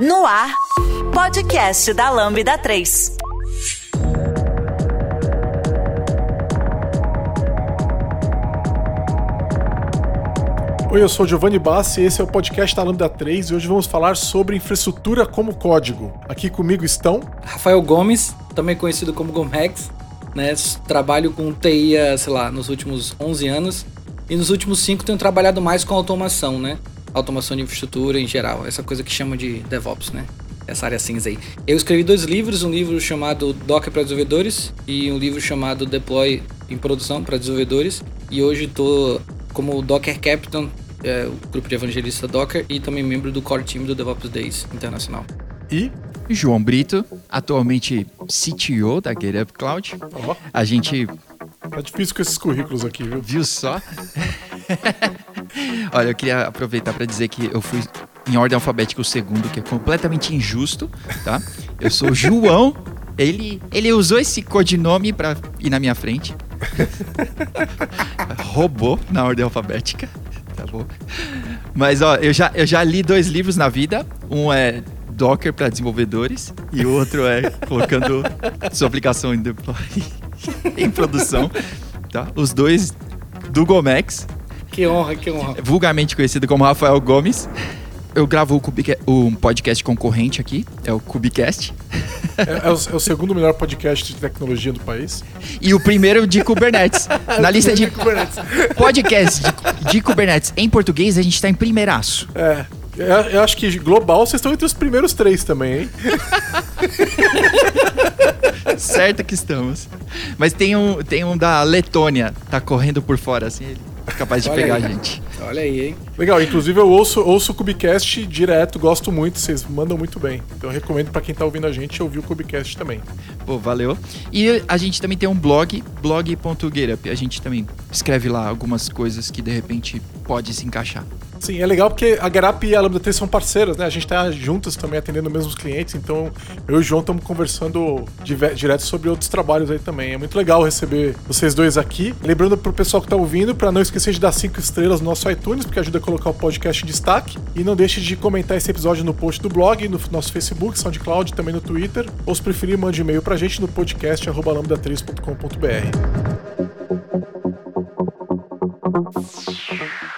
No ar, podcast da Lambda 3. Oi, eu sou Giovanni Bassi e esse é o podcast da Lambda 3 e hoje vamos falar sobre infraestrutura como código. Aqui comigo estão Rafael Gomes, também conhecido como Gomex, né? Trabalho com TI, sei lá, nos últimos 11 anos e nos últimos 5 tenho trabalhado mais com automação, né? Automação de infraestrutura em geral, essa coisa que chama de DevOps, né? Essa área cinza aí. Eu escrevi dois livros, um livro chamado Docker para desenvolvedores e um livro chamado Deploy em produção para desenvolvedores. E hoje estou como Docker Captain, é, o grupo de evangelista Docker, e também membro do core team do DevOps Days Internacional. E João Brito, atualmente CTO da GitHub Cloud. A gente tá difícil com esses currículos aqui, viu? viu só. Olha, eu queria aproveitar para dizer que eu fui em ordem alfabética o segundo, que é completamente injusto, tá? Eu sou João. Ele, ele usou esse codinome para ir na minha frente. Roubou na ordem alfabética. Tá bom. Mas ó, eu já, eu já li dois livros na vida. Um é Docker para desenvolvedores e o outro é colocando sua aplicação em deploy em produção, tá? Os dois do Gomex, Que honra, que honra. vulgarmente conhecido como Rafael Gomes. Eu gravo o um podcast concorrente aqui, é o Cubicast. É, é o, é o segundo melhor podcast de tecnologia do país. E o primeiro de Kubernetes. Na lista de Kubernetes. podcasts de, de Kubernetes em português, a gente tá em primeiraço. É. Eu, eu acho que global vocês estão entre os primeiros três também, hein? Certo que estamos. Mas tem um, tem um da Letônia, tá correndo por fora, assim, ele é capaz de Olha pegar aí. a gente. Olha aí, hein? Legal, inclusive eu ouço, ouço o Cubicast direto, gosto muito, vocês mandam muito bem. Então eu recomendo pra quem tá ouvindo a gente ouvir o Cubicast também. Pô, valeu. E a gente também tem um blog, blog.getup. A gente também escreve lá algumas coisas que de repente pode se encaixar. Sim, é legal porque a Garap e a Lambda 3 são parceiras, né? A gente tá juntas também atendendo os mesmos clientes, então eu e o João estamos conversando direto sobre outros trabalhos aí também. É muito legal receber vocês dois aqui. Lembrando pro pessoal que tá ouvindo, pra não esquecer de dar cinco estrelas no nosso iTunes, porque ajuda a colocar o podcast em destaque. E não deixe de comentar esse episódio no post do blog, no nosso Facebook, SoundCloud, também no Twitter. Ou se preferir, mande e-mail pra gente no podcast arroba lambda3.com.br.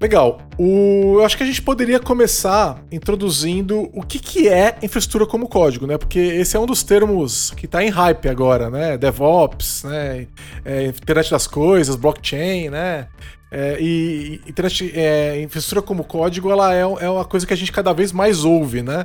Legal. O, eu acho que a gente poderia começar introduzindo o que, que é infraestrutura como código, né? Porque esse é um dos termos que está em hype agora, né? DevOps, né? É, internet das coisas, blockchain, né? É, e internet, é, infraestrutura como código, ela é, é uma coisa que a gente cada vez mais ouve, né?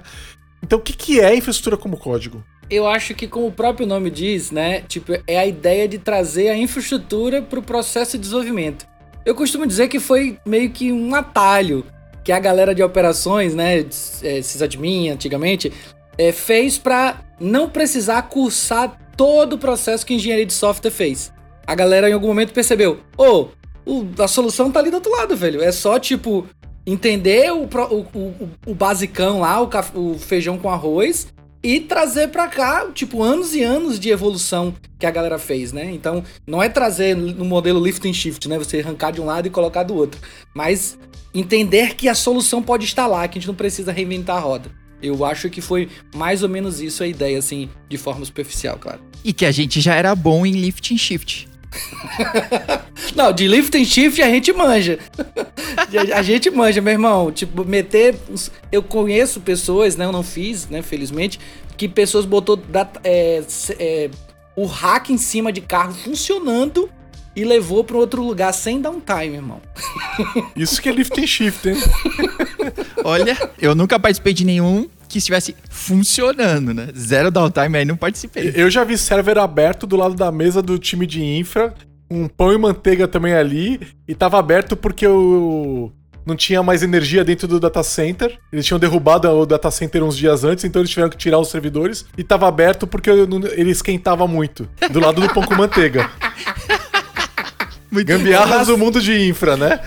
Então, o que, que é infraestrutura como código? Eu acho que, como o próprio nome diz, né? Tipo, é a ideia de trazer a infraestrutura para o processo de desenvolvimento. Eu costumo dizer que foi meio que um atalho que a galera de operações, né? é, Sysadmin antigamente, é, fez para não precisar cursar todo o processo que a engenharia de software fez. A galera em algum momento percebeu: ô, o- a solução tá ali do outro lado, velho. É só, tipo, entender o, o, o, o basicão lá, o, o feijão com arroz, e trazer pra cá, tipo, anos e anos de evolução que a galera fez, né? Então, não é trazer no modelo lift and shift, né? Você arrancar de um lado e colocar do outro. Mas entender que a solução pode estar lá, que a gente não precisa reinventar a roda. Eu acho que foi mais ou menos isso a ideia, assim, de forma superficial, claro. E que a gente já era bom em lift and shift. Não, de lift and shift a gente manja. a, gente manja, meu irmão. Tipo, meter. Eu conheço pessoas, né? Eu não fiz, né? Felizmente. Que pessoas botou data- é, se- é, o hack em cima de carro funcionando e levou para outro lugar sem downtime, irmão. Isso que é lift and shift, hein? Olha, eu nunca participei de nenhum que estivesse funcionando, né? Zero downtime aí não participei. Eu já vi server aberto do lado da mesa do time de infra, um pão e manteiga também ali, e tava aberto porque o, não tinha mais energia dentro do data center. Eles tinham derrubado o data center uns dias antes, então eles tiveram que tirar os servidores e tava aberto porque ele esquentava muito. Do lado do pão com manteiga. Muito Gambiarras do mundo de infra, né?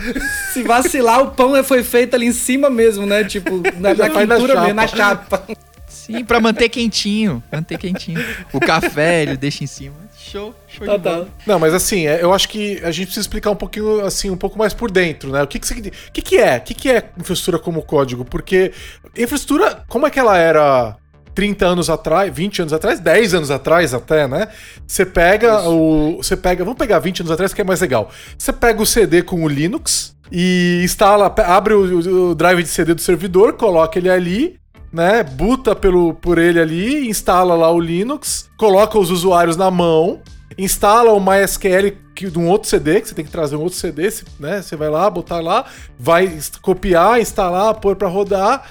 Se vacilar, o pão foi feito ali em cima mesmo, né? Tipo, na, na na mesmo, na chapa. Sim, pra manter quentinho. Manter quentinho. O café ele deixa em cima. Show, show de Total. bola. Não, mas assim, é, eu acho que a gente precisa explicar um pouquinho, assim, um pouco mais por dentro, né? O que que, o que, que é? O que, que é infraestrutura como código? Porque infraestrutura, como é que ela era 30 anos atrás, 20 anos atrás, 10 anos atrás até, né? Você pega o. Você pega. Vamos pegar 20 anos atrás, que é mais legal. Você pega o CD com o Linux e instala, abre o, o drive de CD do servidor, coloca ele ali. Né, buta pelo, por ele ali, instala lá o Linux, coloca os usuários na mão, instala o MySQL que- de um outro CD, que você tem que trazer um outro CD, né? Você vai lá, botar lá, vai copiar, instalar, pôr pra rodar,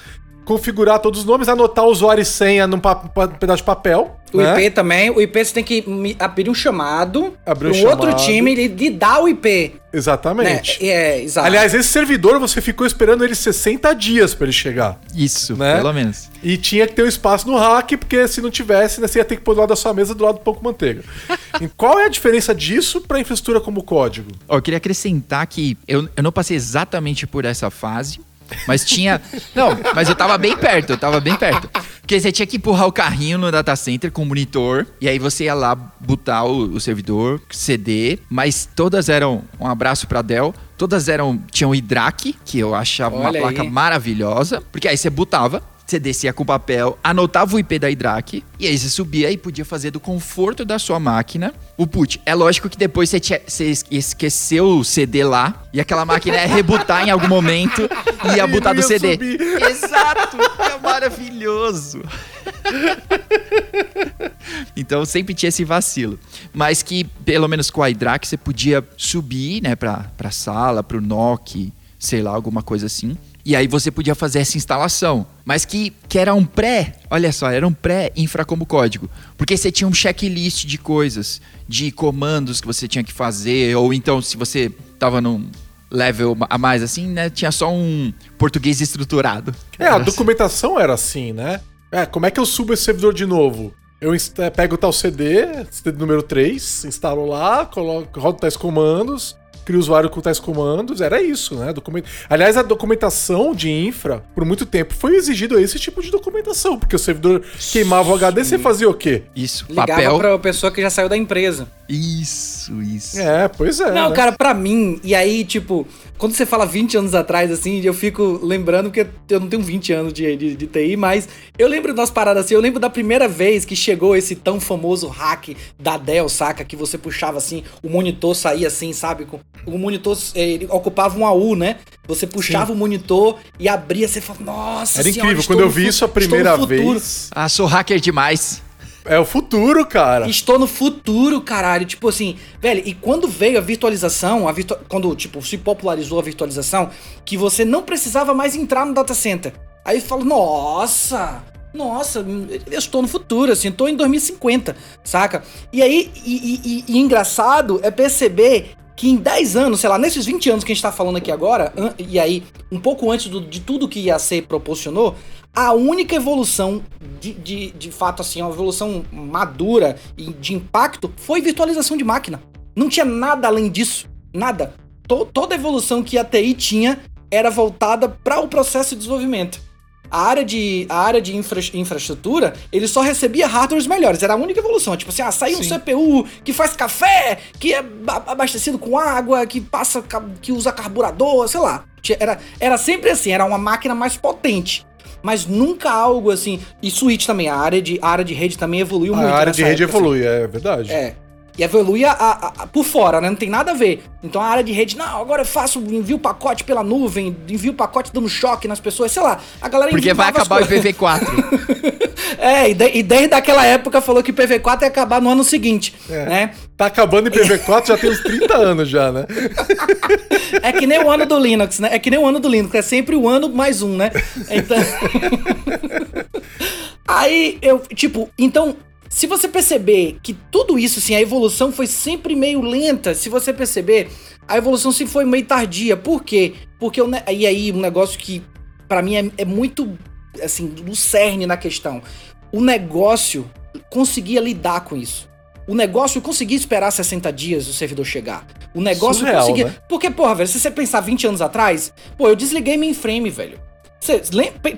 configurar todos os nomes, anotar o usuário e senha num pa- pa- pedaço de papel. O né? IP também, o IP você tem que abrir um chamado Abrir um para um outro chamado. time lhe dá o IP. Né? Exatamente. É, é, exato. Aliás, esse servidor você ficou esperando ele 60 dias pra ele chegar. Isso, Né? pelo menos. E tinha que ter um espaço no rack, porque se não tivesse, né, você ia ter que pôr do lado da sua mesa do lado do pão com manteiga. e qual é a diferença disso pra infraestrutura como código? Ó, eu queria acrescentar que eu, eu não passei exatamente por essa fase, mas tinha. Não, mas eu tava bem perto, eu tava bem perto. Porque você tinha que empurrar o carrinho no data center com o monitor, e aí você ia lá botar o, o servidor, CD, mas todas eram. Um abraço pra Dell. Todas eram. Tinham Idrac, que eu achava uma Olha placa aí. maravilhosa. Porque aí você botava, você descia com o papel, anotava o IP da Idrac, e aí você subia e podia fazer do conforto da sua máquina o put. É lógico que depois você, tinha- você es- esqueceu o CD lá, e aquela máquina ia rebutar em algum momento e ia botar do CD. subir. Exato! É maravilhoso! Então sempre tinha esse vacilo. Mas que, pelo menos com a Idrac, você podia subir, né, pra, pra sala, pro NOC, sei lá, alguma coisa assim. E aí você podia fazer essa instalação. Mas que, que era um pré, olha só, era um pré-infra como código. Porque você tinha um checklist de coisas, de comandos que você tinha que fazer, ou então se você tava num level a mais assim, né, tinha só um português estruturado. É, a Era assim. documentação era assim, né? É, como é que eu subo esse servidor de novo? Eu eh, pego tal CD, CD número 3, instalo lá, coloco, rodo tais comandos, crio o usuário com tais comandos, era isso, né? Document... Aliás, a documentação de infra, por muito tempo, foi exigido esse tipo de documentação, porque o servidor queimava o HD, você fazia o quê? Isso, Ligava papel. pra pessoa que já saiu da empresa. Isso, isso. É, pois é. Não, né? cara, pra mim, e aí, tipo, quando você fala 20 anos atrás, assim, eu fico lembrando, porque eu não tenho 20 anos de, de, de TI, mas eu lembro das paradas assim, eu lembro da primeira vez que chegou esse tão famoso hack da Dell, saca? Que você puxava assim, o monitor saía assim, sabe? Com- O monitor, eh, ele ocupava um AU, né? Você puxava o monitor e abria, você falava, nossa Era senhora, incrível. Quando eu vi isso a primeira vez. Ah, sou hacker demais. É o futuro, cara. Estou no futuro, caralho. Tipo assim, velho, e quando veio a virtualização, a virtu... quando, tipo, se popularizou a virtualização, que você não precisava mais entrar no data center. Aí eu falo, nossa, nossa, eu estou no futuro, assim, estou em 2050, saca? E aí, e, e- e- e engraçado é perceber que em 10 anos, sei lá, nesses 20 anos que a gente tá falando aqui agora, e aí, um pouco antes do- de tudo que ia ser proporcionou, a única evolução de, de, de fato, assim, uma evolução madura e de impacto foi virtualização de máquina. Não tinha nada além disso. Nada. To- toda a evolução que a TI tinha era voltada para o processo de desenvolvimento. A área de, a área de infra- infraestrutura, ele só recebia hardwares melhores. Era a única evolução. Tipo assim, ah, saiu um. CPU que faz café, que é ba- abastecido com água, que passa, que usa carburador, sei lá. Era, era sempre assim, era uma máquina mais potente. Mas nunca algo assim. E switch também, a área de, a área de rede também evoluiu muito. A área de rede época, assim. evolui, é verdade. É. E evolui a, a- a- por fora, né? Não tem nada a ver. Então a área de rede, não, agora eu faço, envio o pacote pela nuvem, envio o pacote dando choque nas pessoas, sei lá. A galera Porque vai acabar o coisas. IPv4. É, e, de- e desde aquela época falou que o IPv4 ia acabar no ano seguinte, É. né? Tá acabando IPv4 já tem uns 30 anos já, né? É que nem o ano do Linux, né? É que nem o ano do Linux, é sempre o ano mais um, né? Então. Aí eu, tipo, então, se você perceber que tudo isso, assim, a evolução foi sempre meio lenta, se você perceber, a evolução sempre foi meio tardia. Por quê? Porque, eu, e aí, um negócio que para mim é, é muito, assim, do cerne na questão. O negócio conseguia lidar com isso. O negócio conseguia esperar 60 dias o servidor chegar. O negócio Surreal, conseguia. né? Porque, porra, velho, se você pensar 20 anos atrás, pô, eu desliguei mainframe, velho. Você,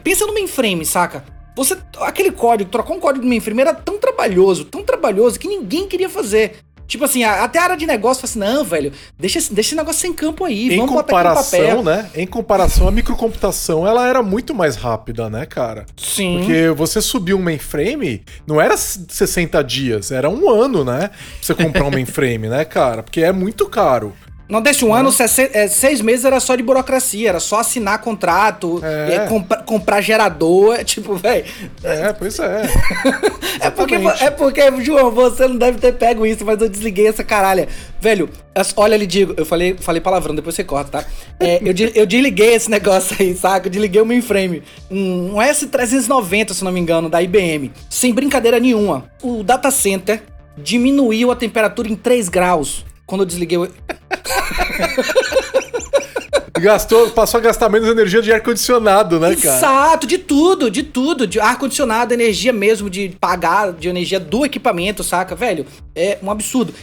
pensa no mainframe, saca? Você, aquele código, trocar um código do mainframe era tão trabalhoso, tão trabalhoso, que ninguém queria fazer. Tipo assim, até a área de negócio fala assim: não, velho, deixa, esse- deixa esse negócio sem campo aí, Em vamos botar aqui no comparação, papel. né? Em comparação, a microcomputação ela era muito mais rápida, né, cara? Sim. Porque você subir um mainframe não era 60 dias, era um ano, né? Pra você comprar um mainframe, né, cara? Porque é muito caro. Não, desse um ano, é, seis meses era só de burocracia, era só assinar contrato, É. compra- comprar gerador, é tipo, velho. É, pois é. É porque, é porque, João, você não deve ter pego isso, mas eu desliguei essa caralha. Velho, olha, lhe digo, eu falei, falei palavrão, depois você corta, tá? É, eu, de- eu desliguei esse negócio aí, saca? Eu desliguei o mainframe. Um, um S390, se não me engano, da IBM. Sem brincadeira nenhuma. O data center diminuiu a temperatura em 3 graus quando eu desliguei o. Gastou, passou a gastar menos energia de ar-condicionado, né, cara? Exato, de tudo, de tudo, de ar-condicionado, energia mesmo, de pagar de energia do equipamento, saca? Velho, é um absurdo.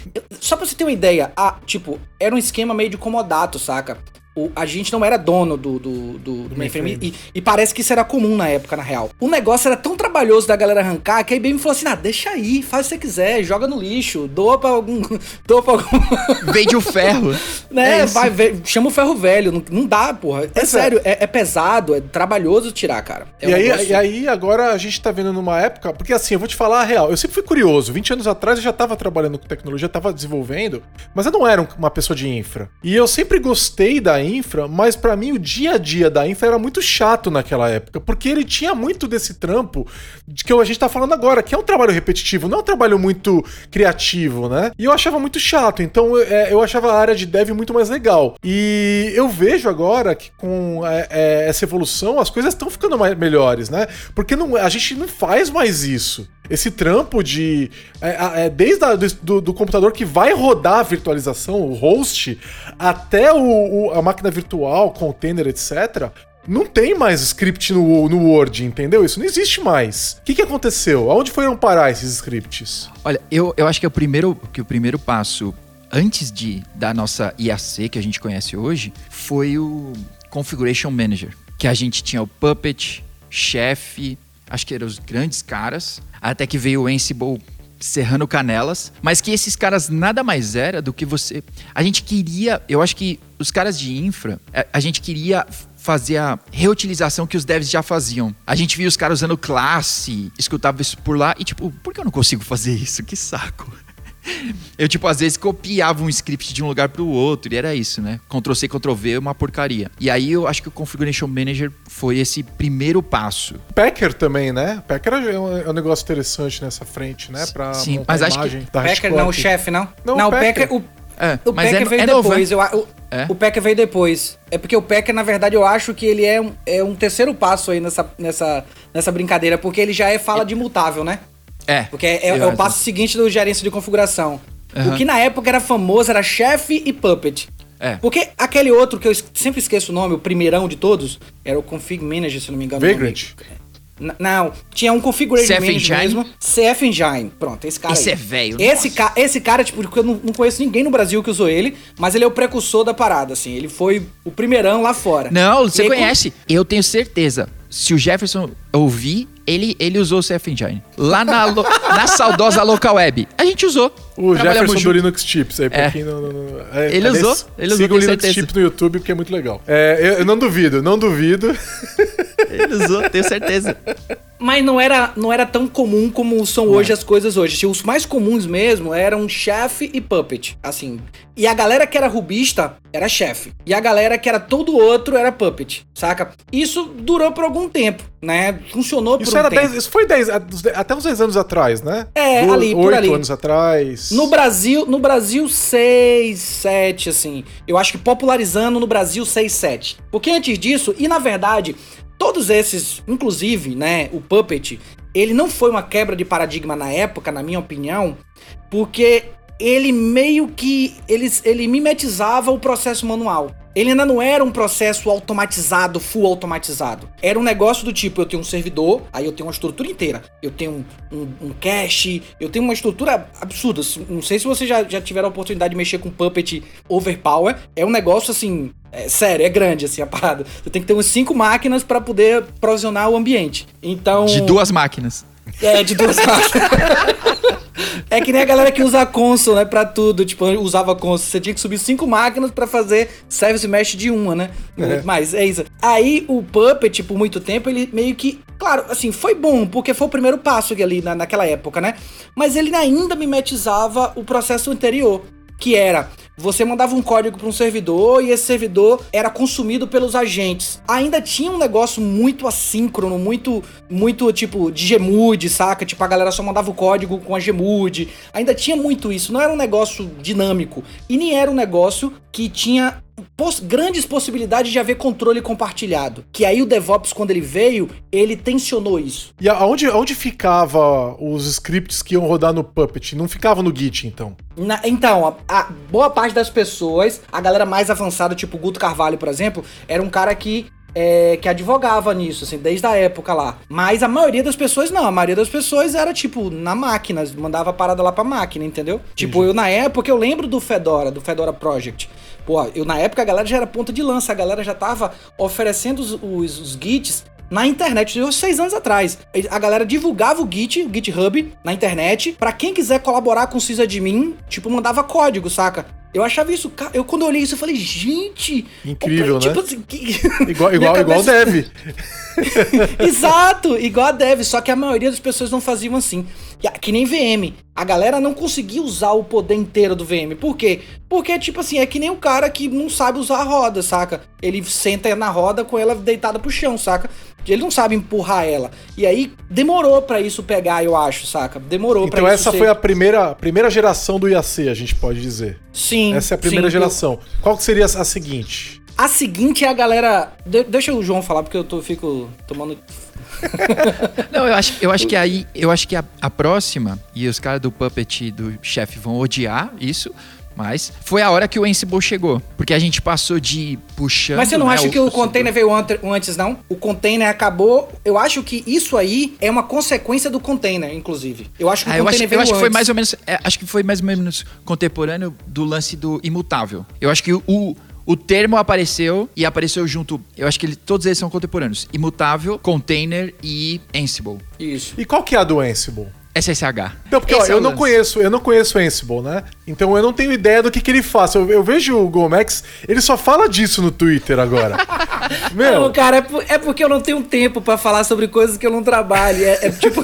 Só pra você ter uma ideia, a, tipo, era um esquema meio de comodato, saca? O, a gente não era dono do, do, do, do mainframe mainframe. e, e parece que isso era comum na época, na real. O negócio era tão trabalhoso da galera arrancar que a IBM falou assim: ah, deixa aí, faz o que você quiser, joga no lixo, doa pra algum. doa pra algum. Vende o ferro. Né, É vai, ver- chama o ferro velho. Não, não dá, porra. É é. sério, é. é pesado, é trabalhoso tirar, cara. É e, um aí, negócio- e aí, agora a gente tá vendo numa época. Porque assim, eu vou te falar a real. Eu sempre fui curioso. 20 anos atrás eu já tava trabalhando com tecnologia, tava desenvolvendo, mas eu não era um- uma pessoa de infra. E eu sempre gostei da infra, mas pra mim o dia a dia da infra era muito chato naquela época. Porque ele tinha muito desse trampo de que a gente tá falando agora, que é um trabalho repetitivo, não é um trabalho muito criativo, né? E eu achava muito chato. Então é, eu achava a área de dev muito mais legal. E eu vejo agora que com é, é, essa evolução as coisas estão ficando mais, melhores, né? Porque não, a gente não faz mais isso. Esse trampo de. é, é, desde a, do, do- do computador que vai rodar a virtualização, o host, até o, o- a máquina virtual, container, etc. Não tem mais script no, no Word, entendeu? Isso não existe mais. O que, que aconteceu? Aonde foram parar esses scripts? Olha, eu, eu acho que, é o primeiro, que o primeiro passo, antes de da nossa IAC, que a gente conhece hoje, foi o Configuration Manager. Que a gente tinha o Puppet, Chef, acho que eram os grandes caras, até que veio o Ansible serrando canelas, mas que esses caras nada mais era do que você. A gente queria, eu acho que os caras de infra, a, gente queria fazer a reutilização que os devs já faziam. A gente via os caras usando classe, escutava isso por lá e tipo, por que eu não consigo fazer isso? Que saco. Eu, tipo, às vezes copiava um script de um lugar pro outro, e era isso, né? Ctrl-C, Ctrl-V é uma porcaria. E aí eu acho que o Configuration Manager foi esse primeiro passo. Packer também, né? Packer é um, é um negócio interessante nessa frente, né? Pra Sim, mas a acho que- Packer não, o chefe, não? Não, Não, o Packer. O, É, o mas Packer é, veio é depois. né? eu o, É? o Packer veio depois. É porque o Packer, na verdade, eu acho que ele é um, é um terceiro passo aí nessa, nessa, nessa brincadeira, porque ele já é fala de mutável, né? É. Porque é, é eu o passo seguinte do gerência de configuração. Aham. O que na época era famoso era chefe e puppet. É. Porque aquele outro que eu sempre esqueço o nome, o primeirão de todos, era o Config Manager, se não me engano. Vagrant. Não, tinha um Configuration CF Manager Engine? mesmo. CF Engine. Pronto, esse cara Esse aí. é velho, Esse, ca esse cara, tipo, eu não, não conheço ninguém no Brasil que usou ele, mas ele é o precursor da parada, assim. Ele foi o primeirão lá fora. Não, você aí, conhece. Eu tenho certeza. Se o Jefferson ouvir, ele, ele usou o CF Engine. Lá na, lo- na saudosa local web. A gente usou. O Jefferson do. Linux Chips aí, É. não. não- não- é, Ele aliás, usou, ele usou, Siga o tenho Linux certeza. Chips no YouTube, porque é muito legal. É, eu, eu não duvido, não duvido. Ele usou, tenho certeza. Mas não era, não era tão comum como são hoje as coisas hoje. Os mais comuns mesmo eram chefe e puppet, assim. E a galera que era rubista era chefe. E a galera que era todo outro era puppet, saca? Isso durou por algum tempo, né? Funcionou por Isso, um era tempo. 10, isso foi 10, até uns 10 anos atrás, né? É, Do- ali, por oito ali. anos atrás. No Brasil, no Brasil 6, 7, assim. Eu acho que popularizando no Brasil 6, 7. Porque antes disso, e na verdade, todos esses, inclusive, né, o Puppet, ele não foi uma quebra de paradigma na época, na minha opinião, porque ele meio que ele, ele mimetizava o processo manual. Ele ainda não era um processo automatizado, full automatizado. Era um negócio do tipo, eu tenho um servidor, aí eu tenho uma estrutura inteira. Eu tenho um, um, um cache, eu tenho uma estrutura absurda. Não sei se vocês já, já tiveram a oportunidade de mexer com Puppet Overpower. É um negócio assim, é, sério, é grande assim a parada. Você tem que ter uns cinco máquinas para poder provisionar o ambiente. Então. De duas máquinas. É, de duas máquinas. É que nem a galera que usa a console, né, pra tudo. Tipo, usava a console. Você tinha que subir cinco máquinas para fazer service mesh de uma, né? É. Mas é isso. Aí o Puppet, por muito tempo, ele meio que. Claro, assim, foi bom, porque foi o primeiro passo ali na, naquela época, né? Mas ele ainda mimetizava o processo anterior, que era você mandava um código para um servidor e esse servidor era consumido pelos agentes. Ainda tinha um negócio muito assíncrono, muito, muito tipo de Gmood, saca? Tipo, a galera só mandava o código com a Gmood. Ainda tinha muito isso. Não era um negócio dinâmico. E nem era um negócio que tinha poss grandes possibilidades de haver controle compartilhado. Que aí o DevOps, quando ele veio, ele tensionou isso. E aonde, aonde ficava os scripts que iam rodar no Puppet? Não ficava no Git, então? Na, então, a, a, boa parte das pessoas, a galera mais avançada, tipo o Guto Carvalho, por exemplo, era um cara que é, que advogava nisso, assim, desde a época lá. Mas a maioria das pessoas não. A maioria das pessoas era, tipo, na máquina, mandava a parada lá pra máquina, entendeu? Tipo, eu na época, eu lembro do Fedora, do Fedora Project. Pô, eu na época a galera já era ponta de lança, a galera já tava oferecendo os, os, os Gits na internet, de seis anos atrás. A galera divulgava o Git, o GitHub, na internet, para quem quiser colaborar com o sysadmin, tipo, mandava código, saca? Eu achava isso, eu quando eu olhei isso, eu falei, gente. Incrível, né? Tipo assim, que... Igual, igual, cabeça... igual deve. Exato, igual a dev, só que a maioria das pessoas não faziam assim. Que nem VM. A galera não conseguia usar o poder inteiro do VM. Por quê? Porque, tipo assim, é que nem o cara que não sabe usar a roda, saca? Ele senta na roda com ela deitada pro chão, saca? Ele não sabe empurrar ela. E aí demorou para isso pegar, eu acho, saca? Demorou então pra isso. Então essa ser... foi a primeira, primeira geração do IAC, a gente pode dizer. Sim. Essa é a primeira sim, geração. Eu... Qual que seria a seguinte? A seguinte é a galera. De deixa o João falar, porque eu tô, fico tomando. Não, eu acho, eu acho que aí. Eu acho que a, a próxima, e os caras do Puppet do chefe vão odiar isso, mas foi a hora que o Ansible chegou. Porque a gente passou de puxando. Mas você não né, acha que o, container veio antes, não? O container acabou. Eu acho que isso aí é uma consequência do container, inclusive. Eu acho que ah, o container acho, veio eu acho antes. que foi mais ou menos. É, acho que foi mais ou menos contemporâneo do lance do imutável. Eu acho que o. O termo apareceu e apareceu junto. Eu acho que ele, todos eles são contemporâneos: imutável, container e Ansible. Isso. E qual que é a do Ansible? SSH. Não, porque ó, é eu não conheço, eu não conheço o Ansible, né? Então eu não tenho ideia do que, que ele faz. Eu, eu vejo o Gomex, ele só fala disso no Twitter agora. Meu. Não, cara, é, é, porque eu não tenho tempo para falar sobre coisas que eu não trabalho. É, é tipo.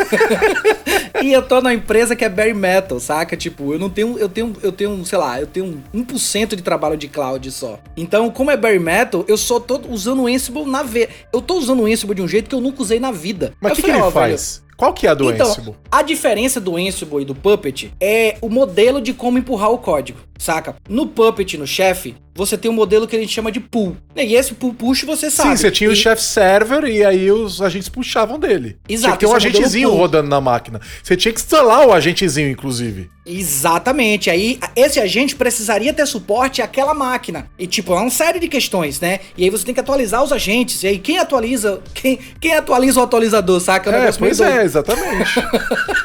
e eu tô numa empresa que é bare metal, saca? Tipo, eu não tenho, eu tenho, eu tenho, sei lá, eu tenho 1% de trabalho de cloud só. Então, como é bare metal, eu só tô usando o Ansible na V. Eu tô usando o Ansible de um jeito que eu nunca usei na vida. Mas o que, que, ele faz? Velho, qual que é a do então, Ansible? A diferença do Ansible e do Puppet é o modelo de como empurrar o código, saca? No Puppet, no chefe, você tem um modelo que a gente chama de pull. E esse pull push você sabe. Sim, você tinha e... o chef server e aí os agentes puxavam dele. Exato. Tinha que ter um é agentezinho rodando na máquina. Você tinha que instalar o agentezinho, inclusive. Exatamente. Aí esse agente precisaria ter suporte àquela máquina. E tipo, é uma série de questões, né? E aí você tem que atualizar os agentes. E aí quem atualiza, quem, quem atualiza o atualizador, saca? É, é pois é, exatamente.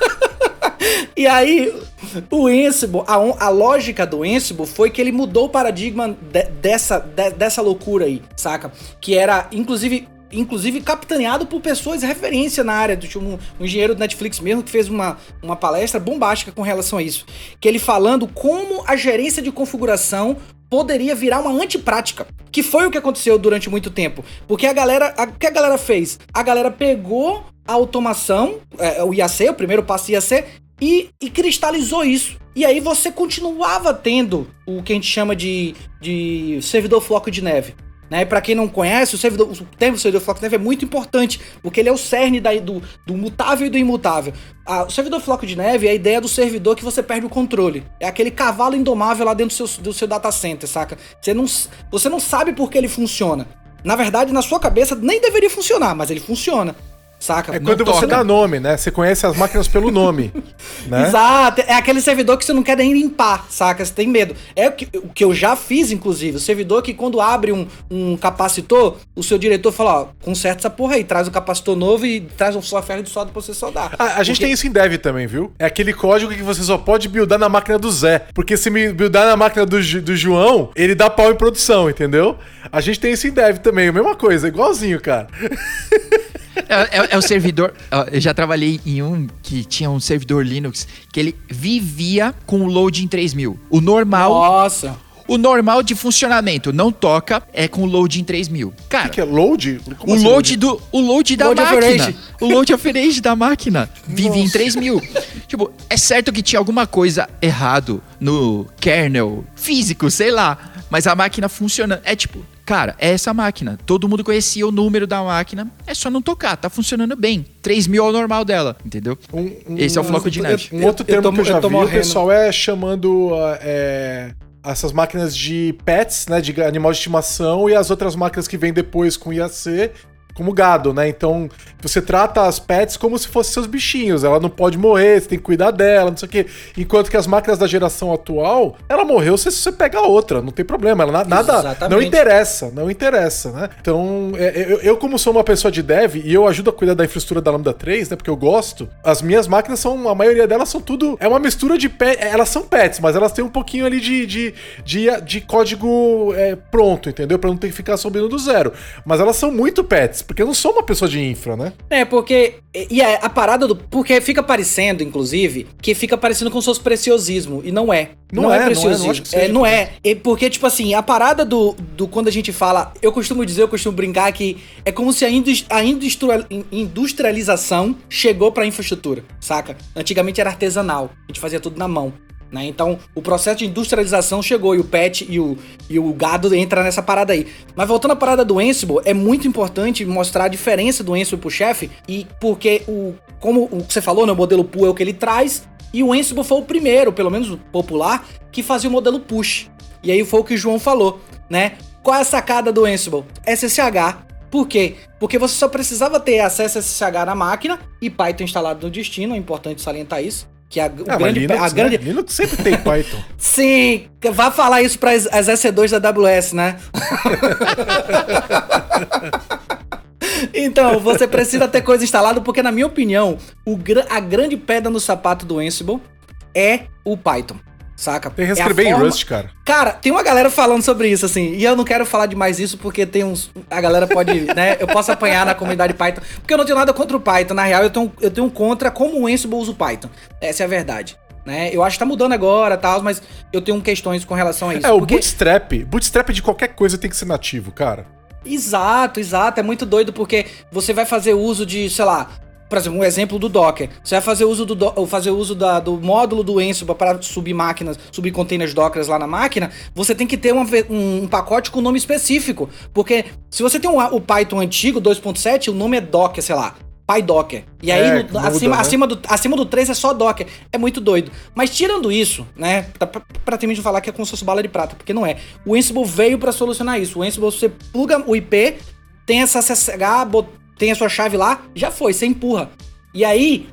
e aí, o Ansible, a, a, lógica do Ansible foi que ele mudou o paradigma de, dessa, de, dessa loucura aí, saca? Que era, inclusive, inclusive capitaneado por pessoas referência na área, do um, um, engenheiro do Netflix mesmo que fez uma, uma palestra bombástica com relação a isso, que ele falando como a gerência de configuração poderia virar uma antiprática, que foi o que aconteceu durante muito tempo, porque a galera, o que a galera fez? A galera pegou a automação, é, o IAC, o primeiro passo IAC, e, e cristalizou isso. E aí você continuava tendo o que a gente chama de, de servidor floco de neve. Né? Para quem não conhece, o, servidor, o termo servidor floco de neve é muito importante, porque ele é o cerne da, do, do mutável e do imutável. A, o servidor floco de neve é a ideia do servidor que você perde o controle. É aquele cavalo indomável lá dentro do seu, do seu data center, saca? Você não, você não sabe por que ele funciona. Na verdade, na sua cabeça nem deveria funcionar, mas ele funciona. Saca? É quando você dá nome, né? Você conhece as máquinas pelo nome. né? Exato. É aquele servidor que você não quer nem limpar, saca? Você tem medo. É o que, o que eu já fiz, inclusive. O servidor que quando abre um, um capacitor, o seu diretor fala, ó, conserta essa porra aí, traz o capacitor novo e traz um software de solda pra você soldar. A, a gente Porque- tem isso em dev também, viu? É aquele código que você só pode buildar na máquina do Zé. Porque se me buildar na máquina do, do João, ele dá pau em produção, entendeu? A gente tem isso em dev também, a mesma coisa, igualzinho, cara. É, é- é o servidor. Eu já trabalhei em um que tinha um servidor Linux que ele vivia com o load em 3000. O normal, Nossa. o normal de funcionamento não toca é com o load em 3000. O Cara, que, que é load? Como o assim, load do o load da Load máquina. average. O load average da máquina vive em 3000. tipo, é certo que tinha alguma coisa errado no kernel físico, sei lá, mas a máquina funciona. É tipo, cara, é essa máquina. Todo mundo conhecia o número da máquina. É só não tocar, tá funcionando bem. 3000 é o normal dela, entendeu? Um- um- Esse é o floco de neve. Um outro Eu- eu termo que eu já eu tô vi, o pessoal é chamando ah, é, essas máquinas de pets, né, de animal de estimação, e as outras máquinas que vêm depois com IAC como gado, né? Então, você trata as pets como se fossem seus bichinhos. Ela não pode morrer, você tem que cuidar dela, não sei o quê. Enquanto que as máquinas da geração atual, ela morreu se você pega outra, não tem problema. Ela, na- nada, Exatamente. não interessa, não interessa, né? Então, é, eu, eu, como sou uma pessoa de dev e eu ajudo a cuidar da infraestrutura da Lambda 3, né? Porque eu gosto, as minhas máquinas são, a maioria delas são tudo, é uma mistura de pet, elas são pets, mas elas têm um pouquinho ali de, de, de, de código é, pronto, entendeu? Pra não ter que ficar subindo do zero. Mas elas são muito pets, porque eu não sou uma pessoa de infra, né? É, porque. E é a parada do. Porque fica parecendo, inclusive, que fica parecendo como se fosse preciosismo. E não é. Não é, não é, não acho que É, seja. não é. É porque, tipo assim, a parada do, do. Quando a gente fala. Eu costumo dizer, eu costumo brincar que é como se a, indus- a industria- in- industrialização chegou pra infraestrutura, saca? Antigamente era artesanal. A gente fazia tudo na mão. Né? Então, o processo de industrialização chegou e o pet e o, e o gado entra nessa parada aí. Mas voltando à parada do Ansible, é muito importante mostrar a diferença do Ansible pro chefe e porque o como o que você falou, né, o modelo pull é o que ele traz e o Ansible foi o primeiro, pelo menos popular, que fazia o modelo push. E aí foi o que o João falou, né? Qual é a sacada do Ansible? SSH. Por quê? Porque você só precisava ter acesso a SSH na máquina e Python instalado no destino, é importante salientar isso. Que a, Ah, grande, Linux, a grande, né? Linux sempre tem Python. Sim, vá falar isso para as as EC2 da AWS, né? então, você precisa ter coisa instalada, porque, na minha opinião, o, a grande pedra no sapato do Ansible é o Python. Saca? Tem que É a escrever em forma- Rust, cara. Cara, tem uma galera falando sobre isso, assim, e eu não quero falar demais isso porque tem uns. A galera pode, né? Eu posso apanhar na comunidade Python. Porque eu não tenho nada contra o Python. Na real, eu tenho, eu tenho contra como o Ansible usa o Python. Essa é a verdade. Né? Eu acho que tá mudando agora e tal, mas eu tenho questões com relação a isso. É, o porque- Bootstrap. Bootstrap de qualquer coisa tem que ser nativo, cara. Exato, exato. É muito doido porque você vai fazer uso de, sei lá, por exemplo, um exemplo do Docker. Você vai fazer uso do, do- fazer uso da- do módulo do Ansible para subir máquinas, subir containers Dockers lá na máquina. Você tem que ter uma um, pacote com nome específico. Porque se você tem um- o Python antigo, 2.7, o nome é Docker, sei lá. PyDocker. E aí, É, no- muda, acima, né? acima, do, acima do 3 é só Docker. É muito doido. Mas tirando isso, né? Pra, pra, praticamente falar que é como se fosse bala de prata, porque não é. O Ansible veio pra solucionar isso. O Ansible, você pluga o IP, tem essa SSH, bot- tem a sua chave lá, já foi, você empurra. E aí,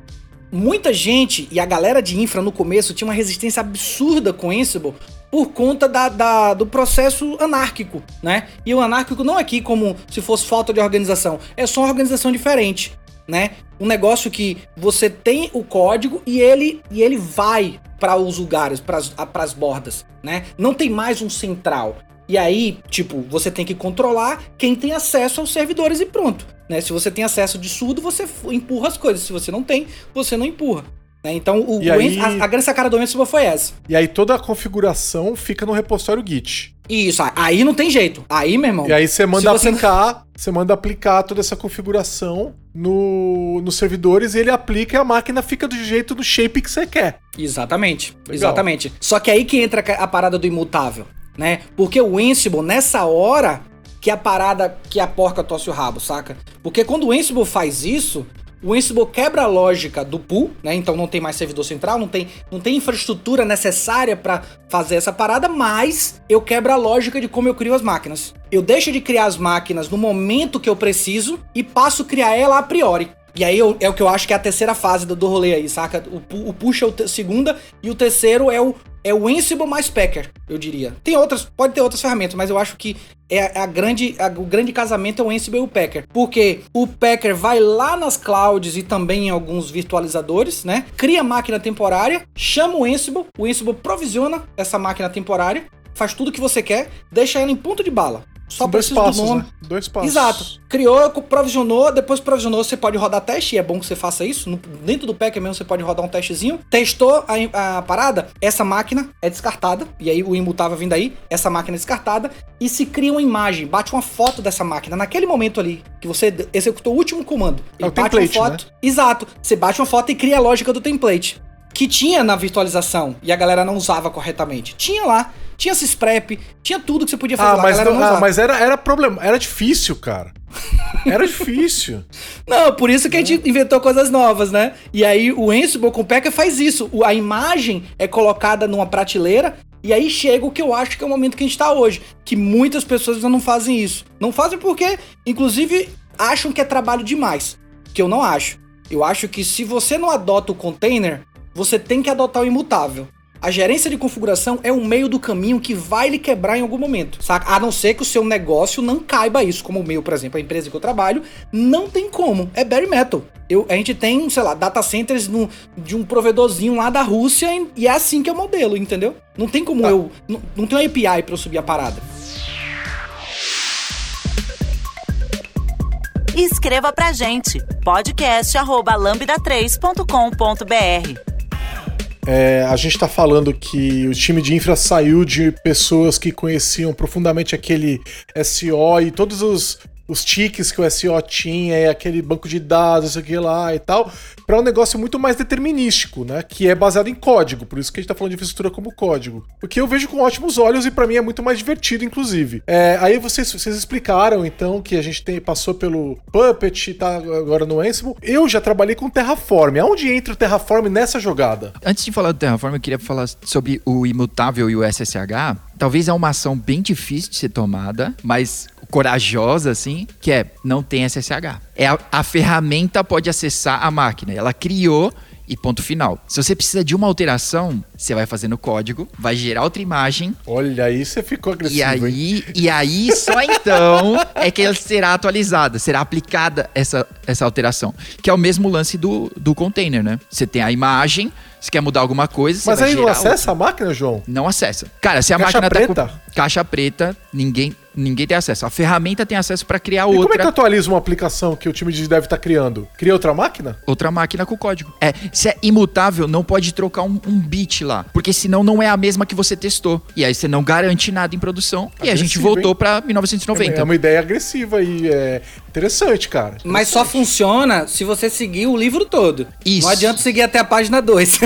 muita gente e a galera de infra no começo tinha uma resistência absurda com Ansible por conta da, da- do processo anárquico, né? E o anárquico não é aqui como se fosse falta de organização, é só uma organização diferente, né? Um negócio que você tem o código e ele, e ele vai para os lugares, para as bordas, né? Não tem mais um central. E aí, tipo, você tem que controlar quem tem acesso aos servidores e pronto. Né? Se você tem acesso de surdo, você empurra as coisas. Se você não tem, você não empurra. né? Então, o, o aí- a, a grande sacada do Ansible foi essa. E aí toda a configuração fica no repositório Git. Isso, aí não tem jeito. Aí, meu irmão. E aí você manda você- aplicar, você manda aplicar toda essa configuração no, nos servidores e ele aplica e a máquina fica do jeito do shape que você quer. Exatamente, Legal. exatamente. Só que aí que entra a parada do imutável, né? Porque o Ansible, nessa hora, que a parada, que a porca tosse o rabo, saca? Porque quando o Ansible faz isso, o Ansible quebra a lógica do pool, né? Então não tem mais servidor central, não tem, não tem infraestrutura necessária pra fazer essa parada, mas eu quebro a lógica de como eu crio as máquinas. Eu deixo de criar as máquinas no momento que eu preciso e passo a criar ela a priori. E aí eu- é o que eu acho que é a terceira fase do, do rolê aí, saca? O, o push é o segunda e o terceiro é o, é o Ansible mais Packer, eu diria. Tem outras, pode ter outras ferramentas, mas eu acho que é a grande, a- o grande casamento é o Ansible e o Packer. Porque o Packer vai lá nas clouds e também em alguns virtualizadores, né? Cria máquina temporária, chama o Ansible, o Ansible provisiona essa máquina temporária, faz tudo que você quer, deixa ela em ponto de bala. Só São dois precisa passos, do né? Dois passos. Exato. Criou, provisionou, depois provisionou, você pode rodar teste, e é bom que você faça isso. No- dentro do pack mesmo você pode rodar um testezinho. Testou a, a parada, essa máquina é descartada, e aí o imutável vindo aí, essa máquina é descartada, e se cria uma imagem, bate uma foto dessa máquina. Naquele momento ali, que você executou o último comando. É o bate template, uma foto. Exato. Você bate uma foto e cria a lógica do template. Que tinha na virtualização e a galera não usava corretamente. Tinha lá, tinha sysprep, tinha tudo que você podia fazer Ah, lá. mas, não- ah, mas era, era problema. Era difícil, cara. Era difícil. Não, por isso que a gente inventou coisas novas, né? E aí o Ansible com o Packer faz isso. A imagem é colocada numa prateleira e aí chega o que eu acho que é o momento que a gente tá hoje. Que muitas pessoas ainda não fazem isso. Não fazem porque, inclusive, acham que é trabalho demais. Que eu não acho. Eu acho que se você não adota o container, você tem que adotar o imutável. A gerência de configuração é um meio do caminho que vai lhe quebrar em algum momento, saca? A não ser que o seu negócio não caiba isso, como o meu, por exemplo, a empresa que eu trabalho, não tem como. É bare metal. Eu, a gente tem, sei lá, data centers no- de um provedorzinho lá da Rússia e, é assim que é o modelo, entendeu? Não tem como Tá. eu. Não, não tem um API pra eu subir a parada. Escreva pra gente podcast@lambda3.com.br. É, a gente tá falando que o time de infra saiu de pessoas que conheciam profundamente aquele SO e todos os, os tiques que o SO tinha, e aquele banco de dados, isso aqui lá e tal, para um negócio muito mais determinístico, né? Que é baseado em código, por isso que a gente tá falando de infraestrutura como código. O que eu vejo com ótimos olhos e para mim é muito mais divertido, inclusive. É, aí vocês, vocês explicaram, então, que a gente tem, passou pelo Puppet, tá agora no Ansible. Eu já trabalhei com Terraform. Aonde entra o Terraform nessa jogada? Antes de falar do Terraform, eu queria falar sobre o imutável e o SSH. Talvez é uma ação bem difícil de ser tomada, mas corajosa, assim, que é não tem SSH. É a, a ferramenta pode acessar a máquina. Ela criou e ponto final. Se você precisa de uma alteração, você vai fazer no código, vai gerar outra imagem. Olha, aí você ficou agressivo, E hein? aí, e aí, só então é que ela será atualizada, será aplicada essa, essa alteração. Que é o mesmo lance do, do container, né? Você tem a imagem, você quer mudar alguma coisa, você Mas aí não acessa a máquina, João? não acessa. Cara, se a Caixa máquina preta? tá com caixa preta, ninguém, ninguém tem acesso. A ferramenta tem acesso para criar E como é que outra atualiza uma aplicação que o time de dev tá criando? Cria outra máquina? outra máquina com código. É, se é imutável, não pode trocar um, um bit lá, porque senão não é a mesma que você testou. E aí você não garante nada em produção. e a gente Agressivo, voltou hein? para É 1990. uma ideia agressiva e é interessante, cara. Mas só funciona se você seguir o livro todo. Isso. Não adianta seguir até a página 2.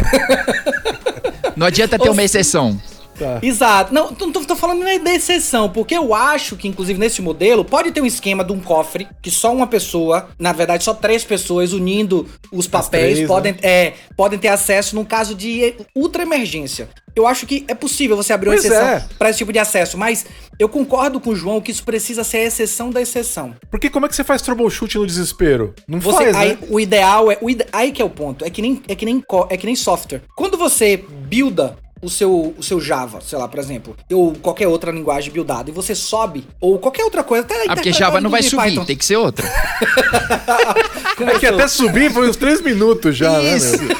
Não adianta ter Ou uma se- exceção. Tá. Exato. Não, tô, tô- tô falando da exceção, porque eu acho que, inclusive, nesse modelo, pode ter um esquema de um cofre que só uma pessoa, na verdade, só três pessoas unindo os papéis três, podem, né? é, podem ter acesso num caso de ultra emergência. Eu acho que é possível você abrir uma Pois exceção é. para esse tipo de acesso, mas eu concordo com o João que isso precisa ser a exceção da exceção. Porque como é que você faz troubleshoot no desespero? Não Você, faz, aí, né? o ideal é. O ide- aí que é o ponto. É que nem, é que nem, é que nem software. Quando você builda o seu, o seu Java, sei lá, por exemplo, ou qualquer outra linguagem buildada, e você sobe, ou qualquer outra coisa, até Ah, porque Java não vai subir, Python. tem que ser outra. É que até subir foi uns três minutos já, Isso. né,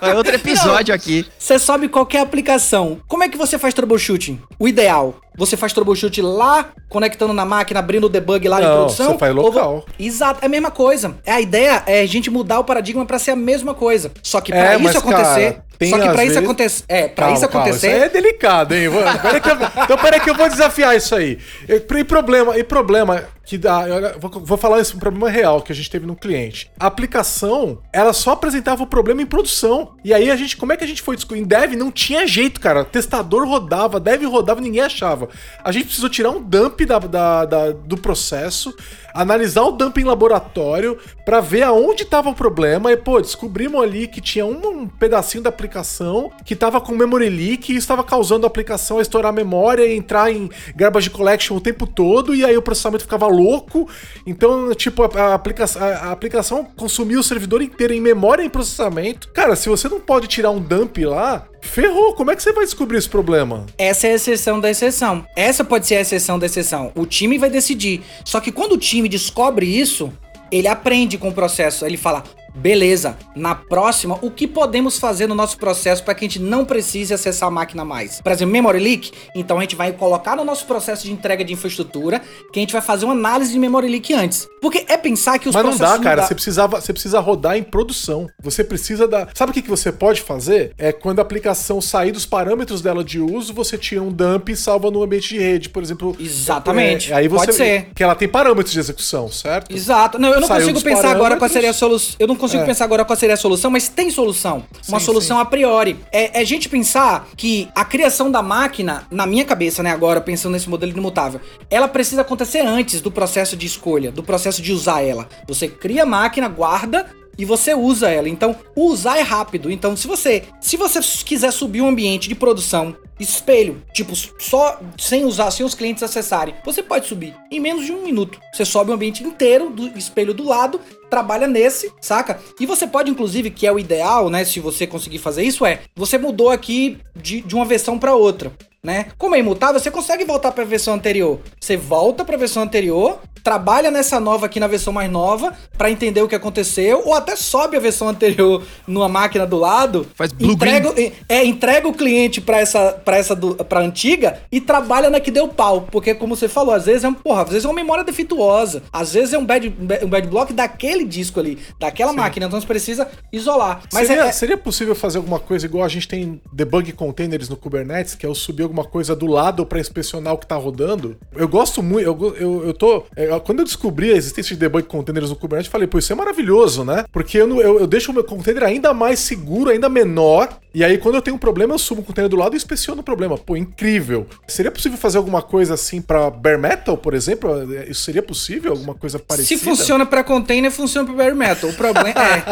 meu? É outro episódio aqui. Você sobe qualquer aplicação. Como é que você faz troubleshooting? O ideal. Você faz troubleshooting lá, conectando na máquina, abrindo o debug lá em Não, produção? você faz ou local. Exato, é a mesma coisa. É a ideia é a gente mudar o paradigma pra ser a mesma coisa. Só que pra É, isso mas, acontecer, cara, tem só que pra isso vezes- acontecer, é, pra Calma, isso calma, acontecer, Isso aí é delicado, hein? Pera que eu- então peraí que eu vou desafiar isso aí. E, problema, e problema que dá, eu vou, falar isso um problema real que a gente teve no cliente. A aplicação, ela só apresentava o problema em produção. E aí a gente, como é que a gente foi discutir? Em dev não tinha jeito, cara. Testador rodava, dev rodava, ninguém achava. A gente precisou tirar um dump da, da- da- do processo, analisar o dump em laboratório pra ver aonde tava o problema e, pô, descobrimos ali que tinha um, um pedacinho da aplicação aplicação que tava com memory leak e estava causando a aplicação a estourar a memória e entrar em garbage collection o tempo todo e aí o processamento ficava louco. Então, tipo, a, aplica a, aplicação consumia o servidor inteiro em memória e em processamento. Cara, se você não pode tirar um dump lá, ferrou. Como é que você vai descobrir esse problema? Essa é a exceção da exceção. Essa pode ser a exceção da exceção. O time vai decidir. Só que quando o time descobre isso, ele aprende com o processo. Ele fala: Beleza, na próxima, o que podemos fazer no nosso processo para que a gente não precise acessar a máquina mais? Por exemplo, memory leak? Então a gente vai colocar no nosso processo de entrega de infraestrutura que a gente vai fazer uma análise de memory leak antes. Porque é pensar que os Mas não dá, cara. Você, precisava, você precisa rodar em produção. Você precisa da. Sabe o que, que você pode fazer? É quando a aplicação sair dos parâmetros dela de uso, você tira um dump e salva no ambiente de rede, por exemplo. Exatamente. É, aí você, Pode ser. Que ela tem parâmetros de execução, certo? Exato. Não, eu não Saiu consigo pensar agora qual seria a solução. Eu não consigo É. pensar agora qual seria a solução, mas tem solução. Uma Sim, solução sim. a priori. É, é a gente pensar que a criação da máquina, na minha cabeça, né, agora, pensando nesse modelo imutável, ela precisa acontecer antes do processo de escolha, do processo de usar ela. Você cria a máquina, guarda. E você usa ela. Então, usar é rápido. Então, se você, se você quiser subir um ambiente de produção espelho, tipo, só sem usar, sem os clientes acessarem, você pode subir em menos de um minuto. Você sobe o ambiente inteiro do espelho do lado, trabalha nesse, saca? E você pode, inclusive, que é o ideal, né? Se você conseguir fazer isso, é você mudou aqui de, de uma versão para outra. Né? Como é imutável, você consegue voltar para a versão anterior. Você volta para a versão anterior, trabalha nessa nova aqui na versão mais nova para entender o que aconteceu, ou até sobe a versão anterior numa máquina do lado, Faz blue entrega, é, entrega o cliente para essa para essa do, pra antiga e trabalha na que deu pau, porque como você falou, às vezes é um, porra, às vezes é uma memória defeituosa, às vezes é um bad, um bad block daquele disco ali, daquela máquina, então você precisa isolar. Mas seria, é, é- seria possível fazer alguma coisa igual a gente tem debug containers no Kubernetes, que é eu subir alguma coisa do lado para inspecionar o que tá rodando? Eu gosto muito, eu, eu, eu tô. é, quando eu descobri a existência de debug containers no Kubernetes, eu falei, pô, isso é maravilhoso, né? Porque eu, eu, eu deixo o meu container ainda mais seguro, ainda menor. E aí, quando eu tenho um problema, eu subo o container do lado e inspeciono o problema. Pô, incrível. Seria possível fazer alguma coisa assim para bare metal, por exemplo? Isso seria possível? Alguma coisa parecida? se funciona para container, funciona para bare metal. O problema é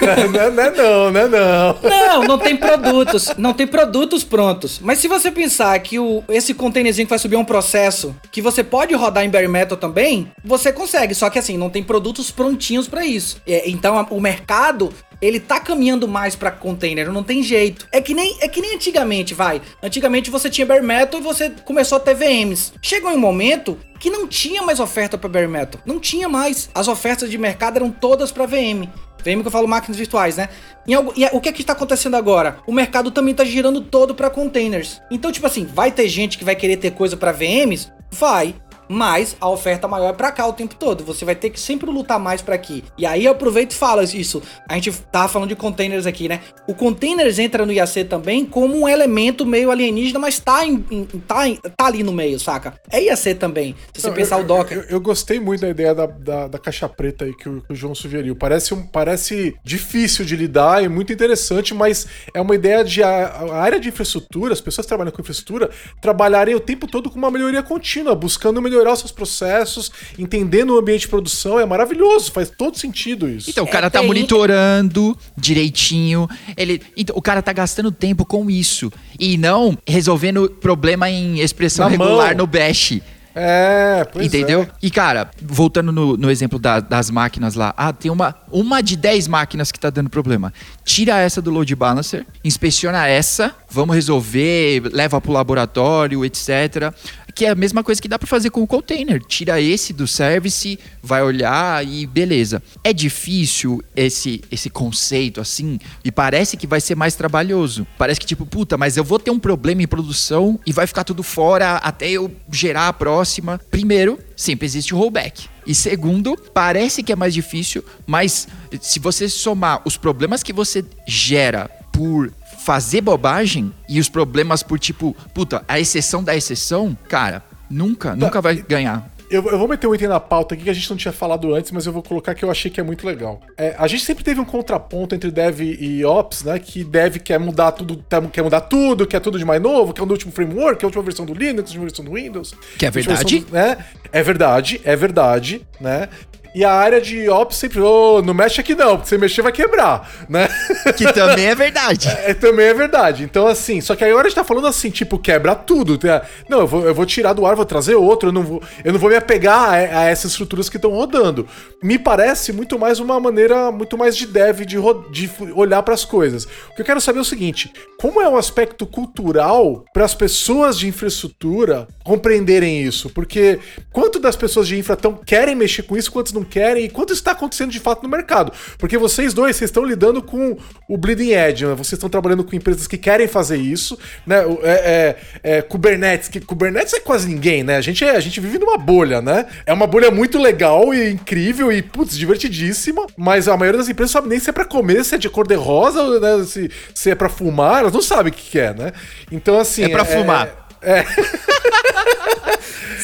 não, não, é não, não, é não. Não, não tem produtos. Não tem produtos prontos. Mas se você pensar que o, esse containerzinho que vai subir é um processo que você pode rodar em bare metal também, você consegue. Só que assim, não tem produtos prontinhos pra isso. É, então a- o mercado ele tá caminhando mais pra container, não tem jeito. É que nem é que nem antigamente, vai. Antigamente você tinha bare metal e você começou a ter VMs. Chegou um momento que não tinha mais oferta pra bare metal. Não tinha mais. As ofertas de mercado eram todas pra VM. VM que eu falo máquinas virtuais, né? Algo- e o que é que está acontecendo agora? O mercado também está girando todo para containers. Então, tipo assim, vai ter gente que vai querer ter coisa para VMs? Vai. Mas a oferta maior é pra cá o tempo todo. Você vai ter que sempre lutar mais pra aqui. E aí eu aproveito e falo isso. A gente tava falando de containers aqui, né? O containers entra no IAC também como um elemento meio alienígena, mas tá, em, em- tá, em- tá ali no meio, saca? É IAC também. Se você Não, pensar eu, o Docker. Eu, eu gostei muito da ideia da, da, da caixa preta aí que o, que o João sugeriu. Parece, um, parece difícil de lidar e muito interessante, mas é uma ideia de a, a área de infraestrutura, as pessoas que trabalham com infraestrutura, trabalharem o tempo todo com uma melhoria contínua, buscando melhorar os seus processos, entendendo o ambiente de produção. É maravilhoso, faz todo sentido isso. Então, o É, cara tá tem- monitorando direitinho. Ele, então, o cara tá gastando tempo com isso. E não resolvendo problema em expressão Na regular mão. no Bash. É, pois entendeu? é. E, cara, voltando no, no exemplo da- das máquinas lá. Ah, tem uma, uma de 10 máquinas que tá dando problema. Tira essa do load balancer, inspeciona essa, vamos resolver, leva pro laboratório, etc. Que é a mesma coisa que dá pra fazer com o container. Tira esse do service, vai olhar e beleza. É difícil esse, esse conceito assim e parece que vai ser mais trabalhoso. Parece que tipo, puta, mas eu vou ter um problema em produção e vai ficar tudo fora até eu gerar a próxima. Primeiro, sempre existe o rollback. E segundo, parece que é mais difícil, mas se você somar os problemas que você gera por fazer bobagem e os problemas por tipo, puta, a exceção da exceção, cara, nunca, nunca vai ganhar. Eu, eu vou meter um item na pauta aqui que a gente não tinha falado antes, mas eu vou colocar que eu achei que é muito legal. É, a gente sempre teve um contraponto entre Dev e Ops, né? Que Dev quer mudar tudo, tá- quer mudar tudo, quer tudo de mais novo, quer o último framework, quer a última versão do Linux, a última versão do Windows. Que é verdade. do- né? É verdade, é verdade, né? E a área de ops sempre, ô, oh, não mexe aqui não, porque você mexer vai quebrar, né? Que também é verdade. É, também é verdade. Então, assim, só que aí agora a gente tá falando assim, tipo, quebra tudo. Tá? Não, eu vou, eu vou tirar do ar, vou trazer outro, eu não vou, eu não vou me apegar a, a essas estruturas que estão rodando. Me parece muito mais uma maneira muito mais de dev, de, de olhar para as coisas. O que eu quero saber é o seguinte: como é o aspecto cultural para as pessoas de infraestrutura compreenderem isso? Porque quanto das pessoas de infra tão, querem mexer com isso, quantos não querem, e quanto está acontecendo de fato no mercado? Porque vocês dois, vocês estão lidando com o bleeding edge, né? vocês estão trabalhando com empresas que querem fazer isso, né? É, é, é, Kubernetes, que Kubernetes é quase ninguém, né? A gente, é, a gente vive numa bolha, né? É uma bolha muito legal e incrível e, putz, divertidíssima, mas a maioria das empresas sabe nem se é pra comer, se é de cor de rosa, né? se, se é pra fumar, elas não sabem o que, que é, né? Então, assim. É pra é, fumar. É.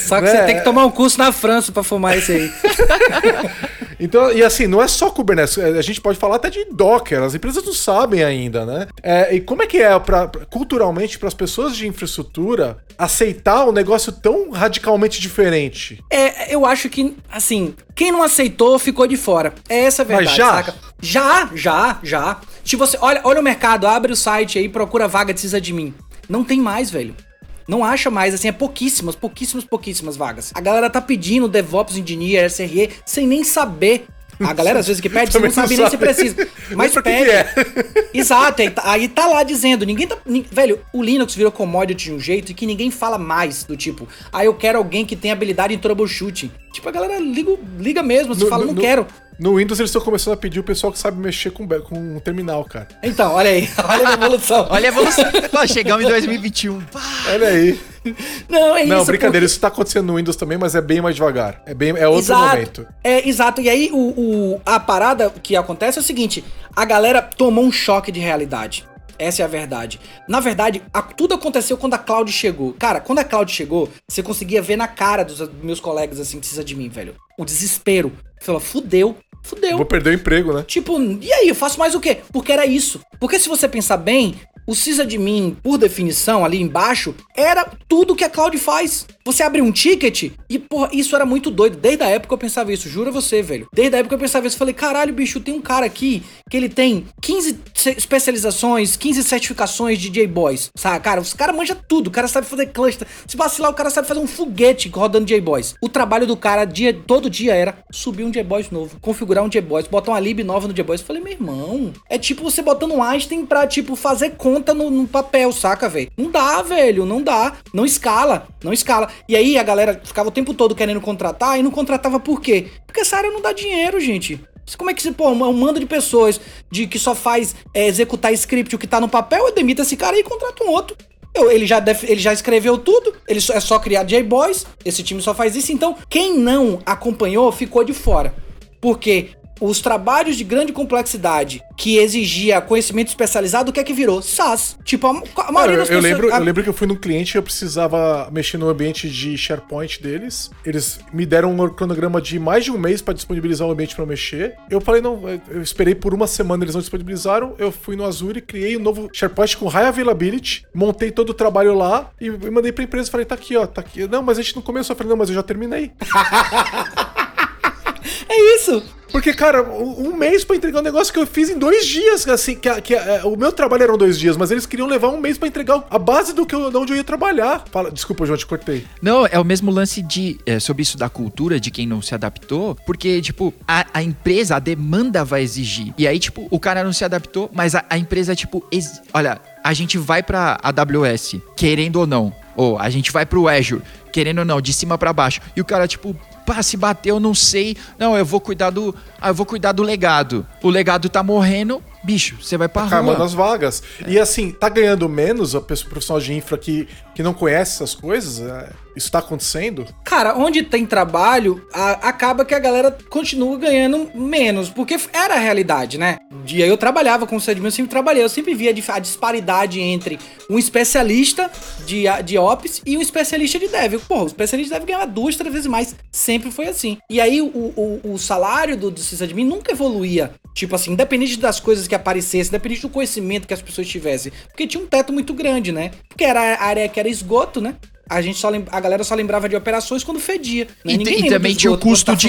Só que né? você tem que tomar um curso na França para fumar isso aí. então, e assim, não é só Kubernetes, é, a gente pode falar até de Docker, as empresas não sabem ainda, né? É, e como é que é pra, culturalmente para as pessoas de infraestrutura aceitar um negócio tão radicalmente diferente? É, eu acho que, assim, quem não aceitou ficou de fora. É essa a verdade, Mas já? Saca? Já, já, já. Se você olha, olha o mercado, abre o site aí, procura vaga de mim. Não tem mais, velho. Não acha mais, assim, é pouquíssimas, pouquíssimas, pouquíssimas vagas. A galera tá pedindo DevOps Engineer, SRE, sem nem saber a galera, às vezes, que pede, você não sabe, nem se precisa. Mas pede. É. Exato, aí tá, aí tá, lá dizendo, ninguém tá. velho, o Linux virou commodity de um jeito que ninguém fala mais do tipo, ah, eu quero alguém que tem habilidade em troubleshooting. Tipo, a galera liga, liga mesmo, você no, fala, no, não quero. No Windows eles estão começando a pedir o pessoal que sabe mexer com, com um terminal, cara. Então, olha aí. Olha a evolução. olha a evolução. Chegamos em 2021. Olha aí. Não, é isso. Não, brincadeira, porque... isso tá acontecendo no Windows também, mas é bem mais devagar. É, bem, é outro exato. momento. É, exato. E aí, o, o, a parada que acontece é o seguinte: a galera tomou um choque de realidade. Essa é a verdade. Na verdade, a, tudo aconteceu quando a Cloud chegou. Cara, quando a Cloud chegou, você conseguia ver na cara dos meus colegas assim, precisa de mim, velho. O desespero. Falou, fudeu, fudeu. Vou perder o emprego, né? Tipo, e aí, eu faço mais o quê? Porque era isso. Porque se você pensar bem, o sysadmin, por definição, ali embaixo, era tudo que a cloud faz. Você abre um ticket e, porra, isso era muito doido. Desde a época eu pensava isso, juro a você, velho. Desde a época eu pensava isso. Falei, caralho, bicho, tem um cara aqui que ele tem 15 especializações, 15 certificações de J-Boys. Sabe, cara, os caras manja tudo. O cara sabe fazer cluster. Se vacilar, o cara sabe fazer um foguete rodando J-Boys. O trabalho do cara dia, todo dia era subir um J-Boys novo, configurar um J-Boys, botar uma lib nova no J-Boys. Falei, meu irmão, é tipo você botando um Einstein pra, tipo, fazer conta no, no papel, saca, velho? Não dá, velho, não dá. Não escala, não escala. E aí a galera ficava o tempo todo querendo contratar e não contratava por quê? Porque essa área não dá dinheiro, gente. Como é que se, pô, um mando de pessoas de que só faz é, executar script o que tá no papel, eu demito esse cara e contrato um outro. Eu, ele, já def, ele já escreveu tudo, ele só, é só criar J-Boys, esse time só faz isso. Então, quem não acompanhou ficou de fora. Porque os trabalhos de grande complexidade que exigia conhecimento especializado, o que é que virou? SaaS. Tipo, a, a maioria das eu pessoas... Lembro, a... Eu lembro que eu fui num cliente e eu precisava mexer no ambiente de SharePoint deles. Eles me deram um cronograma de mais de um mês para disponibilizar o ambiente para mexer. Eu falei, não, eu esperei por uma semana, eles não disponibilizaram. Eu fui no Azure, criei um novo SharePoint com High Availability, montei todo o trabalho lá e mandei pra empresa. Falei, tá aqui, ó, tá aqui. Não, mas a gente não começou. Eu falei, não, mas eu já terminei. é isso. Porque, cara, um mês para entregar um negócio que eu fiz em dois dias, assim, que, que é, o meu trabalho eram dois dias, mas eles queriam levar um mês para entregar a base do que eu, de onde eu ia trabalhar. Fala, desculpa, João, te cortei. Não, é o mesmo lance de é, sobre isso da cultura de quem não se adaptou, porque, tipo, a, a, empresa, a demanda vai exigir. E aí, tipo, o cara não se adaptou, mas a, a empresa, tipo, ex... olha, a gente vai pra AWS, querendo ou não. Ou a gente vai pro Azure, querendo ou não, de cima para baixo. E o cara, tipo, pá, se bateu, não sei. Não, eu vou cuidar do. Eu vou cuidar do legado. O legado tá morrendo, bicho, você vai pra tá rua. as vagas. É. E assim, tá ganhando menos a pessoa profissional de infra que, que não conhece essas coisas? É, isso tá acontecendo? Cara, onde tem trabalho, a, acaba que a galera continua ganhando menos, porque era a realidade, né? E aí eu trabalhava com o Sedmin, eu sempre trabalhei, eu sempre via a disparidade entre um especialista de, de Ops e um especialista de Dev. Pô, o especialista de Dev ganhava duas, três vezes mais. Sempre foi assim. E aí o, o, o salário do, do sysadmin nunca evoluía. Tipo assim, independente das coisas que aparecessem, independente do conhecimento que as pessoas tivessem. Porque tinha um teto muito grande, né? Porque era a área que era esgoto, né? A gente só a galera só lembrava de operações quando fedia. né? E, e também tinha o custo tá de.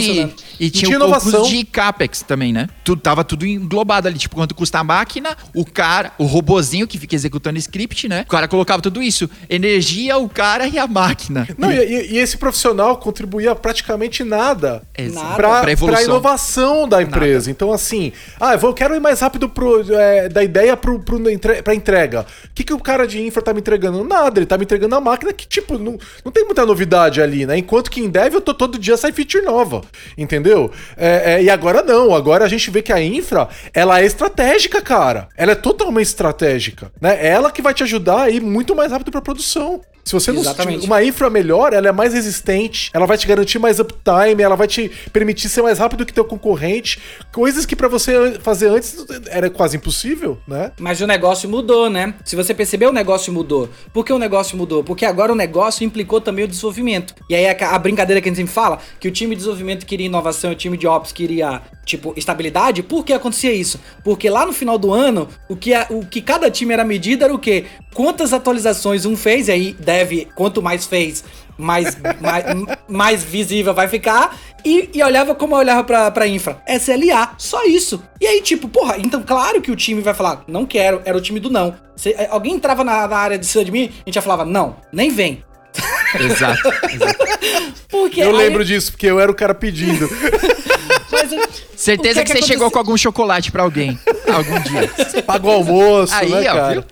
E tinha, tinha o custo de CAPEX também, né? Tudo, tava tudo englobado ali. Tipo, quanto custa a máquina, o cara, o robozinho que fica executando script, né? O cara colocava tudo isso. Energia, o cara e a máquina. Não, e, e- e esse profissional contribuía praticamente nada. Nada. para Pra a inovação da empresa. Então, assim, ah, eu vou- quero ir mais rápido pro, é, da ideia pro, pro, entre, pra entrega. O que, que o cara de infra tá me entregando? Nada, ele tá me entregando a máquina que, tipo, não, não tem muita novidade ali, né? Enquanto que em dev eu tô todo dia sai feature nova, entendeu? É, é, e agora não, agora a gente vê que a infra, ela é estratégica, cara. Ela é totalmente estratégica, né? É ela que vai te ajudar a ir muito mais rápido pra produção. Se você não Exatamente. uma infra melhor, ela é mais resistente, ela vai te garantir mais uptime, ela vai te permitir ser mais rápido que teu concorrente, coisas que pra você fazer antes era quase impossível, né? Mas o negócio mudou, né? Se você percebeu, o negócio mudou. Por que o negócio mudou? Porque agora o negócio implicou também o desenvolvimento. E aí a, a brincadeira que a gente sempre fala, que o time de desenvolvimento queria inovação o time de ops queria, tipo, estabilidade. Por que acontecia isso? Porque lá no final do ano, o que, a- o que cada time era medido era o quê? Quantas atualizações um fez, e aí deve, quanto mais fez, mais, mais, mais visível vai ficar. E, e olhava como eu olhava pra, pra infra. SLA, só isso. E aí, tipo, porra, então claro que o time vai falar, não quero, era o time do não. Se eh, alguém entrava na, na área de cima de mim, a gente já falava, não, nem vem. Exato. Porque eu aí- lembro disso, porque eu era o cara pedindo. mas, Certeza o que, você chegou com algum chocolate pra alguém. Algum dia. Paga o almoço, Aí, né, ó, cara? viu?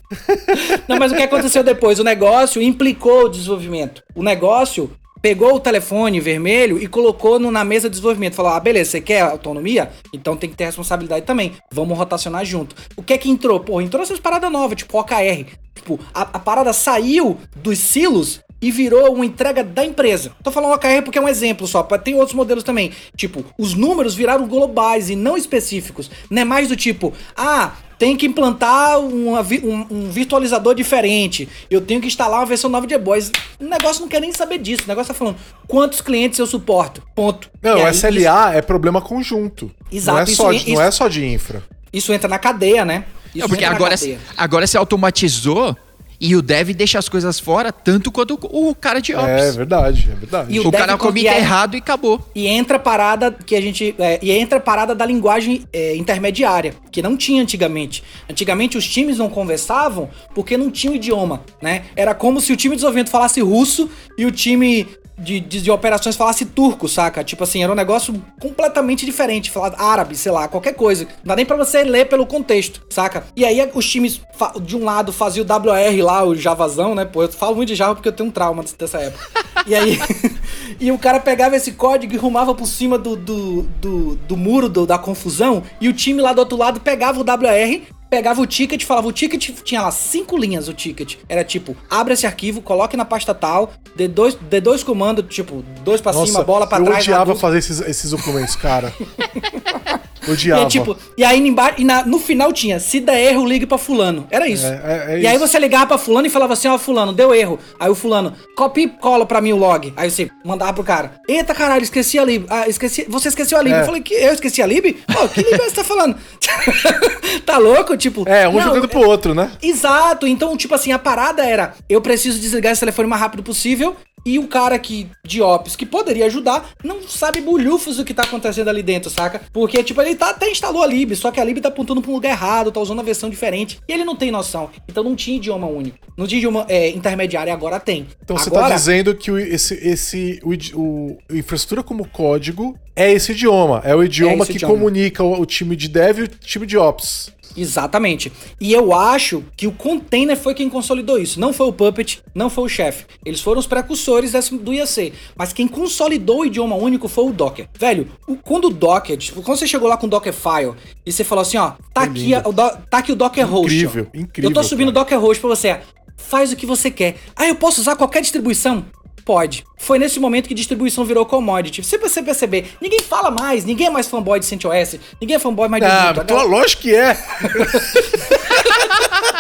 Não, mas o que aconteceu depois? O negócio implicou o desenvolvimento. O negócio pegou o telefone vermelho e colocou no- na mesa de desenvolvimento. Falou: ah, beleza, você quer autonomia? Então tem que ter responsabilidade também. Vamos rotacionar junto. O que é que entrou? Pô, entrou essas paradas novas, tipo OKR. Tipo, a, a parada saiu dos silos e virou uma entrega da empresa. Tô falando OKR porque é um exemplo só, tem outros modelos também. Tipo, os números viraram globais e não específicos. Não é mais do tipo, ah, tem que implantar uma um, um virtualizador diferente. Eu tenho que instalar uma versão nova de E-Boys. O negócio não quer nem saber disso. O negócio tá falando quantos clientes eu suporto. Ponto. Não, aí, SLA é problema conjunto. Exato, não, é isso- só, de- isso- não é só de infra. Isso, isso entra na cadeia, né? Isso É porque entra na agora, agora se automatizou e o dev deixa as coisas fora, tanto quanto o cara de ops. É verdade, é verdade. E o, o cara com- comita e aí- errado e acabou. E entra a parada que a gente. é, e entra a parada da linguagem é, intermediária, que não tinha antigamente. Antigamente os times não conversavam porque não tinha o idioma, né? Era como se o time de desenvolvimento falasse russo e o time de, de, de operações falasse turco, saca? Tipo assim, era um negócio completamente diferente. Falar árabe, sei lá, qualquer coisa. Não dá nem pra você ler pelo contexto, saca? E aí os times de um lado faziam o WR lá, o Javazão, né? Pô, eu falo muito de Java porque eu tenho um trauma dessa época. E aí. e o cara pegava esse código e rumava por cima do, do, do, do muro do- da confusão. E o time lá do outro lado pegava o WR. Pegava o ticket, falava, o ticket tinha lá cinco linhas o ticket. Era tipo, abre esse arquivo, coloque na pasta tal, dê dois, dê dois comandos, tipo, dois pra cima, bola pra eu trás. odiava na dúvida. fazer esses, esses documentos, cara. E, odiava. é, tipo, e aí embaixo, e na- no final tinha, se der erro, ligue pra fulano. Era isso. É, é- é e aí isso. você ligava pra fulano e falava assim, ó, fulano, deu erro. Aí o fulano, copia e cola pra mim o log. Aí você mandava pro cara, eita caralho, esqueci a lib. Ah, esqueci, você esqueceu a lib. É. Eu falei, que eu esqueci a lib? Pô, que lib é você tá falando? tá louco? Tipo... É, um não, jogando pro outro, né? Exato, então, tipo assim, a parada era: eu preciso desligar esse telefone o mais rápido possível. E o cara que, de Ops, que poderia ajudar, não sabe bulhufos do que tá acontecendo ali dentro, saca? Porque, tipo, ele tá, até instalou a lib, só que a lib tá apontando pra um lugar errado, tá usando a versão diferente. E ele não tem noção. Então não tinha idioma único. Não tinha idioma é, intermediário, agora tem. Então você agora, tá dizendo que o, esse, esse, o, o- infraestrutura como código é esse idioma. É o idioma esse que idioma. comunica o, o time de dev e o time de ops. Exatamente. E eu acho que o container foi quem consolidou isso. Não foi o Puppet, não foi o chefe. Eles foram os precursores do IAC. Mas quem consolidou o idioma único foi o Docker. Velho, quando o Docker, tipo, quando você chegou lá com o Dockerfile e você falou assim, ó, tá, aqui, a- o tá aqui o Docker Host. Incrível, incrível, Eu tô subindo o cara. Docker Host pra você. Faz o que você quer. Ah, eu posso usar qualquer distribuição? Pode. Foi nesse momento que distribuição virou commodity. Se você perceber, ninguém fala mais, ninguém é mais fanboy de CentOS, ninguém é fanboy mais de Ah, Ubuntu. então, lógico que é.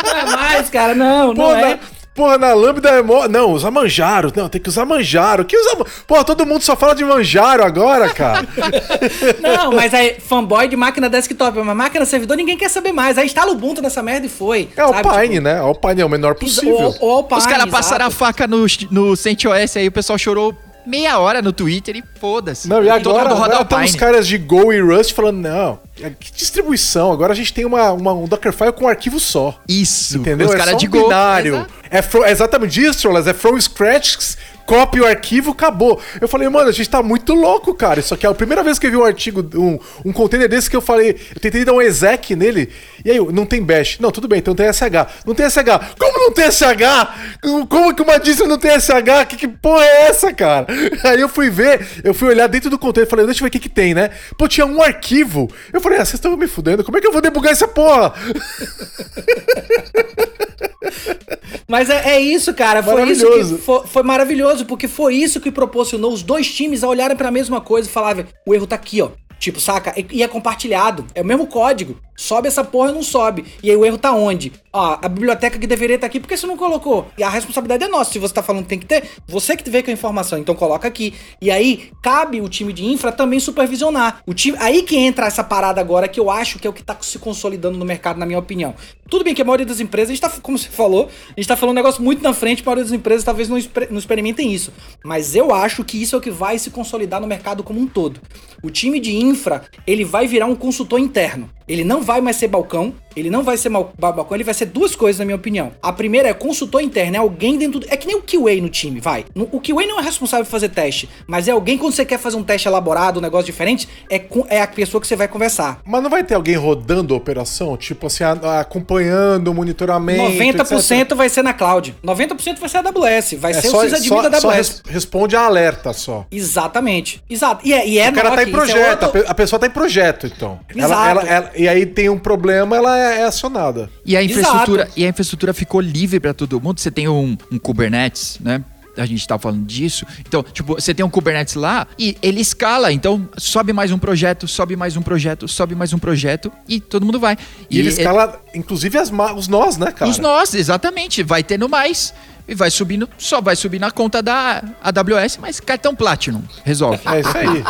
Não é mais, cara, não, Pô, não é. Porra, na Lambda é mó... Não, usar Manjaro. Não, tem que usar Manjaro. Que usa... Porra, todo mundo só fala de Manjaro agora, cara. Não, mas aí, fanboy de máquina desktop, mas máquina servidor ninguém quer saber mais. Aí instala o Ubuntu nessa merda e foi. É o sabe? Alpine, Tipo, né? Alpine é o menor possível. O, o Alpine, Os caras passaram a faca no, no CentOS aí, o pessoal chorou meia hora no Twitter e foda-se. Não, e Todo agora, agora os Alpine. caras de Go e Rust falando, não, é que distribuição, agora a gente tem uma, uma- um Dockerfile com um arquivo só. Isso, Entendeu? os é caras só de um binário. Exato. É, fro- é exatamente distroless, é from scratch, copia o arquivo, acabou. Eu falei, mano, a gente tá muito louco, cara. Isso aqui é a primeira vez que eu vi um artigo, um, um container desse que eu falei, eu tentei dar um exec nele, e aí, não tem bash. Não, tudo bem, então tem SH. Não tem SH. Como não tem SH? Como- que uma distro não tem SH? Que, que porra é essa, cara? Aí eu fui ver, eu fui olhar dentro do container falei, deixa eu ver o que que tem, né? Pô, tinha um arquivo. Eu falei, ah, vocês estão me fudendo, como é que eu vou debugar essa porra? Mas é, é isso, cara. Foi isso Maravilhoso. que foi, foi maravilhoso, porque foi isso que proporcionou os dois times a olharem pra mesma coisa e falarem: o erro tá aqui, ó. Tipo, saca? E é compartilhado. É o mesmo código. Sobe essa porra ou não sobe. E aí o erro tá onde? Ó, a biblioteca que deveria estar aqui, por que você não colocou? E a responsabilidade é nossa. Se você tá falando que tem que ter, você que veio com a informação, então coloca aqui. E aí, cabe o time de infra também supervisionar. O time, aí que entra essa parada agora que eu acho que é o que tá se consolidando no mercado, na minha opinião. Tudo bem que a maioria das empresas, a gente tá, como você falou, a gente tá falando um negócio muito na frente, a maioria das empresas talvez não, exper- não experimentem isso. Mas eu acho que isso é o que vai se consolidar no mercado como um todo. O time de infra, ele vai virar um consultor interno. Ele não vai mais ser balcão, ele não vai ser mal- ba- balcão, ele vai ser duas coisas, na minha opinião. A primeira é consultor interno, é alguém dentro do. É que nem o QA no time, vai. O QA não é responsável por fazer teste, mas é alguém quando você quer fazer um teste elaborado, um negócio diferente, é, com- é a pessoa que você vai conversar. Mas não vai ter alguém rodando a operação? Tipo assim, acompanhando o monitoramento. 90% etc. vai ser na cloud. 90% vai ser a AWS. Vai É ser só, o sysadmin só, da só AWS. res- responde a alerta só. Exatamente. Exato. E é, e é o cara tá NOC, em é projeto, a outro- a pessoa tá em projeto, então. Ela, Exato. ela- ela- e aí tem um problema, ela é, é acionada. E a Exato. infraestrutura, e a infraestrutura ficou livre para todo mundo. Você tem um, um Kubernetes, né? A gente tá falando disso. Então, tipo, você tem um Kubernetes lá e ele escala. Então, sobe mais um projeto, sobe mais um projeto, sobe mais um projeto e todo mundo vai. E, ele escala, inclusive, as os nós, né, cara? Os nós, exatamente. Vai tendo mais. E vai subindo, só vai subir na conta da AWS, mas cartão Platinum. Resolve. É isso aí.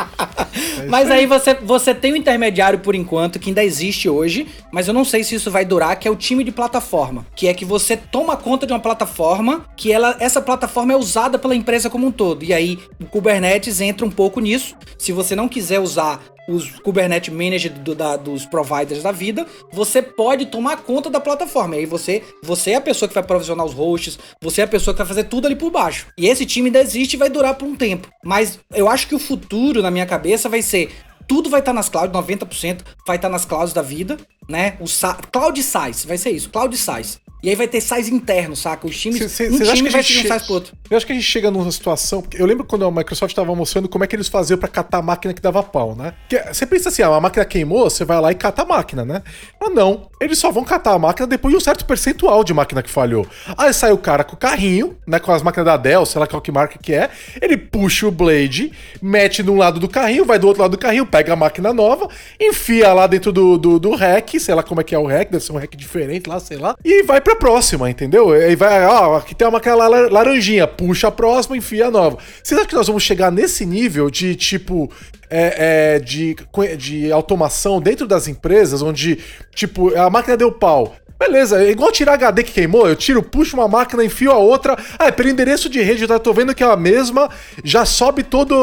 Mas aí você, você tem um intermediário por enquanto, que ainda existe hoje, mas eu não sei se isso vai durar, que é o time de plataforma. Que é que você toma conta de uma plataforma, que ela, essa plataforma é usada pela empresa como um todo. E aí o Kubernetes entra um pouco nisso. Se você não quiser usar os Kubernetes Manager do- da- dos providers da vida, você pode tomar conta da plataforma. E aí você, você é a pessoa que vai provisionar os hosts, você é a pessoa que vai fazer tudo ali por baixo. E esse time ainda existe e vai durar por um tempo. Mas eu acho que o futuro, na minha cabeça, vai ser tudo vai estar nas clouds, 90% vai estar nas clouds da vida, né? O Cloud Size, vai ser isso, Cloud Size. E aí vai ter size interno, saca? Os times, Cê- cê- um time que vai seguir um size pro outro. Eu acho que a gente chega numa situação. Eu lembro quando a Microsoft estava mostrando como é que eles faziam para catar a máquina que dava pau, né? Que você pensa assim, ah, a máquina queimou, você vai lá e cata a máquina, né? Mas não. Eles só vão catar a máquina depois de um certo percentual de máquina que falhou. Aí sai o cara com o carrinho, né? Com as máquinas da Dell, sei lá qual que marca que é. Ele puxa o blade, mete de um lado do carrinho, vai do outro lado do carrinho, pega a máquina nova, enfia lá dentro do, do, do rack, sei lá como é que é o rack, deve ser um rack diferente lá, sei lá, e vai pra próxima, entendeu? Aí vai, ó, aqui tem uma máquina la- laranjinha, puxa a próxima, enfia a nova. Acham que nós vamos chegar nesse nível de tipo. é, é, de, de automação dentro das empresas, onde, tipo, a máquina deu pau. Beleza, é igual tirar HD que queimou, eu tiro, puxo uma máquina, enfio a outra. Ah, é pelo endereço de rede, eu já tô vendo que é a mesma, já sobe toda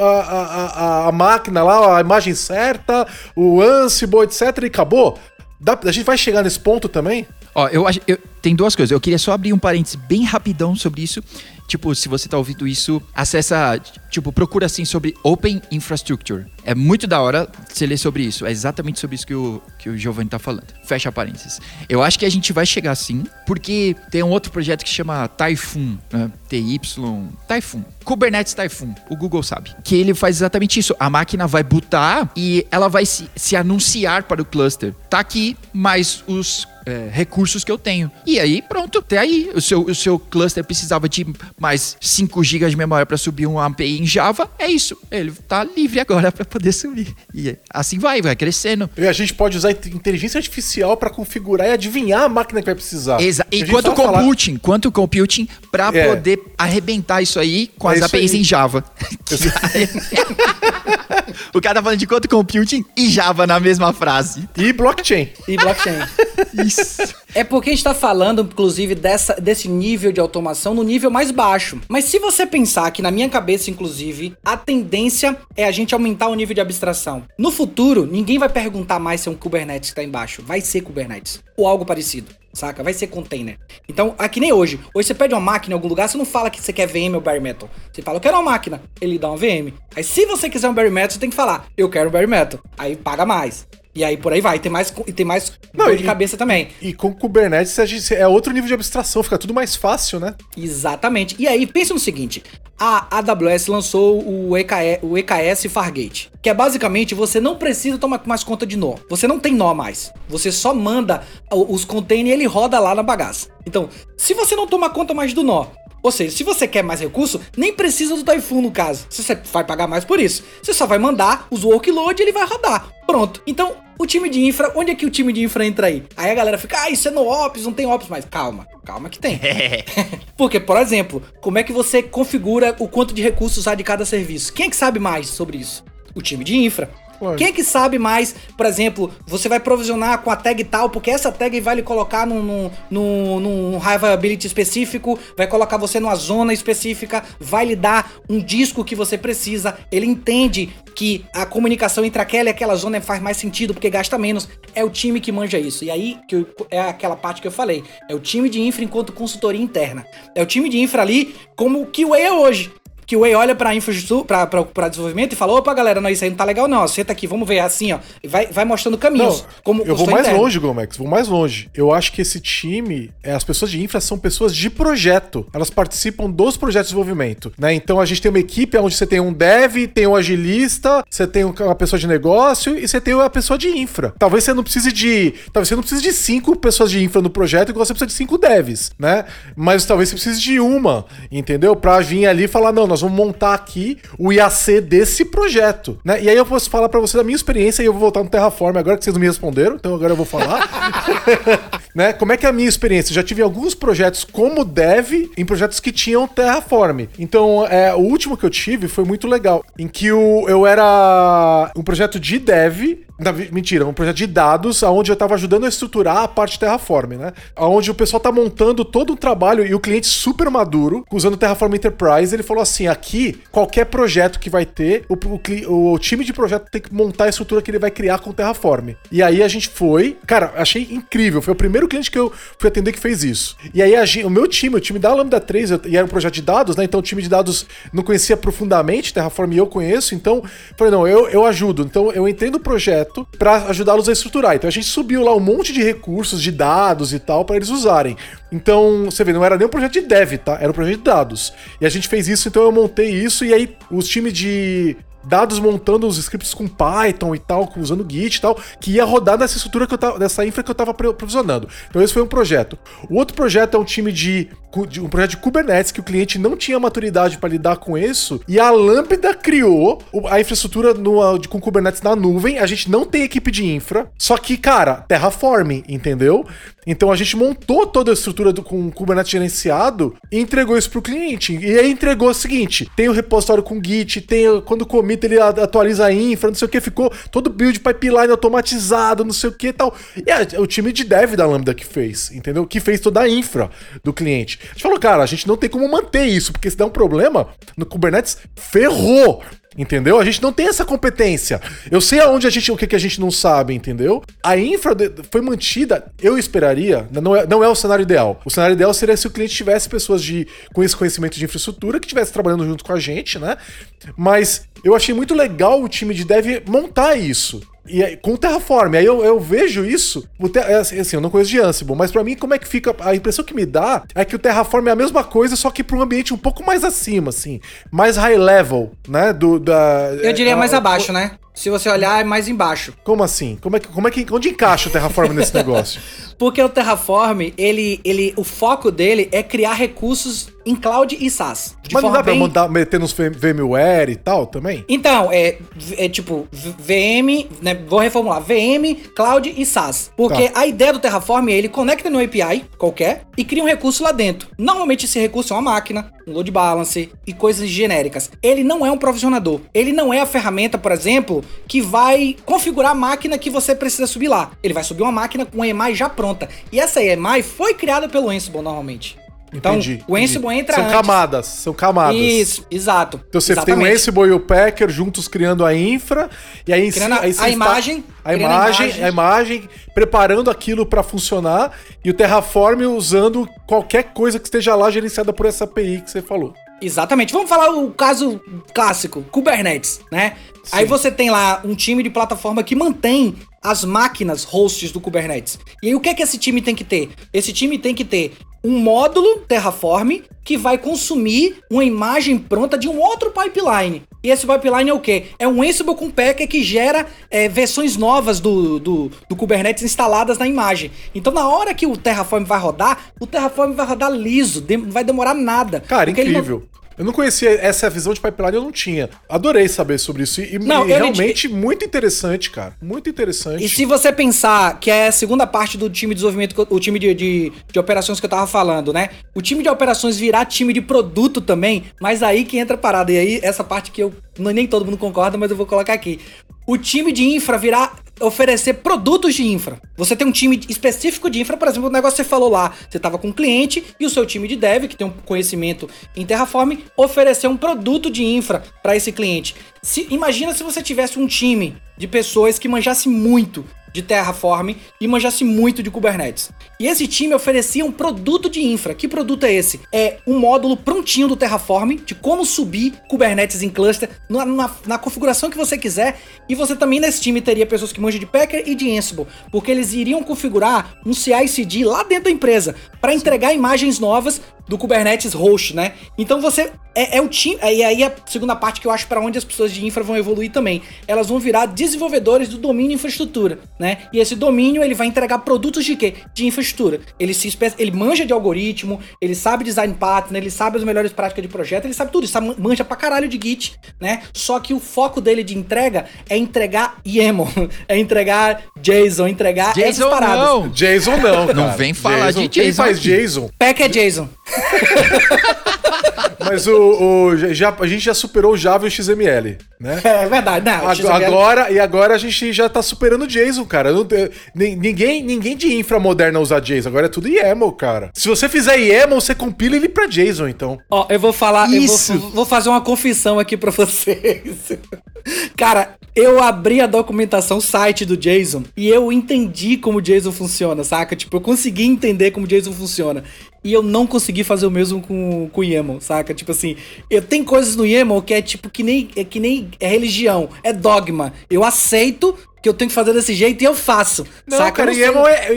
a, a, a máquina lá, a imagem certa, o Ansible, etc. e acabou. Dá- a gente vai chegar nesse ponto também? Ó, eu acho. eu- tem duas coisas. Eu queria só abrir um parênteses bem rapidão sobre isso. Tipo, se você tá ouvindo isso, acessa. Tipo, procura assim sobre Open Infrastructure. É muito da hora você ler sobre isso. É exatamente sobre isso que o, que o Giovanni tá falando. Fecha parênteses. Eu acho que a gente vai chegar assim, porque tem um outro projeto que chama Typhoon, né? TY. Typhoon. Kubernetes Typhoon. O Google sabe. Que ele faz exatamente isso. A máquina vai bootar e ela vai se, se anunciar para o cluster. Tá aqui, mais os é, recursos que eu tenho. E aí, pronto, até aí. O seu, o seu cluster precisava de mais 5 GB de memória para subir um API em Java. É isso. Ele tá livre agora para poder subir. E assim vai, vai crescendo. E a gente pode usar inteligência artificial para configurar e adivinhar a máquina que vai precisar. Exato. E quanto computing, falar... quanto computing para é. poder arrebentar isso aí com é as APIs aí. em Java. o cara tá falando de quanto computing e Java na mesma frase. E blockchain. E blockchain. Isso. É porque a gente está falando, inclusive, dessa, desse nível de automação no nível mais baixo. Mas se você pensar que, na minha cabeça, inclusive, a tendência é a gente aumentar o nível de abstração. No futuro, ninguém vai perguntar mais se é um Kubernetes que está embaixo. Vai ser Kubernetes. Ou algo parecido saca? Vai ser container. Então, aqui nem hoje. Hoje você pede uma máquina em algum lugar, você não fala que você quer VM ou bare metal. Você fala, eu quero uma máquina. Ele dá uma VM. Aí, se você quiser um bare metal, você tem que falar, eu quero um bare metal. Aí paga mais. E aí por aí vai. Tem mais, e tem mais Não, dor de cabeça também. E com Kubernetes a gente, é outro nível de abstração, fica tudo mais fácil, né? Exatamente. E aí, pensa no seguinte: a AWS lançou o, EKS, o EKS Fargate, que é basicamente você não precisa tomar mais conta de nó. Você não tem nó mais. Você só manda os containers e ele roda lá na bagaça. Então, se você não toma conta mais do nó, ou seja, se você quer mais recurso, nem precisa do Typhoon no caso. Você vai pagar mais por isso. Você só vai mandar os workload e ele vai rodar. Pronto. Então, o time de infra, onde é que o time de infra entra aí? Aí a galera fica, ah, isso é no Ops, não tem Ops mais. Calma, calma que tem. Porque, por exemplo, como é que você configura o quanto de recursos usar de cada serviço? Quem é que sabe mais sobre isso? O time de infra. Quem é que sabe mais, por exemplo, você vai provisionar com a tag tal, porque essa tag vai lhe colocar num, num, num, num Ability específico, vai colocar você numa zona específica, vai lhe dar um disco que você precisa. Ele entende que a comunicação entre aquela e aquela zona faz mais sentido porque gasta menos. É o time que manja isso. E aí que eu, é aquela parte que eu falei. É o time de infra enquanto consultoria interna. É o time de infra ali como o que é hoje que o Way olha pra infraestrutura, pra, pra, desenvolvimento e fala: opa, galera, não, isso aí não tá legal, não. Senta aqui, vamos ver assim, ó. Vai, vai mostrando caminhos. Não, como eu vou mais interno. longe, Gomex, vou mais longe. Eu acho que esse time, é, as pessoas de infra são pessoas de projeto. Elas participam dos projetos de desenvolvimento, né? Então a gente tem uma equipe onde você tem um dev, tem um agilista, você tem uma pessoa de negócio e você tem uma pessoa de infra. Talvez você não precise de. Talvez você não precise de cinco pessoas de infra no projeto, igual você precisa de cinco devs, né? Mas talvez você precise de uma, entendeu? Pra vir ali e falar, não, nós vamos montar aqui o IAC desse projeto, né? E aí eu posso falar para você da minha experiência e eu vou voltar no Terraform agora que vocês não me responderam, então agora eu vou falar. né? Como é que é a minha experiência? Eu já tive alguns projetos como dev em projetos que tinham Terraform. Então, é, o último que eu tive foi muito legal, em que o, eu era um projeto de dev mentira, um projeto de dados onde eu estava ajudando a estruturar a parte Terraform, né? Onde o pessoal tá montando todo um trabalho e o cliente super maduro, usando o Terraform Enterprise, ele falou assim: aqui, qualquer projeto que vai ter, o, o, o, time de projeto tem que montar a estrutura que ele vai criar com o Terraform. E aí a gente foi, cara, achei incrível. Foi o primeiro cliente que eu fui atender que fez isso. E aí a, o meu time, o time da Lambda 3, eu, e era um projeto de dados, né? Então o time de dados não conhecia profundamente Terraform e eu conheço, então falei, não, eu, eu ajudo. Então eu entrei no projeto projeto para ajudá-los a estruturar. Então a gente subiu lá um monte de recursos, de dados e tal, para eles usarem. Então, você vê, não era nem um projeto de dev, tá? Era um projeto de dados. E a gente fez isso, então eu montei isso, e aí os times de dados montando os scripts com Python e tal, usando Git e tal, que ia rodar nessa estrutura que eu tava, nessa infra que eu tava provisionando. Então esse foi um projeto. O outro projeto é um time de, de um projeto de Kubernetes que o cliente não tinha maturidade para lidar com isso e a Lambda criou a infraestrutura no, com Kubernetes na nuvem. A gente não tem equipe de infra, só que cara, Terraform, entendeu? Então a gente montou toda a estrutura do, com Kubernetes gerenciado e entregou isso pro cliente. E aí entregou o seguinte: tem o repositório com Git, tem quando commit ele atualiza a infra, não sei o que, ficou todo build pipeline automatizado, não sei o que e tal. E é o time de dev da Lambda que fez, entendeu? Que fez toda a infra do cliente. A gente falou, cara, a gente não tem como manter isso, porque se der um problema no Kubernetes, ferrou. Entendeu? A gente não tem essa competência. Eu sei aonde a gente, o que, que a gente não sabe, entendeu? A infra foi mantida, eu esperaria, não é, não é o cenário ideal. O cenário ideal seria se o cliente tivesse pessoas de, com esse conhecimento de infraestrutura que estivesse trabalhando junto com a gente, né? Mas eu achei muito legal o time de dev montar isso. E aí, com o Terraform, aí eu, eu vejo isso. É assim, assim, eu não conheço de Ansible, mas para mim, como é que fica? A impressão que me dá é que o Terraform é a mesma coisa, só que para um ambiente um pouco mais acima, assim. Mais high level, né? Do, da, eu diria é, mais a, abaixo, né? Se você olhar, é mais embaixo. Como assim? Como é que, como é que, onde encaixa o Terraform nesse negócio? Porque o Terraform, ele, ele, o foco dele é criar recursos em cloud e SaaS. Mas não dá bem... pra mandar, meter nos VMware e tal também? Então, é, é tipo, VM, né, vou reformular, VM, cloud e SaaS. Porque tá. a ideia do Terraform é ele conecta no API qualquer e cria um recurso lá dentro. Normalmente esse recurso é uma máquina, um load balancer e coisas genéricas. Ele não é um provisionador. Ele não é a ferramenta, por exemplo, que vai configurar a máquina que você precisa subir lá. Ele vai subir uma máquina com uma EMI já pronta. E essa EMI foi criada pelo Ansible normalmente. Então, entendi, o Ansible entendi. entra São antes. camadas, são camadas. Isso, exato. Então você exatamente. tem o Ansible e o Packer juntos criando a infra, e aí, criando aí a, a imagem, a imagem, a imagem, preparando aquilo para funcionar, e o Terraform usando qualquer coisa que esteja lá gerenciada por essa API que você falou. Exatamente. Vamos falar o caso clássico, Kubernetes, né? Sim. Aí você tem lá um time de plataforma que mantém as máquinas hosts do Kubernetes. E aí o que é que esse time tem que ter? Esse time tem que ter um módulo Terraform que vai consumir uma imagem pronta de um outro pipeline. E esse pipeline é o quê? É um Ansible com Packer que gera é, versões novas do, do, do, Kubernetes instaladas na imagem. Então, na hora que o Terraform vai rodar, o Terraform vai rodar liso, não vai demorar nada. Cara, incrível. Eu não conhecia essa visão de pipeline, eu não tinha. Adorei saber sobre isso. E, não, e realmente muito interessante, cara. Muito interessante. E se você pensar que é a segunda parte do time de desenvolvimento, o time de, de, de, operações que eu tava falando, né? O time de operações virar time de produto também, mas aí que entra a parada. E aí, essa parte que eu. Nem todo mundo concorda, mas eu vou colocar aqui o time de infra virar oferecer produtos de infra. Você tem um time específico de infra, por exemplo, o negócio que você falou lá, você estava com um cliente e o seu time de dev, que tem um conhecimento em Terraform, oferecer um produto de infra para esse cliente. Se, imagina se você tivesse um time de pessoas que manjasse muito de Terraform e manjasse muito de Kubernetes. E esse time oferecia um produto de infra. Que produto é esse? É um módulo prontinho do Terraform de como subir Kubernetes em cluster na, na, na configuração que você quiser. E você também nesse time teria pessoas que manjam de Packer e de Ansible, porque eles iriam configurar um CI/CD lá dentro da empresa para entregar imagens novas do Kubernetes host, né? Então você é, é o time. E aí a segunda parte que eu acho para onde as pessoas de infra vão evoluir também. Elas vão virar desenvolvedores do domínio infraestrutura, né? E esse domínio ele vai entregar produtos de quê? De infraestrutura. Ele se ele manja de algoritmo, ele sabe design pattern, ele sabe as melhores práticas de projeto, ele sabe tudo, ele sabe, manja pra caralho de Git, né? Só que o foco dele de entrega é entregar YAML, é entregar JSON, entregar JSON essas paradas. Não. JSON não, cara. Não vem falar JSON. de JSON. Quem faz JSON? Pack é JSON. Mas o, o, já, a gente já superou o Java e o XML, né? É verdade, não. XML... Agora, e agora a gente já tá superando o JSON, cara. Não, ninguém, ninguém de infra moderna usa JSON, agora é tudo YAML, cara. Se você fizer YAML, você compila ele pra JSON, então. Ó, eu vou falar, Isso. eu vou, vou fazer uma confissão aqui pra vocês. Cara, eu abri a documentação site do JSON e eu entendi como o JSON funciona, saca? Tipo, eu consegui entender como o JSON funciona. E eu não consegui fazer o mesmo com, com o YAML, saca? Tipo assim, eu tenho coisas no YAML que é tipo que nem é que nem é religião, é dogma. Eu aceito que eu tenho que fazer desse jeito e eu faço. Não, saca? cara, YAML é,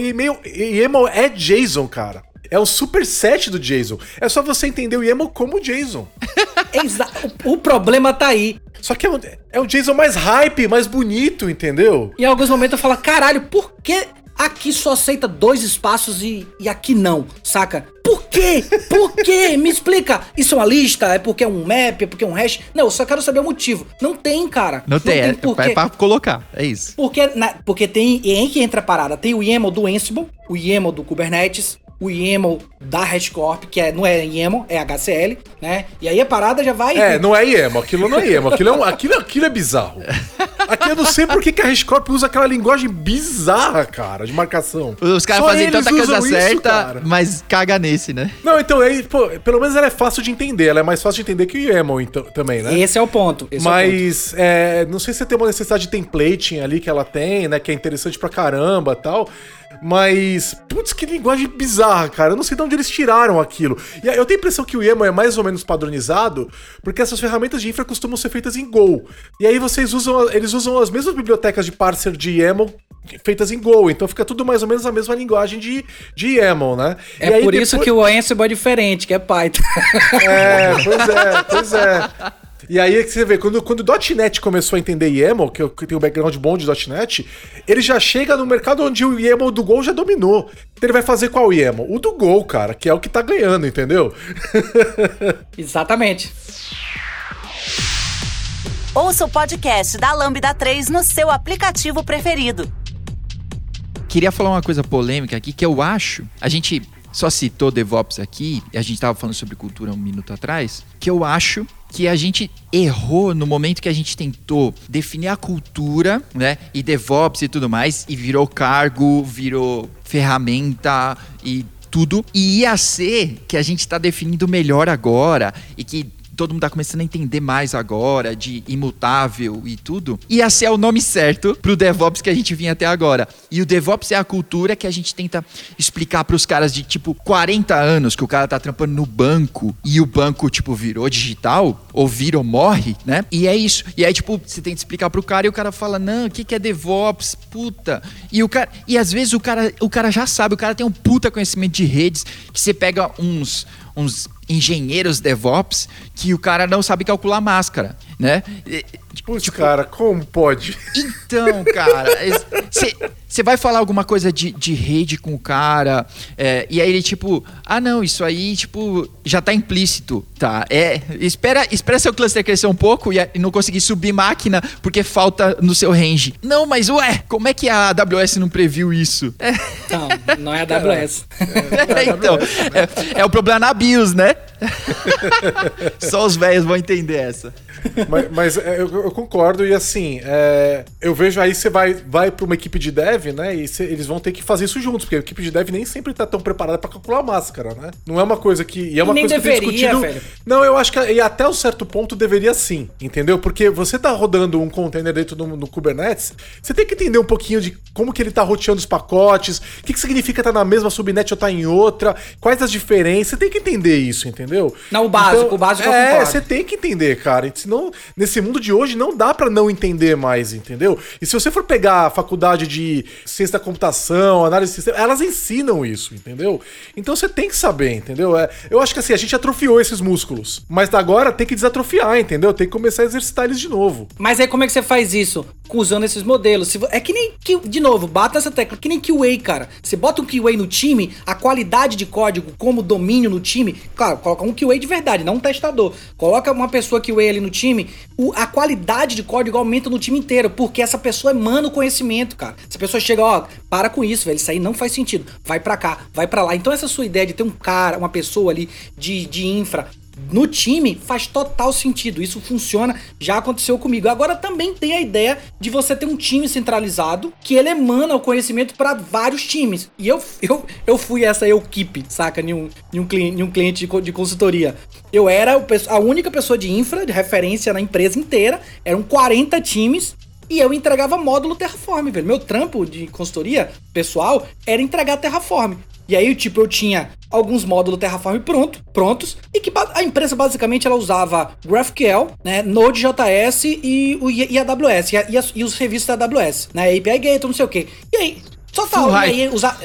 YAML é JSON, cara. É o superset do JSON. É só você entender o YAML como JSON. o, o problema tá aí. Só que é um, é um JSON mais hype, mais bonito, entendeu? Em alguns momentos eu falo, caralho, por que Aqui só aceita dois espaços e, e aqui não, saca? Por quê? Por quê? Me explica. Isso é uma lista? É porque é um map? É porque é um hash? Não, eu só quero saber o motivo. Não tem, cara. Não, não tem, tem é, porque... é pra colocar. É isso. Porque, na, porque tem. E em que entra a parada? Tem o YAML do Ansible, o YAML do Kubernetes, o YAML da HashiCorp, que é, não é YAML, é HCL, né? E aí a parada já vai... É, não é YAML, aquilo não é YAML, aquilo é, aquilo, aquilo é bizarro. Aqui eu não sei por que, que a HashiCorp usa aquela linguagem bizarra, cara, de marcação. Os caras fazem tanta coisa certa, mas caga nesse, né? Não, então, aí, pô, pelo menos ela é fácil de entender, ela é mais fácil de entender que o YAML então, também, né? Esse é o ponto. mas, é, o ponto. É, não sei se tem uma necessidade de templating ali que ela tem, né, que é interessante pra caramba tal, mas, putz, que linguagem bizarra, cara. Eu não sei de onde eles tiraram aquilo. E eu tenho a impressão que o YAML é mais ou menos padronizado, porque essas ferramentas de infra costumam ser feitas em Go. E aí vocês usam, eles usam as mesmas bibliotecas de parser de YAML feitas em Go, então fica tudo mais ou menos a mesma linguagem de, de YAML, né? É por depois... isso que o Ansible é diferente, que é Python. É, pois é, pois é. E aí é que você vê, quando, quando o .NET começou a entender YAML, que, eu, que tem um background bom de .NET, ele já chega no mercado onde o YAML do Go já dominou. Então ele vai fazer qual YAML? O do Go, cara, que é o que tá ganhando, entendeu? Exatamente. Ouça o podcast da Lambda 3 no seu aplicativo preferido. Queria falar uma coisa polêmica aqui que eu acho. A gente só citou DevOps aqui, e a gente estava falando sobre cultura um minuto atrás, que eu acho que a gente errou no momento que a gente tentou definir a cultura, né? E DevOps e tudo mais, e virou cargo, virou ferramenta e tudo. E ia ser que a gente está definindo melhor agora e que todo mundo tá começando a entender mais agora, de imutável e tudo, ia ser o nome certo pro DevOps que a gente vinha até agora. E o DevOps é a cultura que a gente tenta explicar pros caras de tipo 40 anos que o cara tá trampando no banco e o banco, tipo, virou digital, ou vira ou morre, né? E é isso. E aí, tipo, você tenta explicar pro cara e o cara fala: não, o que, que é DevOps? Puta. E o cara. E às vezes o cara, o cara já sabe, o cara tem um puta conhecimento de redes que você pega uns uns engenheiros DevOps que o cara não sabe calcular máscara, né? Putz, tipo, cara, como pode? Então, cara, você vai falar alguma coisa de, de rede com o cara, é, e aí ele, tipo, ah, não, isso aí, tipo, já tá implícito, tá? É, espera, espera seu cluster crescer um pouco e, e não conseguir subir máquina porque falta no seu range. Não, mas ué, como é que a AWS não previu isso? É. Não, não é a AWS. É, é, então, é, é o problema na BIOS, né? Só os velhos vão entender essa. Mas, mas eu, eu, concordo, e assim, é, eu vejo aí você vai, vai para uma equipe de dev, né? E cê, eles vão ter que fazer isso juntos, porque a equipe de dev nem sempre tá tão preparada para calcular a máscara, né? Não é uma coisa que. E é uma e coisa deveria, que discutido. Velho. Não, eu acho que e até um certo ponto deveria sim, entendeu? Porque você tá rodando um container dentro do, do Kubernetes, você tem que entender um pouquinho de como que ele tá roteando os pacotes, o que, que significa estar tá na mesma subnet ou tá em outra, quais as diferenças. Você tem que entender isso, entendeu? Não, o básico, então, o básico é, você tem que entender, cara. Senão, nesse mundo de hoje, não dá para não entender mais, entendeu? E se você for pegar a faculdade de ciência da computação, análise de sistema, elas ensinam isso, entendeu? Então você tem que saber, entendeu? É, eu acho que assim, a gente atrofiou esses músculos. Mas agora tem que desatrofiar, entendeu? Tem que começar a exercitar eles de novo. Mas aí como é que você faz isso? Usando esses modelos. É que nem. De novo, bata essa tecla. Que nem QA, cara. Você bota um QA no time, a qualidade de código, como domínio no time. Claro, coloca um QA de verdade, não um testador. Coloca uma pessoa QA ali no time, a qualidade de código aumenta no time inteiro, porque essa pessoa emana o conhecimento, cara. Essa pessoa chega, ó, para com isso, velho, isso aí não faz sentido. Vai para cá, vai para lá. Então essa sua ideia de ter um cara, uma pessoa ali de, de infra no time faz total sentido. Isso funciona, já aconteceu comigo. Agora também tem a ideia de você ter um time centralizado que ele emana o conhecimento para vários times. E eu, eu, eu fui essa equipe, saca? Em um, um, cliente, em cliente de consultoria. Eu era a única pessoa de infra, de referência na empresa inteira. Eram 40 times e eu entregava módulo Terraform, velho. Meu trampo de consultoria pessoal era entregar Terraform. E aí, tipo, eu tinha alguns módulos Terraform pronto, prontos, e que a empresa basicamente ela usava GraphQL, né, Node.js e, o, e AWS, e, e, e os serviços da AWS, né, API Gateway, não sei o que. E aí, só tal, e aí usar...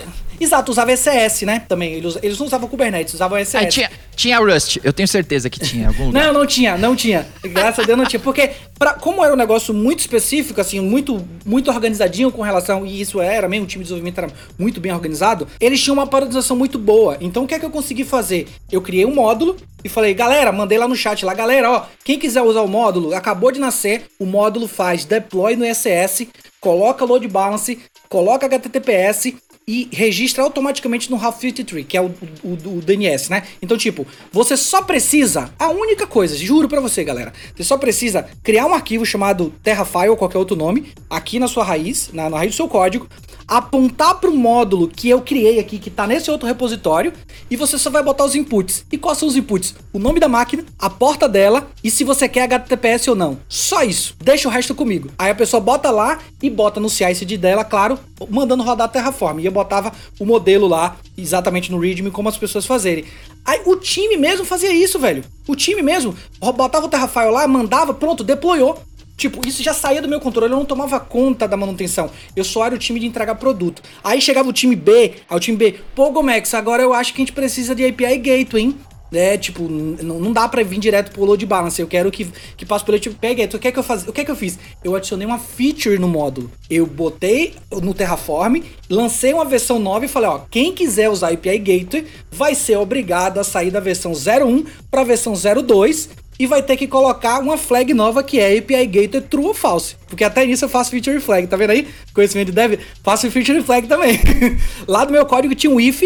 Exato, usava ECS, né? Também. Eles, eles não usavam Kubernetes, usavam ECS. Ah, tinha, tinha Rust, eu tenho certeza que tinha algum lugar. não, não tinha, não tinha. Graças a Deus não tinha. Porque, pra, como era um negócio muito específico, assim, muito, muito organizadinho com relação, e isso era mesmo, o time de desenvolvimento era muito bem organizado, eles tinham uma paradização muito boa. Então, o que é que eu consegui fazer? Eu criei um módulo e falei, galera, mandei lá no chat lá, galera, ó, quem quiser usar o módulo, acabou de nascer, o módulo faz deploy no ECS, coloca load balance, coloca HTTPS e registra automaticamente no Half-53, que é o, o, o, DNS, né? Então, tipo, você só precisa, a única coisa, juro pra você, galera, você só precisa criar um arquivo chamado Terrafile ou qualquer outro nome, aqui na sua raiz, na, na raiz do seu código, apontar para o módulo que eu criei aqui, que está nesse outro repositório, e você só vai botar os inputs. E quais são os inputs? O nome da máquina, a porta dela e se você quer HTTPS ou não. Só isso. Deixa o resto comigo. Aí a pessoa bota lá e bota no CI/CD dela, claro, mandando rodar Terraform. E eu botava o modelo lá exatamente no README como as pessoas fazerem. Aí o time mesmo fazia isso, velho. O time mesmo botava o Terrafile lá, mandava, pronto, deployou. Tipo, isso já saía do meu controle, eu não tomava conta da manutenção. Eu só era o time de entregar produto. Aí chegava o time B, aí o time B, pô, Gomex, agora eu acho que a gente precisa de API Gateway, hein? né? Tipo, não dá pra vir direto pro load balance. Eu quero que, que passe pelo tipo, pega, tu quer que eu faz, o que é que eu fiz? Eu adicionei uma feature no módulo. Eu botei no Terraform, lancei uma versão nova e falei, ó, quem quiser usar API Gateway vai ser obrigado a sair da versão 01 para a versão 02 e vai ter que colocar uma flag nova que é API Gateway True ou False. Porque até nisso eu faço feature flag, tá vendo aí? Conhecimento de dev, faço feature flag também. Lá do meu código tinha um if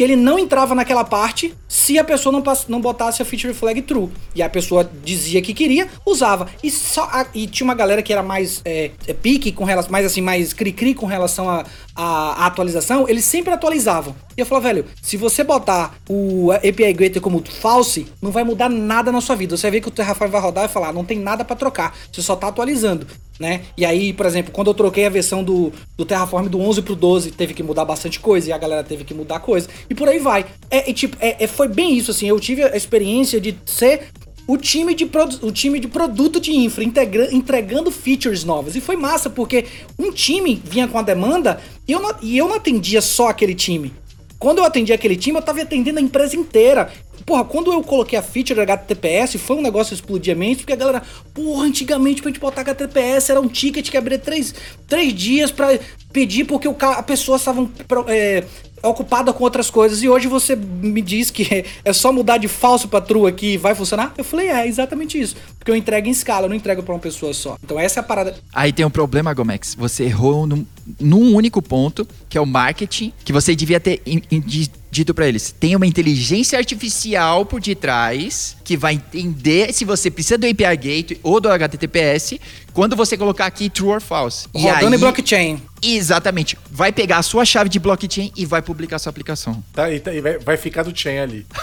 que ele não entrava naquela parte se a pessoa não, não botasse a feature flag true. E a pessoa dizia que queria, usava. E, só a, e tinha uma galera que era mais é, é, pique com relação, mais assim, mais cri-cri com relação à a, a, atualização, eles sempre atualizavam. E eu falava, velho, se você botar o API Gateway como false, não vai mudar nada na sua vida. Você vai ver que o Terraform vai rodar e falar, não tem nada para trocar, você só tá atualizando né? E aí, por exemplo, quando eu troquei a versão do, do Terraform do 11 pro 12, teve que mudar bastante coisa e a galera teve que mudar coisa. E por aí vai. É, é tipo, é, é, foi bem isso, assim. Eu tive a experiência de ser o time de, o time de produto de infra, entregando features novas. E foi massa, porque um time vinha com a demanda e eu não, e eu não atendia só aquele time. Quando eu atendi aquele time, eu tava atendendo a empresa inteira. Porra, quando eu coloquei a feature HTTPS, foi um negócio explodidamente, porque a galera, porra, antigamente pra gente botar HTTPS era um ticket que abria três, três dias pra pedir porque o, a pessoa estava é, ocupada com outras coisas. E hoje você me diz que é só mudar de falso pra true aqui e vai funcionar? Eu falei, é, exatamente isso. Porque eu entrego em escala, eu não entrego pra uma pessoa só. Então essa é a parada. Aí tem um problema, Gomex. Você errou num, num único ponto, que é o marketing, que você devia ter in, in, dito para eles: tem uma inteligência artificial por detrás que vai entender se você precisa do API Gateway ou do HTTPS quando você colocar aqui true or false. Rodando aí, em blockchain. Exatamente. Vai pegar a sua chave de blockchain e vai publicar a sua aplicação. Tá, e, tá, e vai, vai ficar do chain ali.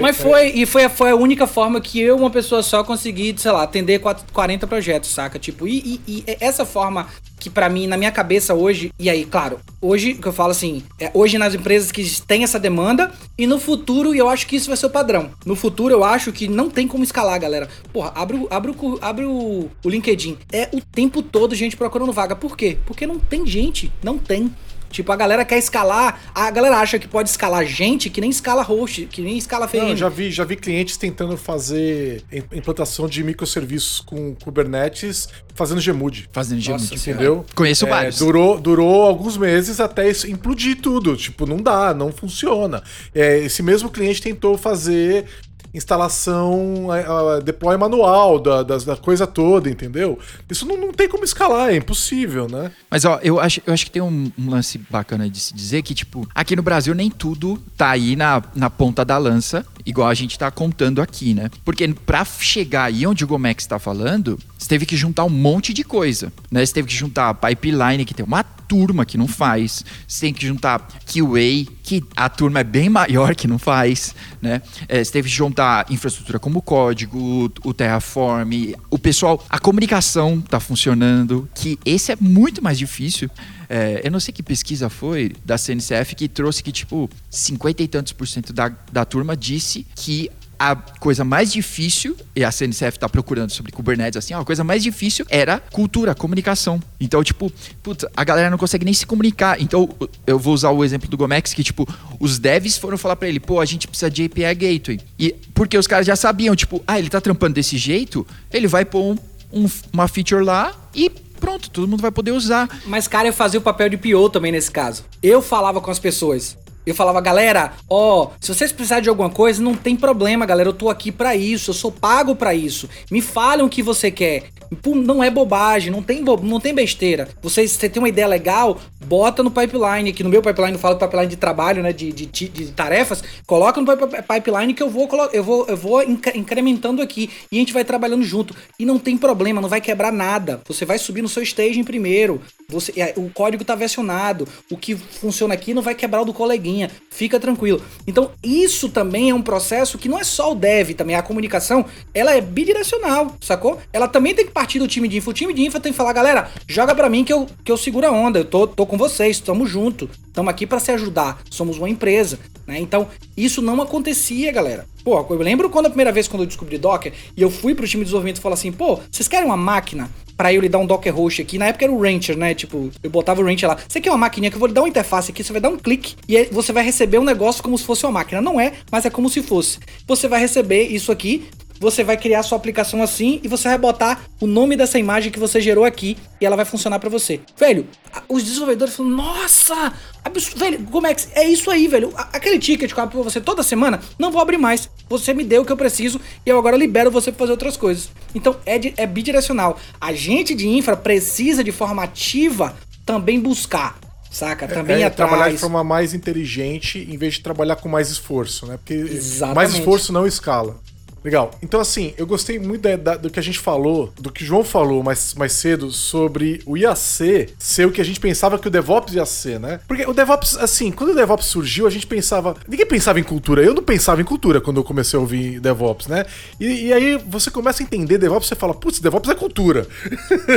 Mas foi, e foi, foi a única forma que eu, uma pessoa só, consegui, sei lá, atender 40 projetos, saca? Tipo, e, e, e essa forma que para mim, na minha cabeça hoje, e aí, claro, hoje que eu falo assim, é, hoje nas empresas que tem essa demanda, e no futuro, e eu acho que isso vai ser o padrão. No futuro, eu acho que não tem como escalar, galera. Porra, abre, abre, o, abre o, o LinkedIn. É o tempo todo gente procurando vaga. Por quê? Porque não tem gente. Não tem. Tipo, a galera quer escalar, a galera acha que pode escalar gente que nem escala host, que nem escala FM. Não, já vi, já vi clientes tentando fazer implantação de microserviços com Kubernetes fazendo Gmood. Fazendo Gmood. Entendeu? Conheço é, vários. Durou, durou alguns meses até isso implodir tudo. Tipo, não dá, não funciona. É, esse mesmo cliente tentou fazer instalação, uh, deploy manual da, da, da, coisa toda, entendeu? Isso não, não tem como escalar, é impossível, né? Mas, ó, eu acho, eu acho que tem um, lance bacana de se dizer que, tipo, aqui no Brasil nem tudo tá aí na, na ponta da lança, igual a gente tá contando aqui, né? Porque pra chegar aí onde o Gomex tá falando, você teve que juntar um monte de coisa, né? Você teve que juntar a pipeline, que tem uma turma que não faz. Você tem que juntar QA, que a turma é bem maior que não faz, né? É, você teve que juntar infraestrutura como código, o Terraform, o pessoal, a comunicação tá funcionando, que esse é muito mais difícil. É, eu não sei que pesquisa foi da CNCF que trouxe que, tipo, 50 e tantos por cento da, da turma disse que a coisa mais difícil, e a CNCF tá procurando sobre Kubernetes assim, a coisa mais difícil era cultura, comunicação. Então, tipo, puta, a galera não consegue nem se comunicar. Então, eu vou usar o exemplo do Gomex, que, tipo, os devs foram falar para ele, pô, a gente precisa de API Gateway. E porque os caras já sabiam, tipo, ah, ele tá trampando desse jeito, ele vai pôr um, um, uma feature lá e pronto, todo mundo vai poder usar. Mas, cara, eu fazia o papel de PO também nesse caso. Eu falava com as pessoas. Eu falava, galera, ó, se vocês precisarem de alguma coisa, não tem problema, galera. Eu tô aqui para isso, eu sou pago para isso. Me falem o que você quer. Não é bobagem, não tem, bo não tem besteira. Você, você tem uma ideia legal, bota no pipeline. Aqui no meu pipeline, eu falo pipeline de trabalho, né? De, de, de tarefas. Coloca no pipeline que eu vou, eu vou, eu vou incrementando aqui. E a gente vai trabalhando junto. E não tem problema, não vai quebrar nada. Você vai subir no seu staging primeiro. Você, é, o código tá versionado. O que funciona aqui não vai quebrar o do coleguinha. Fica tranquilo. Então, isso também é um processo que não é só o dev, também a comunicação, ela é bidirecional, sacou? Ela também tem que partir do time de info. O time de info tem que falar, galera, joga para mim que eu, que eu seguro a onda. Eu tô, tô com vocês, estamos junto. Estamos aqui para se ajudar. Somos uma empresa, né? Então, isso não acontecia, galera. Pô, eu lembro quando a primeira vez quando eu descobri Docker e eu fui pro time de desenvolvimento e falei assim, pô, vocês querem uma máquina pra eu lhe dar um Docker host aqui. Na época era o Rancher, né? Tipo, eu botava o Rancher lá. Você quer uma maquininha que eu vou lhe dar uma interface aqui, você vai dar um clique e você vai receber um negócio como se fosse uma máquina. Não é, mas é como se fosse. Você vai receber isso aqui, você vai criar sua aplicação assim e você vai botar o nome dessa imagem que você gerou aqui e ela vai funcionar para você. Velho, os desenvolvedores falam, nossa, absurdo, velho, como é que é isso aí, velho? Aquele ticket que eu abro pra você toda semana, não vou abrir mais. Você me deu o que eu preciso e eu agora libero você pra fazer outras coisas. Então é, é bidirecional. A gente de infra precisa de forma ativa também buscar saca? Também é, é atrás. trabalhar de forma mais inteligente em vez de trabalhar com mais esforço, né? Porque Exatamente. mais esforço não escala. Legal. Então, assim, eu gostei muito da, da, do que a gente falou, do que o João falou mais, mais cedo sobre o IAC ser o que a gente pensava que o DevOps ia ser, né? Porque o DevOps, assim, quando o DevOps surgiu, a gente pensava. Ninguém pensava em cultura. Eu não pensava em cultura quando eu comecei a ouvir DevOps, né? E, e aí você começa a entender DevOps, você fala, putz, DevOps é cultura.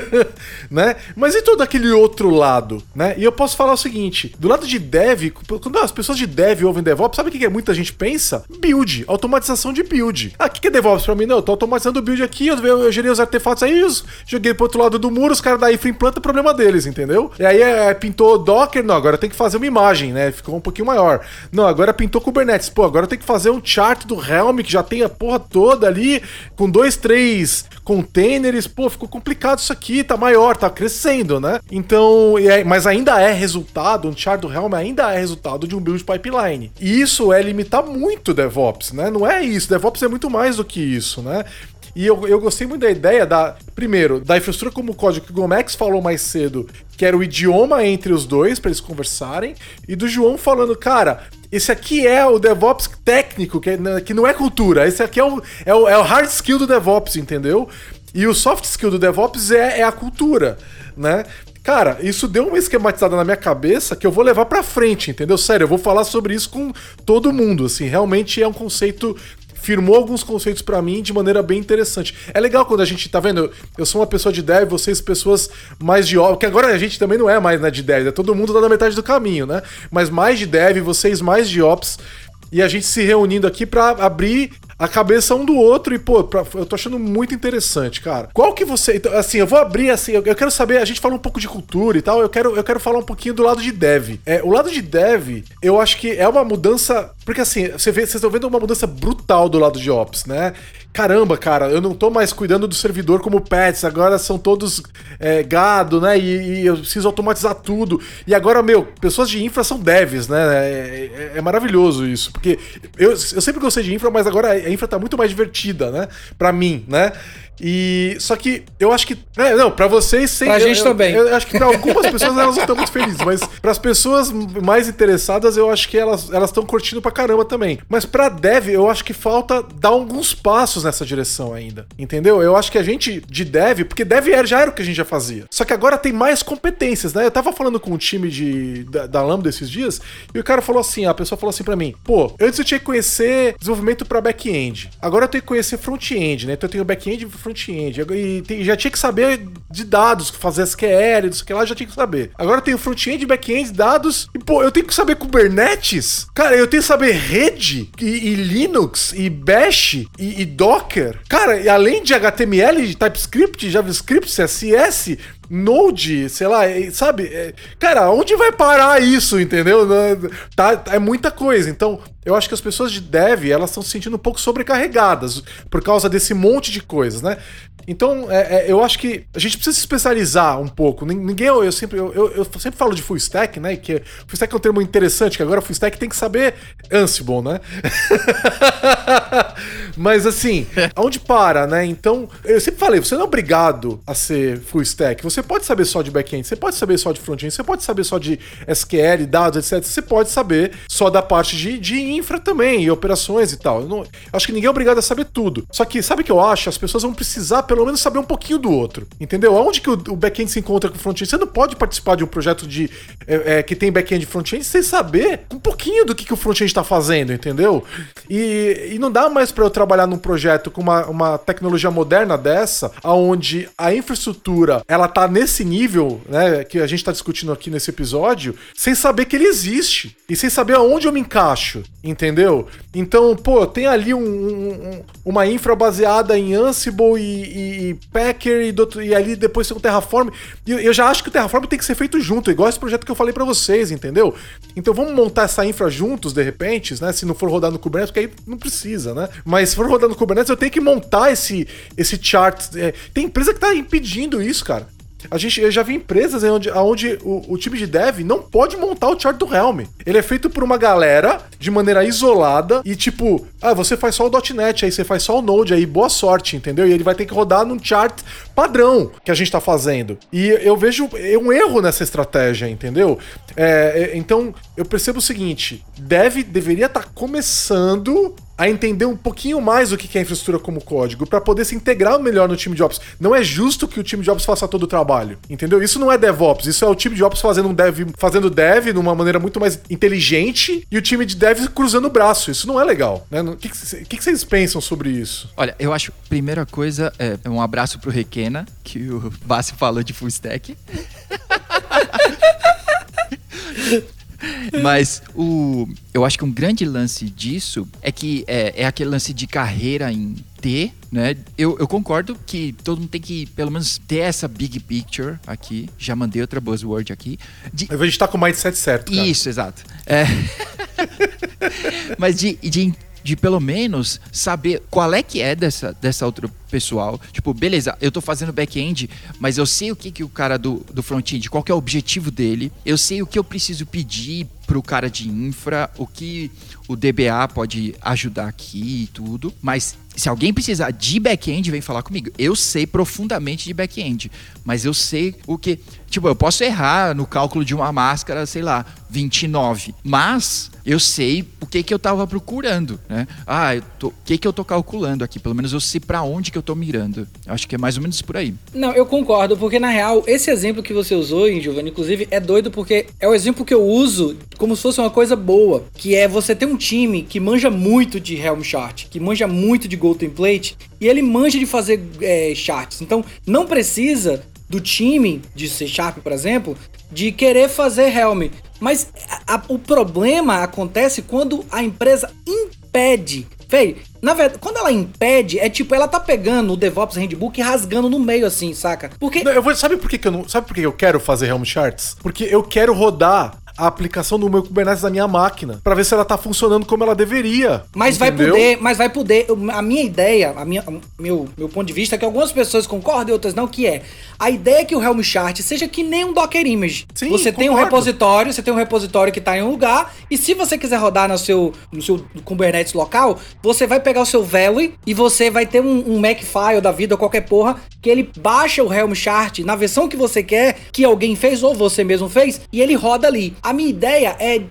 né? Mas e todo aquele outro lado, né? E eu posso falar o seguinte: do lado de Dev, quando as pessoas de Dev ouvem DevOps, sabe o que, que muita gente pensa? Build, automatização de build. Que, que é DevOps pra mim? Não, eu tô automatizando o build aqui, eu, eu, gerei os artefatos aí, eu joguei pro outro lado do muro, os caras da Ifra implanta, problema deles, entendeu? E aí é, pintou Docker, não, agora tem que fazer uma imagem, né? Ficou um pouquinho maior. Não, agora pintou Kubernetes, pô, agora tem que fazer um chart do Helm, que já tem a porra toda ali, com dois, três containers, pô, ficou complicado isso aqui, tá maior, tá crescendo, né? Então, é, mas ainda é resultado, um chart do Helm ainda é resultado de um build pipeline. E isso é limitar muito DevOps, né? Não é isso, DevOps é muito mais do que isso, né? E eu, eu gostei muito da ideia da, primeiro, da infraestrutura como código que o Gomex falou mais cedo, que era o idioma entre os dois para eles conversarem, e do João falando, cara, esse aqui é o DevOps técnico, que, é, que não é cultura, esse aqui é o, é, o, é o hard skill do DevOps, entendeu? E o soft skill do DevOps é, é a cultura, né? Cara, isso deu uma esquematizada na minha cabeça que eu vou levar pra frente, entendeu? Sério, eu vou falar sobre isso com todo mundo, assim. Realmente é um conceito firmou alguns conceitos para mim de maneira bem interessante. É legal quando a gente tá vendo, eu sou uma pessoa de dev, vocês pessoas mais de ops, que agora a gente também não é mais né, de dev, é todo mundo tá na metade do caminho, né? Mas mais de dev, vocês mais de ops e a gente se reunindo aqui para abrir a cabeça um do outro e, pô, pra, eu tô achando muito interessante, cara. Qual que você. Então, assim, eu vou abrir assim, eu, eu, quero saber, a gente falou um pouco de cultura e tal, eu quero, eu quero falar um pouquinho do lado de dev. É, o lado de dev, eu acho que é uma mudança. Porque assim, você vê, vocês estão vendo uma mudança brutal do lado de Ops, né? caramba, cara, eu não tô mais cuidando do servidor como pets, agora são todos é, gado, né? E, e, eu preciso automatizar tudo. E agora, meu, pessoas de infra são devs, né? É, é, é, maravilhoso isso, porque eu, eu sempre gostei de infra, mas agora a infra tá muito mais divertida, né? Pra mim, né? E só que eu acho que. É, não, para vocês sim. Pra eu, gente eu, também. Eu, eu, acho que pra algumas pessoas elas não estão muito felizes, mas para as pessoas mais interessadas, eu acho que elas estão curtindo pra caramba também. Mas pra dev, eu acho que falta dar alguns passos nessa direção ainda. Entendeu? Eu acho que a gente de dev, porque dev já era o que a gente já fazia. Só que agora tem mais competências, né? Eu tava falando com um time de, da, da Lambda esses dias, e o cara falou assim: a pessoa falou assim para mim, pô, antes eu tinha que conhecer desenvolvimento para back-end. Agora eu tenho que conhecer front-end, né? Então eu tenho back-end front-end. E tem, já tinha que saber de dados, fazer SQL, não sei o que lá, já tinha que saber. Agora eu tenho front-end, back-end, dados. E, pô, eu tenho que saber Kubernetes? Cara, eu tenho que saber rede, e, e Linux, e Bash, e, e Docker. Cara, e além de HTML, de TypeScript, JavaScript, CSS, Node, sei lá, sabe? É, cara, onde vai parar isso, entendeu? Tá, é muita coisa. Então, eu acho que as pessoas de dev, elas estão se sentindo um pouco sobrecarregadas por causa desse monte de coisas, né? Então, é, é, eu acho que a gente precisa se especializar um pouco. Ninguém, eu, eu sempre, eu, eu, sempre falo de full stack, né? Que full stack é um termo interessante, que agora full stack tem que saber Ansible, né? Mas assim, onde para, né? Então, eu sempre falei, você não é obrigado a ser full stack. Você pode saber só de back-end, você pode saber só de front-end, você pode saber só de SQL, dados, etc. Você pode saber só da parte de, de infra também, e operações e tal. Eu não, acho que ninguém é obrigado a saber tudo. Só que, sabe o que eu acho? As pessoas vão precisar, pelo menos, saber um pouquinho do outro. Entendeu? Aonde que o, o back-end se encontra com o front-end? Você não pode participar de um projeto de é, é, que tem back-end e front-end sem saber um pouquinho do que, que o front-end está fazendo, entendeu? E, e não dá mais para eu trabalhar num projeto com uma, uma tecnologia moderna dessa, aonde a infraestrutura ela tá nesse nível, né, que a gente tá discutindo aqui nesse episódio, sem saber que ele existe e sem saber aonde eu me encaixo, entendeu? Então, pô, tem ali um, um, uma infra baseada em Ansible e, e, Packer e, e, ali depois tem o Terraform. E eu já acho que o Terraform tem que ser feito junto, igual esse projeto que eu falei para vocês, entendeu? Então vamos montar essa infra juntos, de repente, né? Se não for rodar no Kubernetes, porque aí não precisa, né? Mas se for rodar no Kubernetes, eu tenho que montar esse, esse chart. É, tem empresa que tá impedindo isso, cara. A gente, eu já vi empresas onde, onde o, o, time de dev não pode montar o chart do Helm. Ele é feito por uma galera de maneira isolada e tipo, ah, você faz só o .NET, aí você faz só o Node, aí boa sorte, entendeu? E ele vai ter que rodar num chart padrão que a gente tá fazendo. E eu vejo um erro nessa estratégia, entendeu? É, é então, eu percebo o seguinte, dev deveria estar tá começando a entender um pouquinho mais o que é infraestrutura como código, para poder se integrar melhor no time de Ops. Não é justo que o time de Ops faça todo o trabalho, entendeu? Isso não é DevOps, isso é o time de Ops fazendo um dev, fazendo dev de uma maneira muito mais inteligente e o time de dev cruzando o braço. Isso não é legal, né? O que, que, que vocês pensam sobre isso? Olha, eu acho, primeira coisa, é um abraço pro Requena, que o Bassi falou de full stack. Mas o, eu acho que um grande lance disso é que é, é aquele lance de carreira em T, né? Eu, eu, concordo que todo mundo tem que, pelo menos, ter essa big picture aqui. Já mandei outra buzzword aqui. De... A gente tá com o mindset certo. Cara. Isso, exato. É... Mas de, de de pelo menos saber qual é que é dessa, dessa outra pessoal. Tipo, beleza, eu tô fazendo back-end, mas eu sei o que, que o cara do, do front-end, qual é o objetivo dele, eu sei o que eu preciso pedir pro cara de infra, o que o DBA pode ajudar aqui e tudo, mas se alguém precisar de back-end, vem falar comigo. Eu sei profundamente de back-end, mas eu sei o que. Tipo, eu posso errar no cálculo de uma máscara, sei lá, 29. Mas eu sei o que que eu tava procurando, né? Ah, o que que eu tô calculando aqui? Pelo menos eu sei para onde que eu tô mirando. Acho que é mais ou menos por aí. Não, eu concordo, porque na real, esse exemplo que você usou, Giovanni, inclusive, é doido porque é o exemplo que eu uso como se fosse uma coisa boa, que é você ter um time que manja muito de Helm chart, que manja muito de Go Template, e ele manja de fazer é, charts. Então, não precisa do time de C Sharp, por exemplo, de querer fazer Helm. Mas a, a, o problema acontece quando a empresa impede. Véi, na verdade, quando ela impede, é tipo, ela tá pegando o DevOps Handbook e rasgando no meio, assim, saca? Porque. Não, eu vou, sabe por que, que eu não. Sabe por que eu quero fazer Helm Charts? Porque eu quero rodar a aplicação do meu Kubernetes na minha máquina, para ver se ela tá funcionando como ela deveria. Mas entendeu? vai poder, mas vai poder. A minha ideia, a minha, meu, meu ponto de vista é que algumas pessoas concordam e outras não, que é a ideia é que o Helm Chart seja que nem um Docker Image. Sim, você concordo. tem um repositório, você tem um repositório que tá em um lugar, e se você quiser rodar no seu, no seu Kubernetes local, você vai pegar o seu Valley e você vai ter um, um Makefile da vida, qualquer porra, que ele baixa o Helm Chart na versão que você quer, que alguém fez ou você mesmo fez, e ele roda ali. A minha ideia é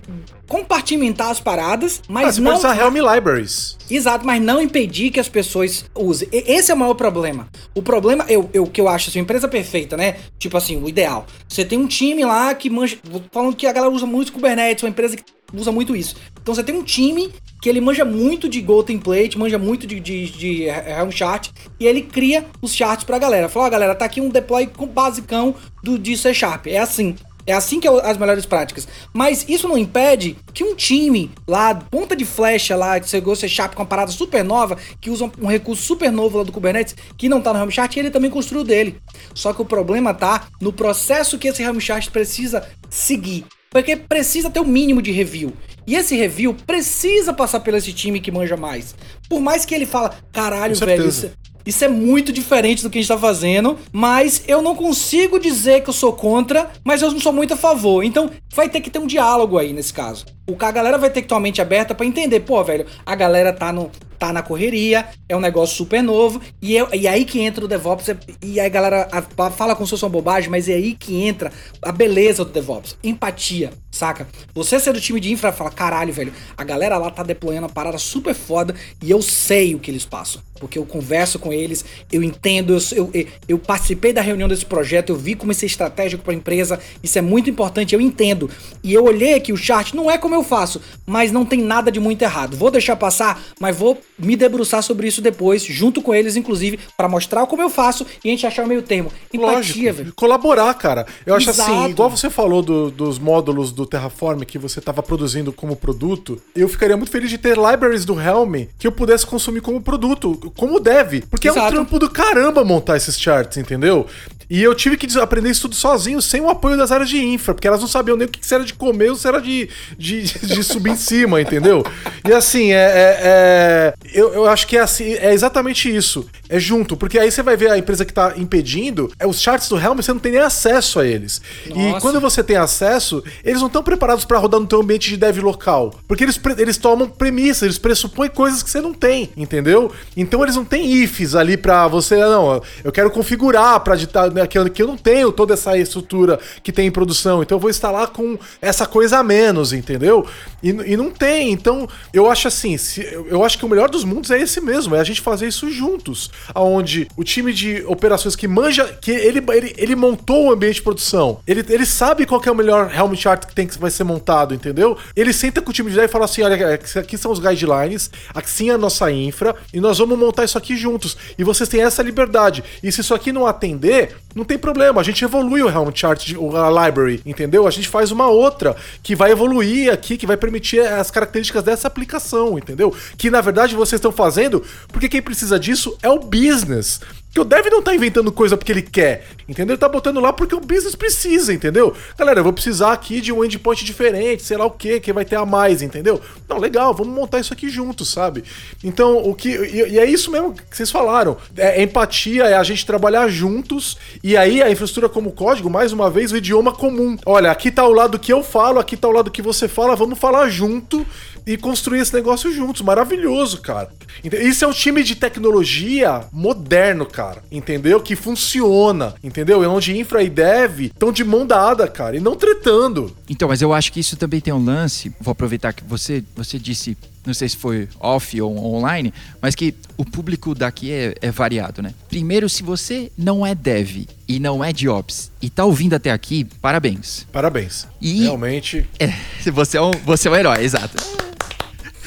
compartimentar as paradas, mas ah, não. Pode usar Helm Libraries. Exato, mas não impedir que as pessoas usem. Esse é o maior problema. O problema, eu, eu que eu acho assim, empresa perfeita, né? Tipo assim, o ideal. Você tem um time lá que manja. Falando que a galera usa muito Kubernetes, uma empresa que usa muito isso. Então você tem um time que ele manja muito de Go Template, manja muito de, de, de Helm Chart, e ele cria os charts pra galera. Fala, ó, oh, galera, tá aqui um deploy com basicão do, de C Sharp. É assim. É assim que é as melhores práticas. Mas isso não impede que um time lá, ponta de flecha lá, que chegou ser Sharp com uma parada super nova, que usa um recurso super novo lá do Kubernetes, que não tá no Helm Chart, ele também construiu dele. Só que o problema tá no processo que esse Helm Chart precisa seguir. Porque precisa ter o um mínimo de review. E esse review precisa passar pelo esse time que manja mais. Por mais que ele fala, caralho, velho, isso, isso é muito diferente do que a gente tá fazendo, mas eu não consigo dizer que eu sou contra, mas eu não sou muito a favor. Então vai ter que ter um diálogo aí nesse caso. O a galera vai ter que ter uma mente aberta para entender, pô, velho, a galera tá no tá na correria, é um negócio super novo, e, é, e aí que entra o DevOps, e aí a galera a, fala como se fosse uma bobagem, mas é aí que entra a beleza do DevOps, empatia, saca? Você ser do time de infra fala, caralho, velho, a galera lá tá deployando uma parada super foda, e eu sei o que eles passam, porque eu converso com eles, eu entendo, eu, eu, eu participei da reunião desse projeto, eu vi como isso é estratégico para a empresa, isso é muito importante, eu entendo, e eu olhei aqui o chart, não é como eu faço, mas não tem nada de muito errado, vou deixar passar, mas vou me debruçar sobre isso depois, junto com eles, inclusive, para mostrar como eu faço e a gente achar o meio termo. Empatia, velho. colaborar, cara. Eu acho assim, Exato. igual você falou do- dos módulos do Terraform que você estava produzindo como produto, eu ficaria muito feliz de ter libraries do Helm que eu pudesse consumir como produto, como deve. Porque é um Exato. trampo do caramba montar esses charts, entendeu? E eu tive que aprender isso tudo sozinho, sem o apoio das áreas de infra, porque elas não sabiam nem o que que era de comer ou se era de, de, de subir em cima, entendeu? E assim, é, é- é- eu, eu acho que é assim, é exatamente isso. É junto, porque aí você vai ver a empresa que tá impedindo, é os charts do Helm, você não tem nem acesso a eles. E Nossa. quando você tem acesso, eles não estão preparados para rodar no teu ambiente de dev local. Porque eles, eles tomam premissas, eles pressupõem coisas que você não tem, entendeu? Então eles não têm ifs ali pra você, não, eu quero configurar pra digitar né, que eu, que eu não tenho toda essa estrutura que tem em produção, então eu vou instalar com essa coisa a menos, entendeu? E, e não tem, então eu acho assim, se- eu, acho que o melhor dos mundos é esse mesmo, é a gente fazer isso juntos, aonde o time de operações que manja, que ele, ele, ele montou o ambiente de produção, ele, ele sabe qual é o melhor Helm chart que tem que vai ser montado, entendeu? Ele senta com o time de dev e fala assim, olha, aqui são os guidelines, aqui é a nossa infra, e nós vamos montar isso aqui juntos, e vocês têm essa liberdade, e se isso aqui não atender, não tem problema, a gente evolui o Helm chart, a library, entendeu? A gente faz uma outra que vai evoluir aqui, que vai permitir as características dessa aplicação, entendeu? Que na verdade vocês estão fazendo porque quem precisa disso é o business. Que o dev não tá inventando coisa porque ele quer, entendeu? Ele tá botando lá porque o business precisa, entendeu? Galera, eu vou precisar aqui de um endpoint diferente, sei lá o que, que vai ter a mais, entendeu? Não, legal, vamos montar isso aqui juntos, sabe? Então, o que. E, e é isso mesmo que vocês falaram. É empatia, é a gente trabalhar juntos, e aí a infraestrutura como código, mais uma vez, o idioma comum. Olha, aqui tá o lado que eu falo, aqui tá o lado que você fala, vamos falar junto e construir esse negócio juntos. Maravilhoso, cara. Isso é um time de tecnologia moderno, cara. Entendeu? Que funciona. Entendeu? É onde infra e dev estão de mão dada, cara. E não tretando. Então, mas eu acho que isso também tem um lance. Vou aproveitar que você, você disse, não sei se foi off ou online, mas que o público daqui é, é variado, né? Primeiro, se você não é dev e não é de ops e tá ouvindo até aqui, parabéns. Parabéns. E- Realmente. É, você é um, você é um herói, exato.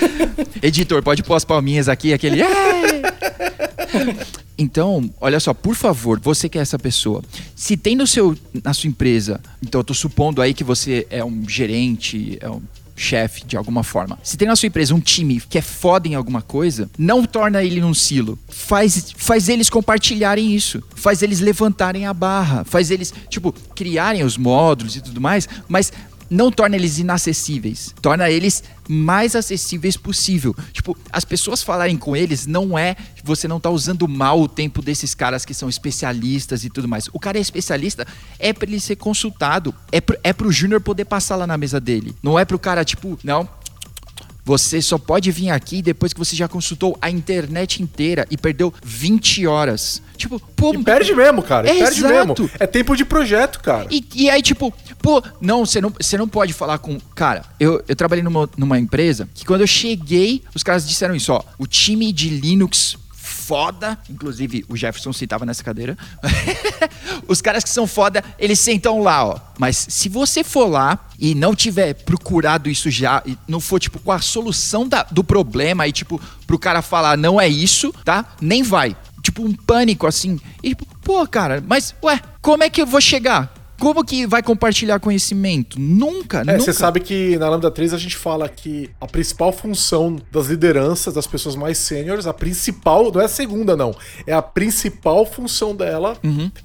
Editor, pode pôr as palminhas aqui, aquele. Então, olha só, por favor, você que é essa pessoa, se tem no seu, na sua empresa, então eu tô supondo aí que você é um gerente, é um chefe de alguma forma. Se tem na sua empresa um time que é foda em alguma coisa, não torna ele num silo. Faz, faz eles compartilharem isso. Faz eles levantarem a barra. Faz eles, tipo, criarem os módulos e tudo mais, mas não torna eles inacessíveis, torna eles mais acessíveis possível. Tipo, as pessoas falarem com eles não é você não tá usando mal o tempo desses caras que são especialistas e tudo mais. O cara é especialista é para ele ser consultado, é pro, é pro júnior poder passar lá na mesa dele. Não é pro cara tipo, não, você só pode vir aqui depois que você já consultou a internet inteira e perdeu 20 horas. Tipo, pô, E perde mesmo, cara. É, perde exato. mesmo. É tempo de projeto, cara. e, e aí, tipo, pô, não, você não, você não pode falar com. Cara, eu, eu trabalhei numa, numa empresa que quando eu cheguei, os caras disseram isso, ó. O time de Linux foda, inclusive o Jefferson citava nessa cadeira. os caras que são foda, eles sentam lá, ó. Mas se você for lá e não tiver procurado isso já, e não for, tipo, com a solução da- do problema, aí, tipo, pro cara falar, não é isso, tá? Nem vai tipo um pânico assim. E pô, cara, mas ué, como é que eu vou chegar? Como que vai compartilhar conhecimento? Nunca, É, nunca. você sabe que na Lambda 3 a gente fala que a principal função das lideranças, das pessoas mais sêniores, a principal, não é a segunda, não. É a principal função dela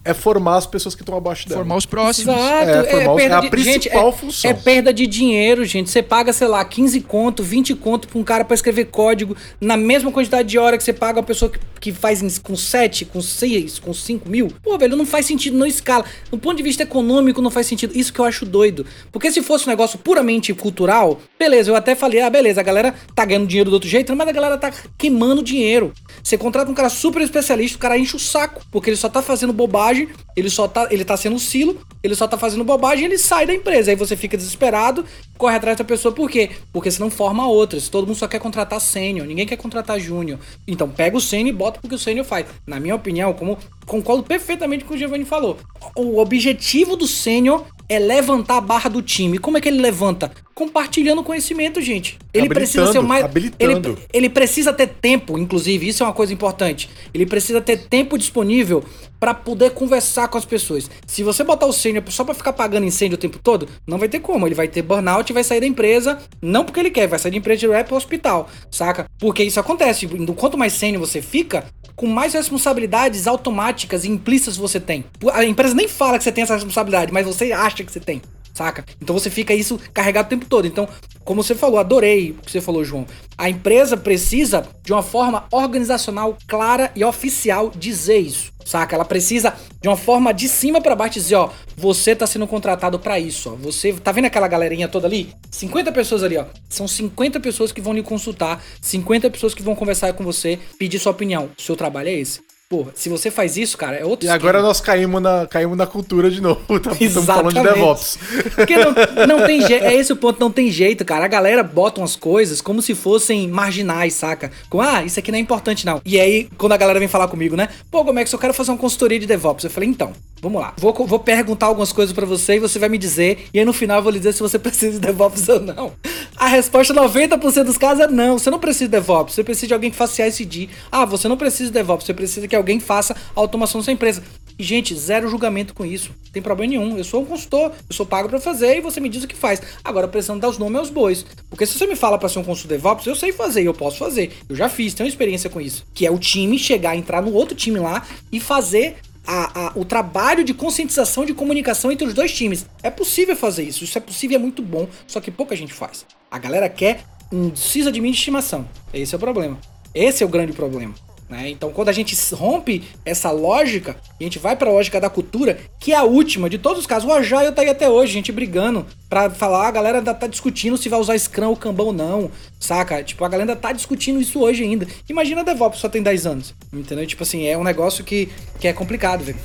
é formar as pessoas que estão abaixo dela. Formar os próximos. Exato, É, formar os- é a de- principal é- função. É perda de dinheiro, gente. Você paga, sei lá, 15 conto, 20 conto pra um cara pra escrever código na mesma quantidade de hora que você paga uma pessoa que, que faz com 7, com 6, com 5 mil. Pô, velho, não faz sentido, não escala. Do ponto de vista econômico, não faz sentido. Isso que eu acho doido. Porque se fosse um negócio puramente cultural, beleza, eu até falei, ah, beleza, a galera tá ganhando dinheiro do outro jeito, mas a galera tá queimando dinheiro. Você contrata um cara super especialista, o cara enche o saco, porque ele só tá fazendo bobagem, ele só tá, ele tá sendo silo, ele só tá fazendo bobagem ele sai da empresa. Aí você fica desesperado, corre atrás da pessoa, por quê? Porque você não forma outras. Todo mundo só quer contratar sênior, ninguém quer contratar júnior. Então pega o sênior e bota porque o sênior faz. Na minha opinião, como concordo perfeitamente com o que o Giovanni falou. O objetivo do sênior é levantar a barra do time. Como é que ele levanta? Compartilhando conhecimento, gente. Ele Habilitando, precisa ser mais. habilitando. Ele, ele precisa ter tempo, inclusive, isso é uma coisa importante. Ele precisa ter tempo disponível para poder conversar com as pessoas. Se você botar o sênior só para ficar pagando incêndio o tempo todo, não vai ter como. Ele vai ter burnout e vai sair da empresa, não porque ele quer, vai sair da empresa direto pro hospital, saca? Porque isso acontece. Quanto mais sênior você fica, com mais responsabilidades automáticas e implícitas você tem. A empresa nem fala que você tem essa responsabilidade, mas você acha que você tem saca? Então você fica isso carregado o tempo todo. Então, como você falou, adorei o que você falou, João. A empresa precisa, de uma forma organizacional clara e oficial, dizer isso. Saca? Ela precisa de uma forma de cima para baixo dizer, ó, você tá sendo contratado para isso, ó. Você tá vendo aquela galerinha toda ali? 50 pessoas ali, ó. São 50 pessoas que vão lhe consultar, 50 pessoas que vão conversar com você, pedir sua opinião. O seu trabalho é esse. Porra, se você faz isso, cara, é outro E agora nós caímos na, caímos na cultura de novo. Tá, Estamos falando de. DevOps. Porque não, não tem jeito, é esse o ponto, não tem jeito, cara. A galera bota umas coisas como se fossem marginais, saca? Como, ah, isso aqui não é importante, não. E aí, quando a galera vem falar comigo, né? Pô, como é que eu quero fazer uma consultoria de DevOps? Eu falei, então, vamos lá. Vou, vou perguntar algumas coisas pra você e você vai me dizer. E aí no final eu vou lhe dizer se você precisa de DevOps ou não. A resposta 90% dos casos é não. Você não precisa de DevOps. Você precisa de alguém que faça CI/CD. Ah, você não precisa de DevOps. Você precisa que alguém faça a automação da sua empresa. E, gente, zero julgamento com isso. Não tem problema nenhum. Eu sou um consultor, eu sou pago pra fazer e você me diz o que faz. Agora, precisando dar os nomes aos bois. Porque se você me fala pra ser um consultor DevOps, eu sei fazer eu posso fazer. Eu já fiz, tenho experiência com isso. Que é o time chegar, entrar no outro time lá e fazer a, a, o trabalho de conscientização de comunicação entre os dois times. É possível fazer isso, isso é possível e é muito bom, só que pouca gente faz. A galera quer um precisa de de estimação. Esse é o problema. Esse é o grande problema. Né? Então, quando a gente rompe essa lógica, a gente vai para a lógica da cultura, que é a última de todos os casos. O Agile tá aí até hoje, gente brigando para falar, a galera ainda tá discutindo se vai usar Scrum ou Kanban ou não, saca? Tipo, a galera ainda tá discutindo isso hoje ainda. Imagina a DevOps só tem 10 anos, entendeu? Tipo assim, é um negócio que, que é complicado, velho.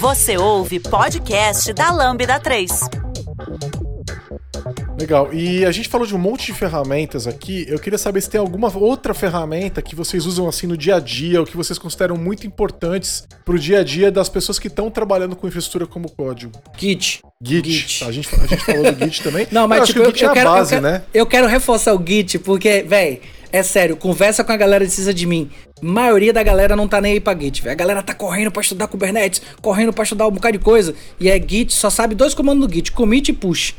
Você ouve podcast da Lambda 3. Legal. E a gente falou de um monte de ferramentas aqui. Eu queria saber se tem alguma outra ferramenta que vocês usam assim no dia a dia, ou que vocês consideram muito importantes pro dia a dia das pessoas que estão trabalhando com infraestrutura como código. Git. Git. Git. A, gente, a gente falou do Git também. Não, mas eu tipo, acho eu, que o Git é eu a quero, base, eu, quero, né? eu quero reforçar o Git, porque, véi, é sério, conversa com a galera precisa de mim. maioria da galera não tá nem aí pra Git, velho. A galera tá correndo pra estudar Kubernetes, correndo pra estudar um bocado de coisa. E é Git, só sabe dois comandos no Git, commit e push.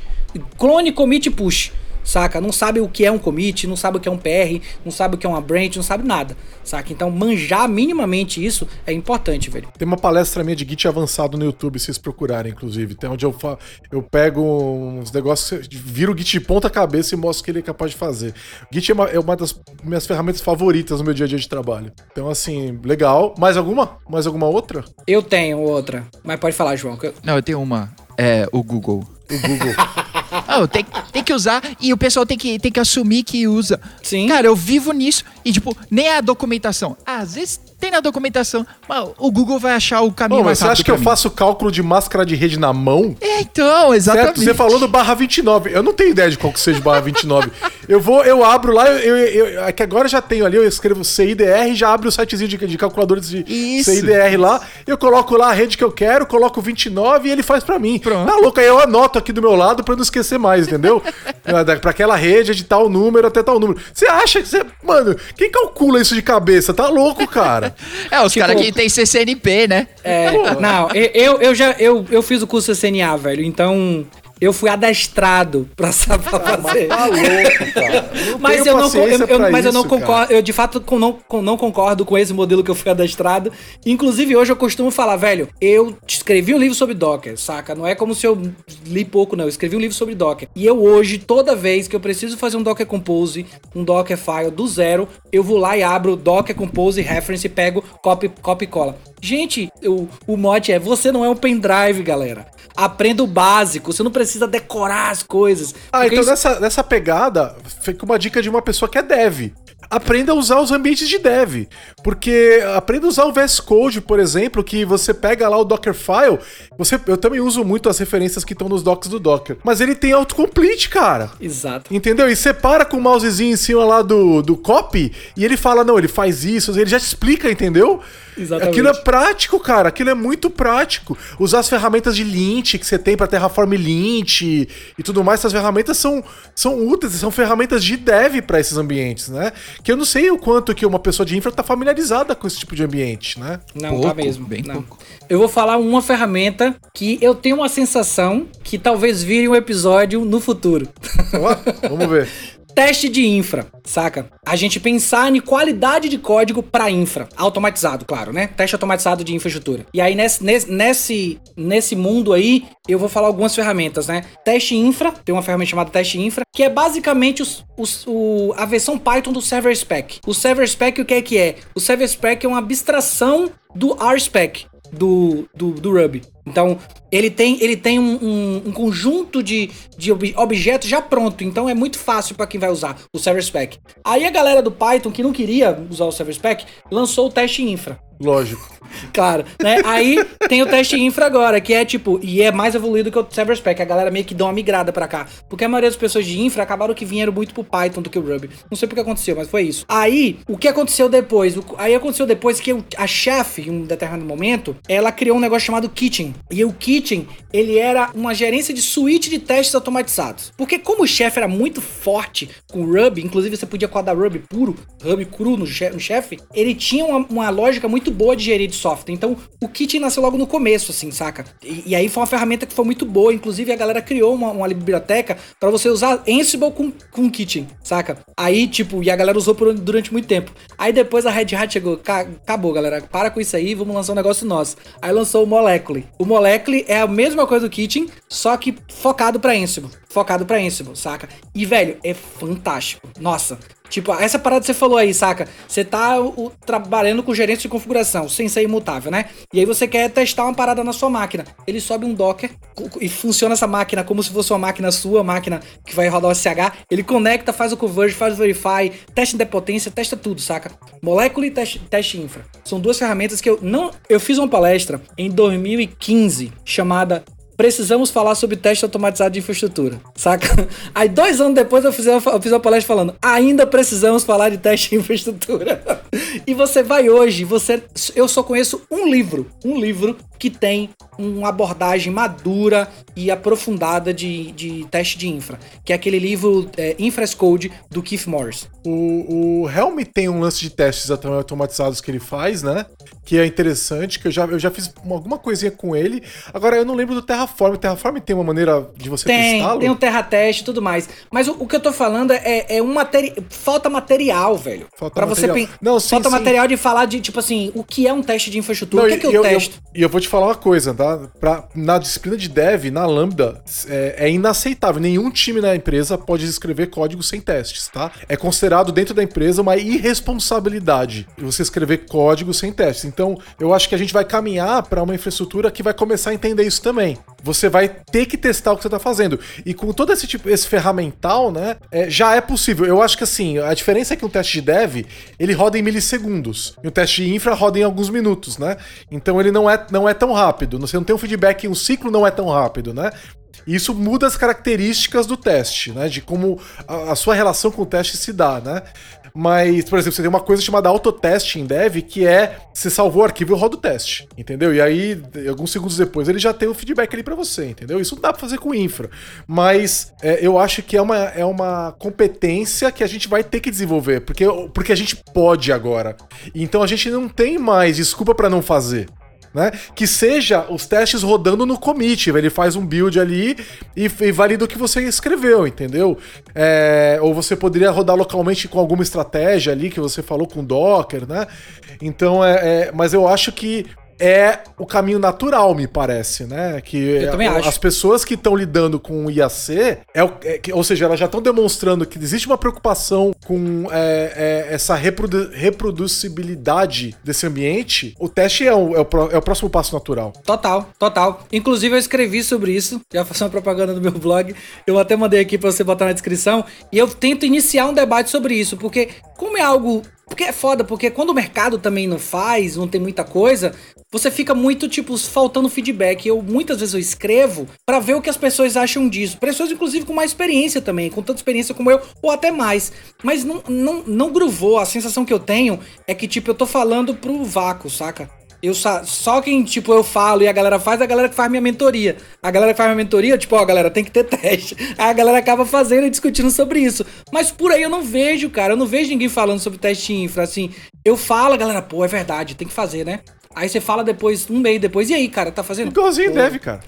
Clone, commit e push. Saca? Não sabe o que é um commit, não sabe o que é um PR, não sabe o que é uma branch, não sabe nada. Saca? Então, manjar minimamente isso é importante, velho. Tem uma palestra minha de Git avançado no YouTube, se vocês procurarem, inclusive. Tem onde eu, fa... eu pego uns negócios, viro o Git de ponta cabeça e mostro o que ele é capaz de fazer. O Git é uma, é uma das minhas ferramentas favoritas no meu dia a dia de trabalho. Então, assim, legal. Mais alguma? Mais alguma outra? Eu tenho outra, mas pode falar, João. que eu- Não, eu tenho uma. É o Google. O Google. Ah, tem, tem que usar e o pessoal tem que, tem que assumir que usa. Sim. Cara, eu vivo nisso e, tipo, nem a documentação. Às vezes tem na documentação, mas o Google vai achar o caminho mais você rápido acha que eu mim. faço cálculo de máscara de rede na mão? É, então, Certo? exatamente. Você falou do barra 29. Eu não tenho ideia de qual que seja o barra 29. eu vou, eu abro lá, eu, eu, eu- é que agora eu já tenho ali, eu escrevo CIDR, já abre o sitezinho de, de calculadores de Isso. CIDR lá, eu coloco lá a rede que eu quero, coloco 29 e ele faz pra mim. Pronto. Tá louco? Aí eu anoto aqui do meu lado pra eu não esquecer mais, entendeu? Ah, pra aquela rede é de tal número até tal número. Você acha que você. Mano, quem calcula isso de cabeça? Tá louco, cara. É, os Tipo- caras que tem CCNP, né? É, não, eu, eu, eu já eu, eu fiz o curso CCNA, velho, então eu fui adestrado pra saber fazer. Tá louco, cara. Eu Mas eu não, eu, eu- pra mas eu não isso, cara. concordo, eu de fato com- não, com- não concordo com esse modelo que eu fui adestrado. Inclusive, hoje eu costumo falar, velho, eu escrevi um livro sobre Docker, saca? Não é como se eu li pouco, não. Eu escrevi um livro sobre Docker. E eu hoje, toda vez que eu preciso fazer um Docker Compose, um Docker File do zero, eu vou lá e abro Docker Compose Reference e pego copy, copy e cola. Gente, o, o mote é, você não é um pendrive, galera. Aprenda o básico, você não precisa decorar as coisas. Ah, então isso- nessa, nessa pegada, fica uma dica de uma pessoa que é dev. Aprenda a usar os ambientes de dev. Porque aprenda a usar o VS Code, por exemplo, que você pega lá o Dockerfile. Você, eu também uso muito as referências que estão nos docs do Docker. Mas ele tem autocomplete, cara. Exato. Entendeu? E você para com o mousezinho em cima lá do, do copy e ele fala, não, ele faz isso, ele já te explica, entendeu? Exatamente. Aquilo é prático, cara. Aquilo é muito prático. Usar as ferramentas de lint que você tem para Terraform lint e, e tudo mais, essas ferramentas são, são úteis, são ferramentas de dev para esses ambientes, né? Que eu não sei o quanto que uma pessoa de infra tá familiarizada com esse tipo de ambiente, né? Não, Pouco, tá mesmo. bem não. pouco. Eu vou falar uma ferramenta que eu tenho uma sensação que talvez vire um episódio no futuro. Vamos ver. Teste de infra, saca? A gente pensar em qualidade de código para infra, automatizado, claro, né? Teste automatizado de infraestrutura. E aí nesse, nesse, nesse, mundo aí, eu vou falar algumas ferramentas, né? Teste infra, tem uma ferramenta chamada teste infra, que é basicamente os, os, o, a versão Python do server spec. O server spec o que é que é? O server spec é uma abstração do RSpec do, do, do Ruby. Então, ele tem, ele tem um, um- um conjunto de, de ob- objetos já pronto. Então, é muito fácil para quem vai usar o Server Spec. Aí, a galera do Python, que não queria usar o Server Spec, lançou o teste infra. Lógico. Claro, né? Aí tem o teste infra agora, que é tipo, e é mais evoluído que o Server Spec. A galera meio que dá uma migrada pra cá. Porque a maioria das pessoas de infra acabaram que vieram muito pro Python do que o Ruby. Não sei porque aconteceu, mas foi isso. Aí, o que aconteceu depois? Aí aconteceu depois que a chefe, em um determinado momento, ela criou um negócio chamado Kitchen. E o Kitchen, ele era uma gerência de suíte de testes automatizados. Porque como o chefe era muito forte com Ruby, inclusive você podia codar Ruby puro, Ruby cru no chefe, ele tinha uma, uma lógica muito boa de gerir de software. Então, o Kitchen nasceu logo no começo, assim, saca? E, e aí foi uma ferramenta que foi muito boa. Inclusive, a galera criou uma, uma biblioteca pra você usar Ansible com, com Kitchen, saca? Aí, tipo, e a galera usou por- durante muito tempo. Aí depois a Red Hat chegou, "Ca- acabou, galera, para com isso aí, vamos lançar um negócio nosso. Aí lançou o Molecule. O Molecule é a mesma coisa do Kitchen, só que focado pra Ansible. Focado pra Ansible, saca? E, velho, é fantástico. Nossa, Tipo, essa parada que você falou aí, saca? Você tá o- trabalhando com gerência de configuração, sem ser imutável, né? E aí você quer testar uma parada na sua máquina. Ele sobe um Docker e funciona essa máquina como se fosse uma máquina sua, máquina que vai rodar o SH. Ele conecta, faz o converge, faz o verify, testa de potência, testa tudo, saca? Molecule e teste, teste infra. São duas ferramentas que eu não. Eu fiz uma palestra em 2015 chamada Precisamos falar sobre teste automatizado de infraestrutura, saca? Aí dois anos depois eu fiz, uma- eu fiz uma palestra falando, ainda precisamos falar de teste de infraestrutura. E você vai hoje, você, eu só conheço um livro, um livro que tem uma abordagem madura e aprofundada de, de teste de infra, que é aquele livro é, Code do Keith Morris. O, o Helm tem um lance de testes automatizados que ele faz, né? Que é interessante, que eu já, eu já fiz uma- alguma coisinha com ele. Agora, eu não lembro do Terraform. O Terraform tem uma maneira de você Tem, testá-lo? tem o Terra Teste e tudo mais. Mas o, o que eu tô falando é, é um material. Falta material, velho. Falta pra material. você Não, sim, Falta sim. material de falar de, tipo assim, o que é um teste de infraestrutura? Não, o que é que e eu, testo? E eu vou te falar uma coisa, tá? Pra, na disciplina de dev, na Lambda, é, é inaceitável. Nenhum time na empresa pode escrever código sem testes, tá? É considerado dentro da empresa uma irresponsabilidade você escrever código sem testes. Então, eu acho que a gente vai caminhar para uma infraestrutura que vai começar a entender isso também. Você vai ter que testar o que você tá fazendo. E com todo esse tipo, esse ferramental, né, é, já é possível. Eu acho que assim, a diferença é que um teste de dev, ele roda em milissegundos. E o teste de infra roda em alguns minutos, né? Então ele não é, não é tão rápido. Você não tem um feedback, um ciclo não é tão rápido, né? Isso muda as características do teste, né? De como a, a sua relação com o teste se dá, né? Mas, por exemplo, você tem uma coisa chamada autoteste em dev, que é você salvou o arquivo e roda o teste, entendeu? E aí, alguns segundos depois, ele já tem o feedback ali pra você, entendeu? Isso não dá pra fazer com infra. Mas é, eu acho que é uma, é uma competência que a gente vai ter que desenvolver, porque, porque a gente pode agora. Então a gente não tem mais desculpa pra não fazer né? Que seja os testes rodando no commit, ele faz um build ali e, e valida o que você escreveu, entendeu? É, ou você poderia rodar localmente com alguma estratégia ali que você falou com Docker, né? Então, é, é- mas eu acho que é o caminho natural, me parece, né? Que Eu também a- acho. as pessoas que estão lidando com o IAC, é o- é que- ou seja, elas já estão demonstrando que existe uma preocupação com é, é, essa reprodu- reproducibilidade desse ambiente. O teste é o, é o é o próximo passo natural. Total, total. Inclusive eu escrevi sobre isso, já faço uma propaganda no meu blog. Eu até mandei aqui pra você botar na descrição. E eu tento iniciar um debate sobre isso, porque como é algo. Porque é foda, porque quando o mercado também não faz, não tem muita coisa, você fica muito, tipo, faltando feedback. Eu muitas vezes eu escrevo pra ver o que as pessoas acham disso. Pessoas, inclusive, com mais experiência também, com tanta experiência como eu, ou até mais. Mas não, não, não gruvou. A sensação que eu tenho é que, tipo, eu tô falando pro vácuo, saca? Eu só, só quem, tipo, eu falo e a galera faz, é a galera que faz minha mentoria. A galera que faz minha mentoria, tipo, ó, galera, tem que ter teste. Aí a galera acaba fazendo e discutindo sobre isso. Mas por aí eu não vejo, cara. Eu não vejo ninguém falando sobre teste infra, assim. Eu falo, a galera, pô, é verdade, tem que fazer, né? Aí você fala depois, um mês depois, e aí, cara, tá fazendo? Igualzinho deve, cara.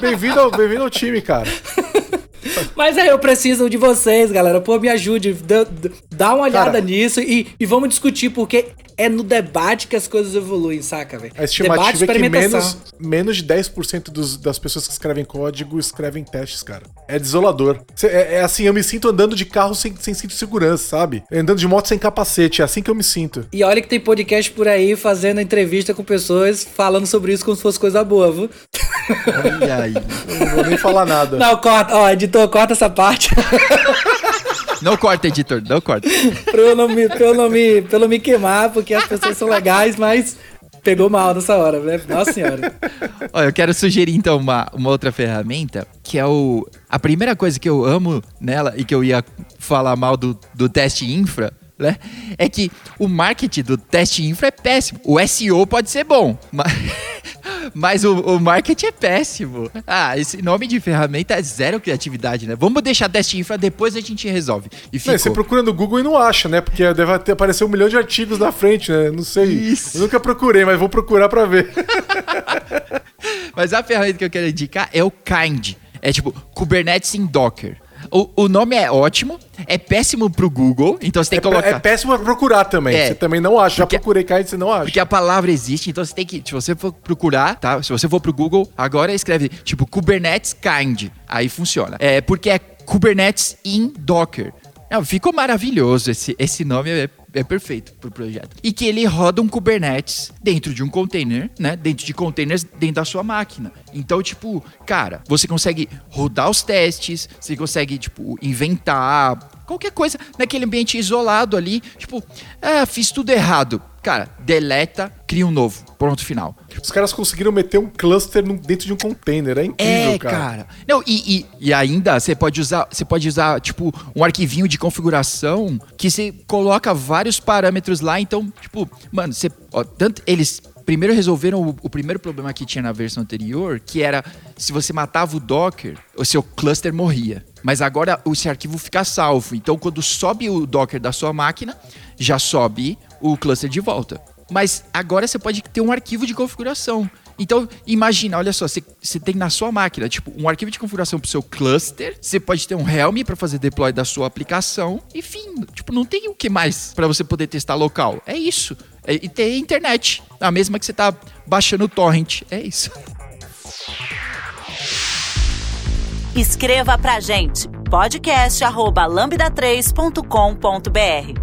Bem-vindo ao, bem ao time, cara. Mas aí eu preciso de vocês, galera. Pô, me ajude. Dá, dá uma olhada Cara. nisso e, e vamos discutir, porque é no debate que as coisas evoluem, saca, velho? A estimativa é que menos, menos de 10% dos, das pessoas que escrevem código escrevem testes, cara. É desolador. É, é assim, eu me sinto andando de carro sem, sem cinto de segurança, sabe? Andando de moto sem capacete, é assim que eu me sinto. E olha que tem podcast por aí fazendo entrevista com pessoas falando sobre isso como se fosse coisa boa, viu? Olha aí. Eu não vou nem falar nada. Não, corta, ó, editor, corta essa parte Não corta, editor, não corta. pra eu não me, pra eu não me, pra não me queimar, porque as pessoas são legais, mas pegou mal nessa hora, né? Nossa senhora. Ó, eu quero sugerir então uma, uma outra ferramenta, que é o. A primeira coisa que eu amo nela e que eu ia falar mal do, do teste infra, né? É que o marketing do teste infra é péssimo. O SEO pode ser bom, mas, mas o, o marketing é péssimo. Ah, esse nome de ferramenta é zero criatividade, né? Vamos deixar teste infra, depois a gente resolve. E Não, ficou. você procura no Google e não acha, né? Porque deve ter aparecer um milhão de artigos na frente, né? Não sei. Isso. Eu nunca procurei, mas vou procurar pra ver. Mas a ferramenta que eu quero indicar é o Kind. É tipo Kubernetes em Docker. O, o nome é ótimo, é péssimo pro Google, então você tem É, que colocar. é péssimo pra procurar também. É. Você também não acha. Já Porque- procurei cair, você não acha. Porque a palavra existe, então você tem que. Se você for procurar, tá? Se você for pro Google, agora escreve tipo Kubernetes Kind. Aí funciona. É porque é Kubernetes in Docker. Não, ficou maravilhoso. Esse, esse nome é, é perfeito pro projeto. E que ele roda um Kubernetes dentro de um container, né? Dentro de containers dentro da sua máquina. Então, tipo, cara, você consegue rodar os testes, você consegue, tipo, inventar qualquer coisa naquele ambiente isolado ali. Tipo, ah, fiz tudo errado. Cara, deleta, cria um novo. Pronto, final. Os caras conseguiram meter um cluster dentro de um container. É incrível, É, cara. cara. Não, e, e, e ainda você pode usar, você pode usar tipo um arquivinho de configuração que você coloca vários parâmetros lá, então, tipo, mano, você, ó, tanto eles primeiro resolveram o, o primeiro problema que tinha na versão anterior, que era se você matava o Docker, o seu cluster morria. Mas agora esse arquivo fica salvo. Então, quando sobe o Docker da sua máquina, já sobe o cluster de volta. Mas agora você pode ter um arquivo de configuração. Então, imagina, olha só, você, tem na sua máquina, tipo, um arquivo de configuração pro seu cluster, você pode ter um Helm para fazer deploy da sua aplicação, enfim, tipo, não tem o que mais para você poder testar local. É isso. É- e ter internet, a mesma que você tá baixando o torrent. É isso. Escreva pra gente podcast@lambda3.com.br.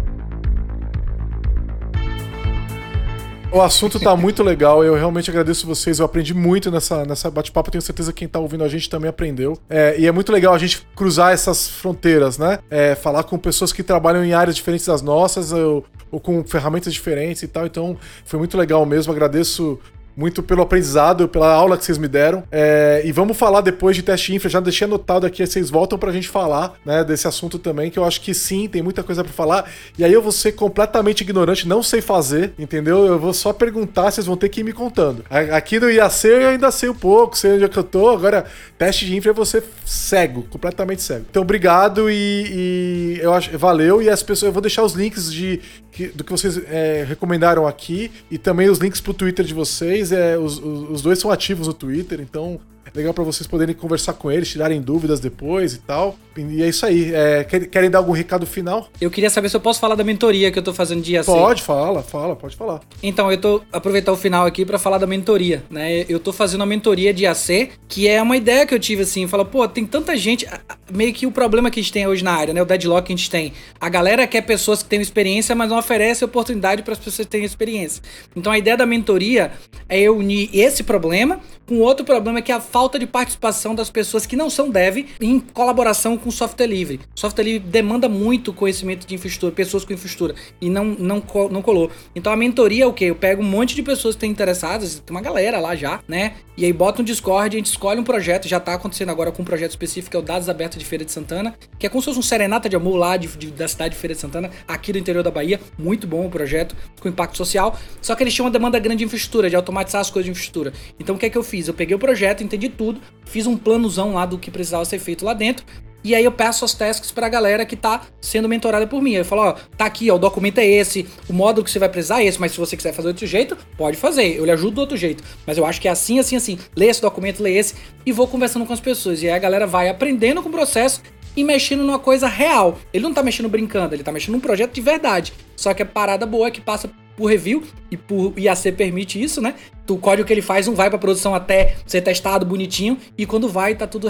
O assunto tá muito legal, eu realmente agradeço vocês, eu aprendi muito nessa, nessa bate-papo, tenho certeza que quem tá ouvindo a gente também aprendeu. É, e é muito legal a gente cruzar essas fronteiras, né? É, falar com pessoas que trabalham em áreas diferentes das nossas, ou, ou com ferramentas diferentes e tal, então foi muito legal mesmo, agradeço muito pelo aprendizado, pela aula que vocês me deram. É, e vamos falar depois de teste infra. Já deixei anotado aqui, vocês voltam pra gente falar né, desse assunto também, que eu acho que sim, tem muita coisa pra falar. E aí eu vou ser completamente ignorante, não sei fazer, entendeu? Eu vou só perguntar, vocês vão ter que ir me contando. Aqui no IAC eu ainda sei um pouco, sei onde é que eu tô. Agora, teste de infra vou ser cego, completamente cego. Então, obrigado e, e eu acho, valeu. E as pessoas, eu vou deixar os links de, que- do que vocês é, recomendaram aqui e também os links pro Twitter de vocês. É, os, os- os dois são ativos no Twitter, então legal para vocês poderem conversar com eles, tirarem dúvidas depois e tal. E é isso aí. É, querem dar algum recado final? Eu queria saber se eu posso falar da mentoria que eu tô fazendo dia Pode, fala, fala, pode falar. Então, eu tô aproveitar o final aqui para falar da mentoria, né? Eu tô fazendo uma mentoria de AC, que é uma ideia que eu tive assim, fala, pô, tem tanta gente, meio que o problema que a gente tem hoje na área, né? O deadlock que a gente tem. A galera quer pessoas que têm experiência, mas não oferece oportunidade para as pessoas que têm experiência. Então, a ideia da mentoria é eu unir esse problema com outro problema que é a falta de participação das pessoas que não são dev em colaboração com software livre. Software livre demanda muito conhecimento de infraestrutura, pessoas com infraestrutura, e não, não, não colou. Então a mentoria é o quê? Eu pego um monte de pessoas que estão interessadas, tem uma galera lá já, né? E aí bota um Discord, a gente escolhe um projeto, já tá acontecendo agora com um projeto específico, que é o Dados Abertos de Feira de Santana, que é como se fosse um serenata de amor lá de, de, da cidade de Feira de Santana, aqui do interior da Bahia. Muito bom o projeto, com impacto social. Só que eles tinham uma demanda grande de infraestrutura, de automatizar as coisas de infraestrutura. Então o que é que eu fiz? Eu peguei o projeto, entendi tudo, fiz um planozão lá do que precisava ser feito lá dentro. E aí eu peço as tasks pra galera que tá sendo mentorada por mim. Eu falo, ó, tá aqui, ó, o documento é esse, o módulo que você vai precisar é esse, mas se você quiser fazer de outro jeito, pode fazer. Eu lhe ajudo do outro jeito. Mas eu acho que é assim, assim, assim. Lê esse documento, lê esse, e vou conversando com as pessoas. E aí a galera vai aprendendo com o processo e mexendo numa coisa real. Ele não tá mexendo brincando, ele tá mexendo num projeto de verdade. Só que é parada boa que passa por review e por IAC permite isso, né? O código que ele faz não vai para produção até ser testado bonitinho e quando vai tá tudo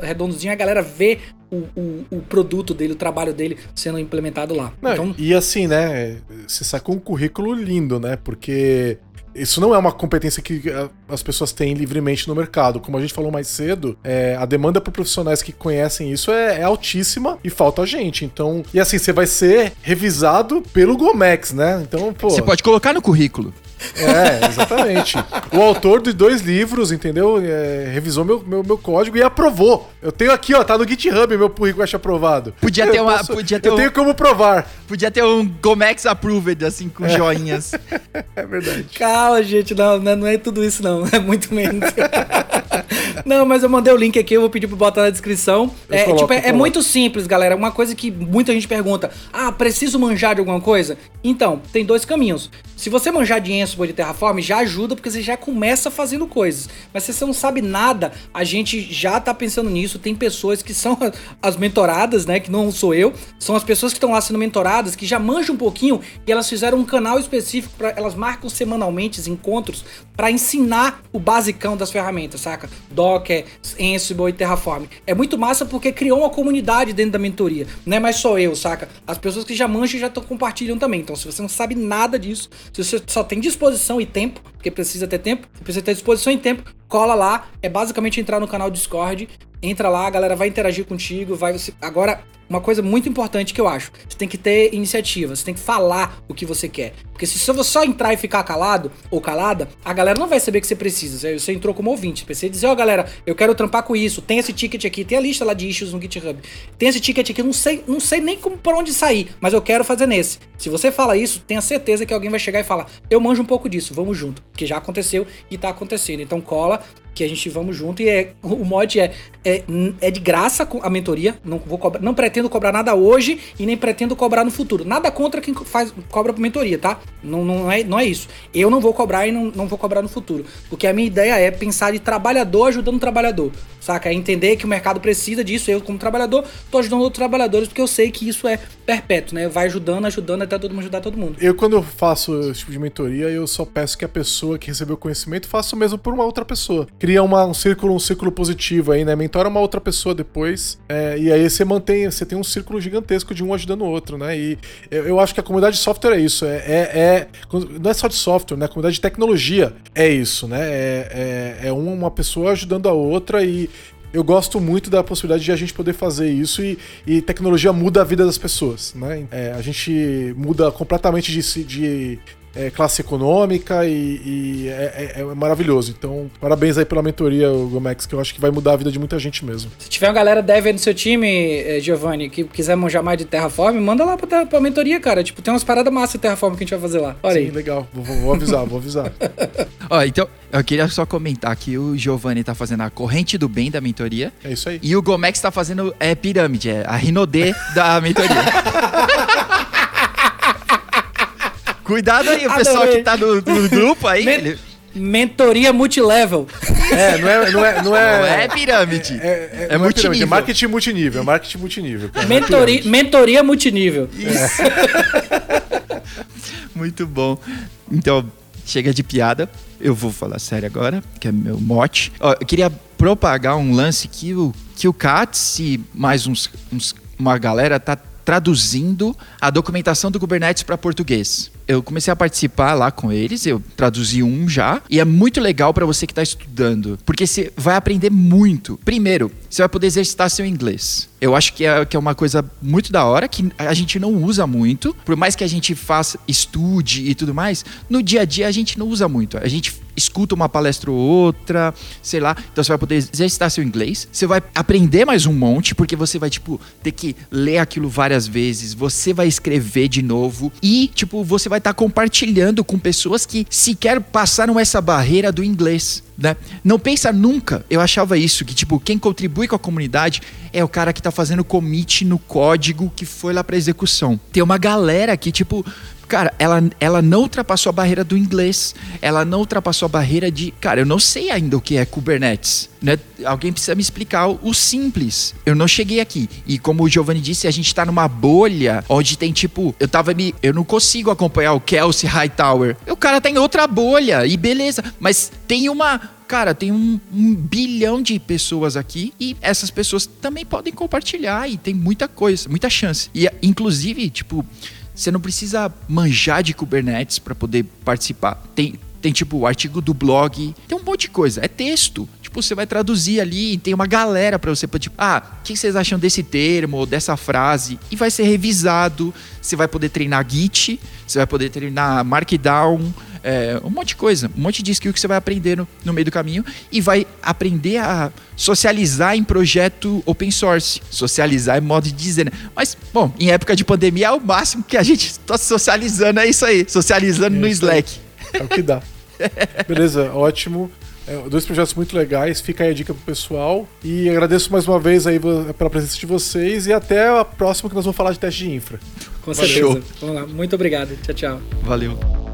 redondinho, a galera vê o, o, o, produto dele, o trabalho dele sendo implementado lá. Não, então... E assim, né? Você sacou um currículo lindo, né? Porque isso não é uma competência que as pessoas têm livremente no mercado. Como a gente falou mais cedo, é, a demanda por profissionais que conhecem isso é, é, altíssima e falta gente. Então, e assim, você vai ser revisado pelo Gomex, né? Então, pô. Você pode colocar no currículo. É, exatamente. o autor de dois livros, entendeu? É, revisou meu, meu, meu, código e aprovou. Eu tenho aqui, ó, tá no GitHub meu currículo acho aprovado. Podia ter eu uma. Posso, podia ter eu um, tenho como provar. Podia ter um Gomex Approved, assim, com é. joinhas. é verdade. Calma, gente, não, não é tudo isso, não. É muito menos. não, mas eu mandei o link aqui, eu vou pedir pra botar na descrição. Eu é, coloco, tipo, é, é muito simples, galera. Uma coisa que muita gente pergunta: ah, preciso manjar de alguma coisa? Então, tem dois caminhos. Se você manjar de Ansible de Terraform, já ajuda porque você já começa fazendo coisas. Mas se você não sabe nada, a gente já tá pensando nisso. Tem pessoas que são as mentoradas, né? Que não sou eu. São as pessoas que estão lá sendo mentoradas, que já manjam um pouquinho e elas fizeram um canal específico para elas marcam semanalmente encontros para ensinar o basicão das ferramentas, saca? Docker, Ansible e Terraform. É muito massa porque criou uma comunidade dentro da mentoria. Não é mais só eu, saca? As pessoas que já manjam já estão compartilhando também. Então, se você não sabe nada disso, se você só tem disposição e tempo, porque precisa ter tempo, precisa ter disposição e tempo, cola lá. É basicamente entrar no canal Discord, entra lá, a galera vai interagir contigo, vai agora uma coisa muito importante que eu acho, você tem que ter iniciativa, você tem que falar o que você quer. Porque se você só entrar e ficar calado ou calada, a galera não vai saber que você precisa. Você entrou como ouvinte, precisa dizer, ó oh, galera, eu quero trampar com isso, tem esse ticket aqui, tem a lista lá de issues no GitHub. Tem esse ticket aqui, não sei, não sei nem como por onde sair, mas eu quero fazer nesse. Se você fala isso, tenha certeza que alguém vai chegar e falar: "Eu manjo um pouco disso, vamos junto", porque já aconteceu e tá acontecendo. Então cola, que a gente vamos junto e é, o mod é, é, é de graça a mentoria, não vou cobrar, não pretendo cobrar nada hoje e nem pretendo cobrar no futuro. Nada contra quem faz cobra por mentoria, tá? Não, não, é, não é isso. Eu não vou cobrar e não, não vou cobrar no futuro, porque a minha ideia é pensar de trabalhador ajudando o trabalhador, saca? É entender que o mercado precisa disso, eu como trabalhador tô ajudando outros trabalhadores porque eu sei que isso é perpétuo, né? Vai ajudando, ajudando até todo mundo ajudar todo mundo. Eu quando eu faço esse tipo de mentoria, eu só peço que a pessoa que recebeu o conhecimento faça o mesmo por uma outra pessoa cria uma, um círculo, um círculo positivo aí, né? Mentora uma outra pessoa depois. É, e aí você mantém, você tem um círculo gigantesco de um ajudando o outro, né? E eu, eu acho que a comunidade de software é isso. É, é, é, não é só de software, né? A comunidade de tecnologia é isso, né? É, é, é uma pessoa ajudando a outra e, eu gosto muito da possibilidade de a gente poder fazer isso e, e tecnologia muda a vida das pessoas, né? É, a gente muda completamente de, de é, classe econômica e, e é, é, é, maravilhoso. Então, parabéns aí pela mentoria, Gomex, que eu acho que vai mudar a vida de muita gente mesmo. Se tiver uma galera dev aí no seu time, eh, Giovanni, que quiser manjar mais de Terraform, manda lá pra, pra mentoria, cara. Tipo, tem umas paradas massas de Terraform que a gente vai fazer lá. Olha Sim, aí. legal. Vou, vou avisar, vou avisar. Ó, então, eu queria só comentar que o Giovanni tá fazendo a corrente do bem da mentoria. É isso aí. E o Gomex tá fazendo é, pirâmide, é a Rinodê da mentoria. Cuidado aí, o pessoal que tá no, no grupo aí. Men Mentoria multilevel. É, não é. Não é, não é, Não é pirâmide. É, é, É não multinível. pirâmide, é marketing multinível. É marketing multinível. é Mentoria, multinível. Muito bom. Então, chega de piada. Eu vou falar sério agora, que é meu mote. Ó, eu queria propagar um lance que o, que o Katz e mais uns, uns- uma galera tá traduzindo a documentação do Kubernetes para português. Eu comecei a participar lá com eles, eu traduzi um já, e é muito legal para você que está estudando, porque você vai aprender muito. Primeiro, você vai poder exercitar seu inglês. Eu acho que é, que é uma coisa muito da hora, que a gente não usa muito, por mais que a gente faça, estude e tudo mais, no dia a dia a gente não usa muito. A gente escuta uma palestra ou outra, sei lá. Então você vai poder exercitar seu inglês. Você vai aprender mais um monte, porque você vai, tipo, ter que ler aquilo várias vezes. Você vai escrever de novo. E, tipo, você vai estar compartilhando com pessoas que sequer passaram essa barreira do inglês. Né? Não pensa nunca, eu achava isso, que tipo, quem contribui com a comunidade é o cara que tá fazendo commit no código que foi lá pra execução. Tem uma galera que, tipo, cara, ela, ela não ultrapassou a barreira do inglês. Ela não ultrapassou a barreira de. Cara, eu não sei ainda o que é Kubernetes. Né? Alguém precisa me explicar o, simples. Eu não cheguei aqui. E como o Giovanni disse, a gente tá numa bolha onde tem tipo. Eu tava me. Eu não consigo acompanhar o Kelsey Hightower. O cara tá em outra bolha. E beleza. Mas tem uma. Cara, tem um, um bilhão de pessoas aqui e essas pessoas também podem compartilhar e tem muita coisa, muita chance. E inclusive, tipo, você não precisa manjar de Kubernetes para poder participar. Tem, tem tipo o artigo do blog, tem um monte de coisa, é texto. Tipo, você vai traduzir ali, tem uma galera para você, tipo, ah, o que vocês acham desse termo ou dessa frase? E vai ser revisado. Você vai poder treinar Git, você vai poder treinar Markdown, é, um monte de coisa, um monte de skill que você vai aprender no, no meio do caminho e vai aprender a socializar em projeto open source. Socializar é modo de dizer, né? Mas, bom, em época de pandemia é o máximo que a gente está socializando, é isso aí. Socializando É no isso aí. Slack. É o que dá. Beleza, ótimo. É, dois projetos muito legais, fica aí a dica pro pessoal. E agradeço mais uma vez aí pela presença de vocês e até a próxima que nós vamos falar de teste de infra. Com Valeu. certeza. Vamos lá. Muito obrigado. Tchau, tchau. Valeu.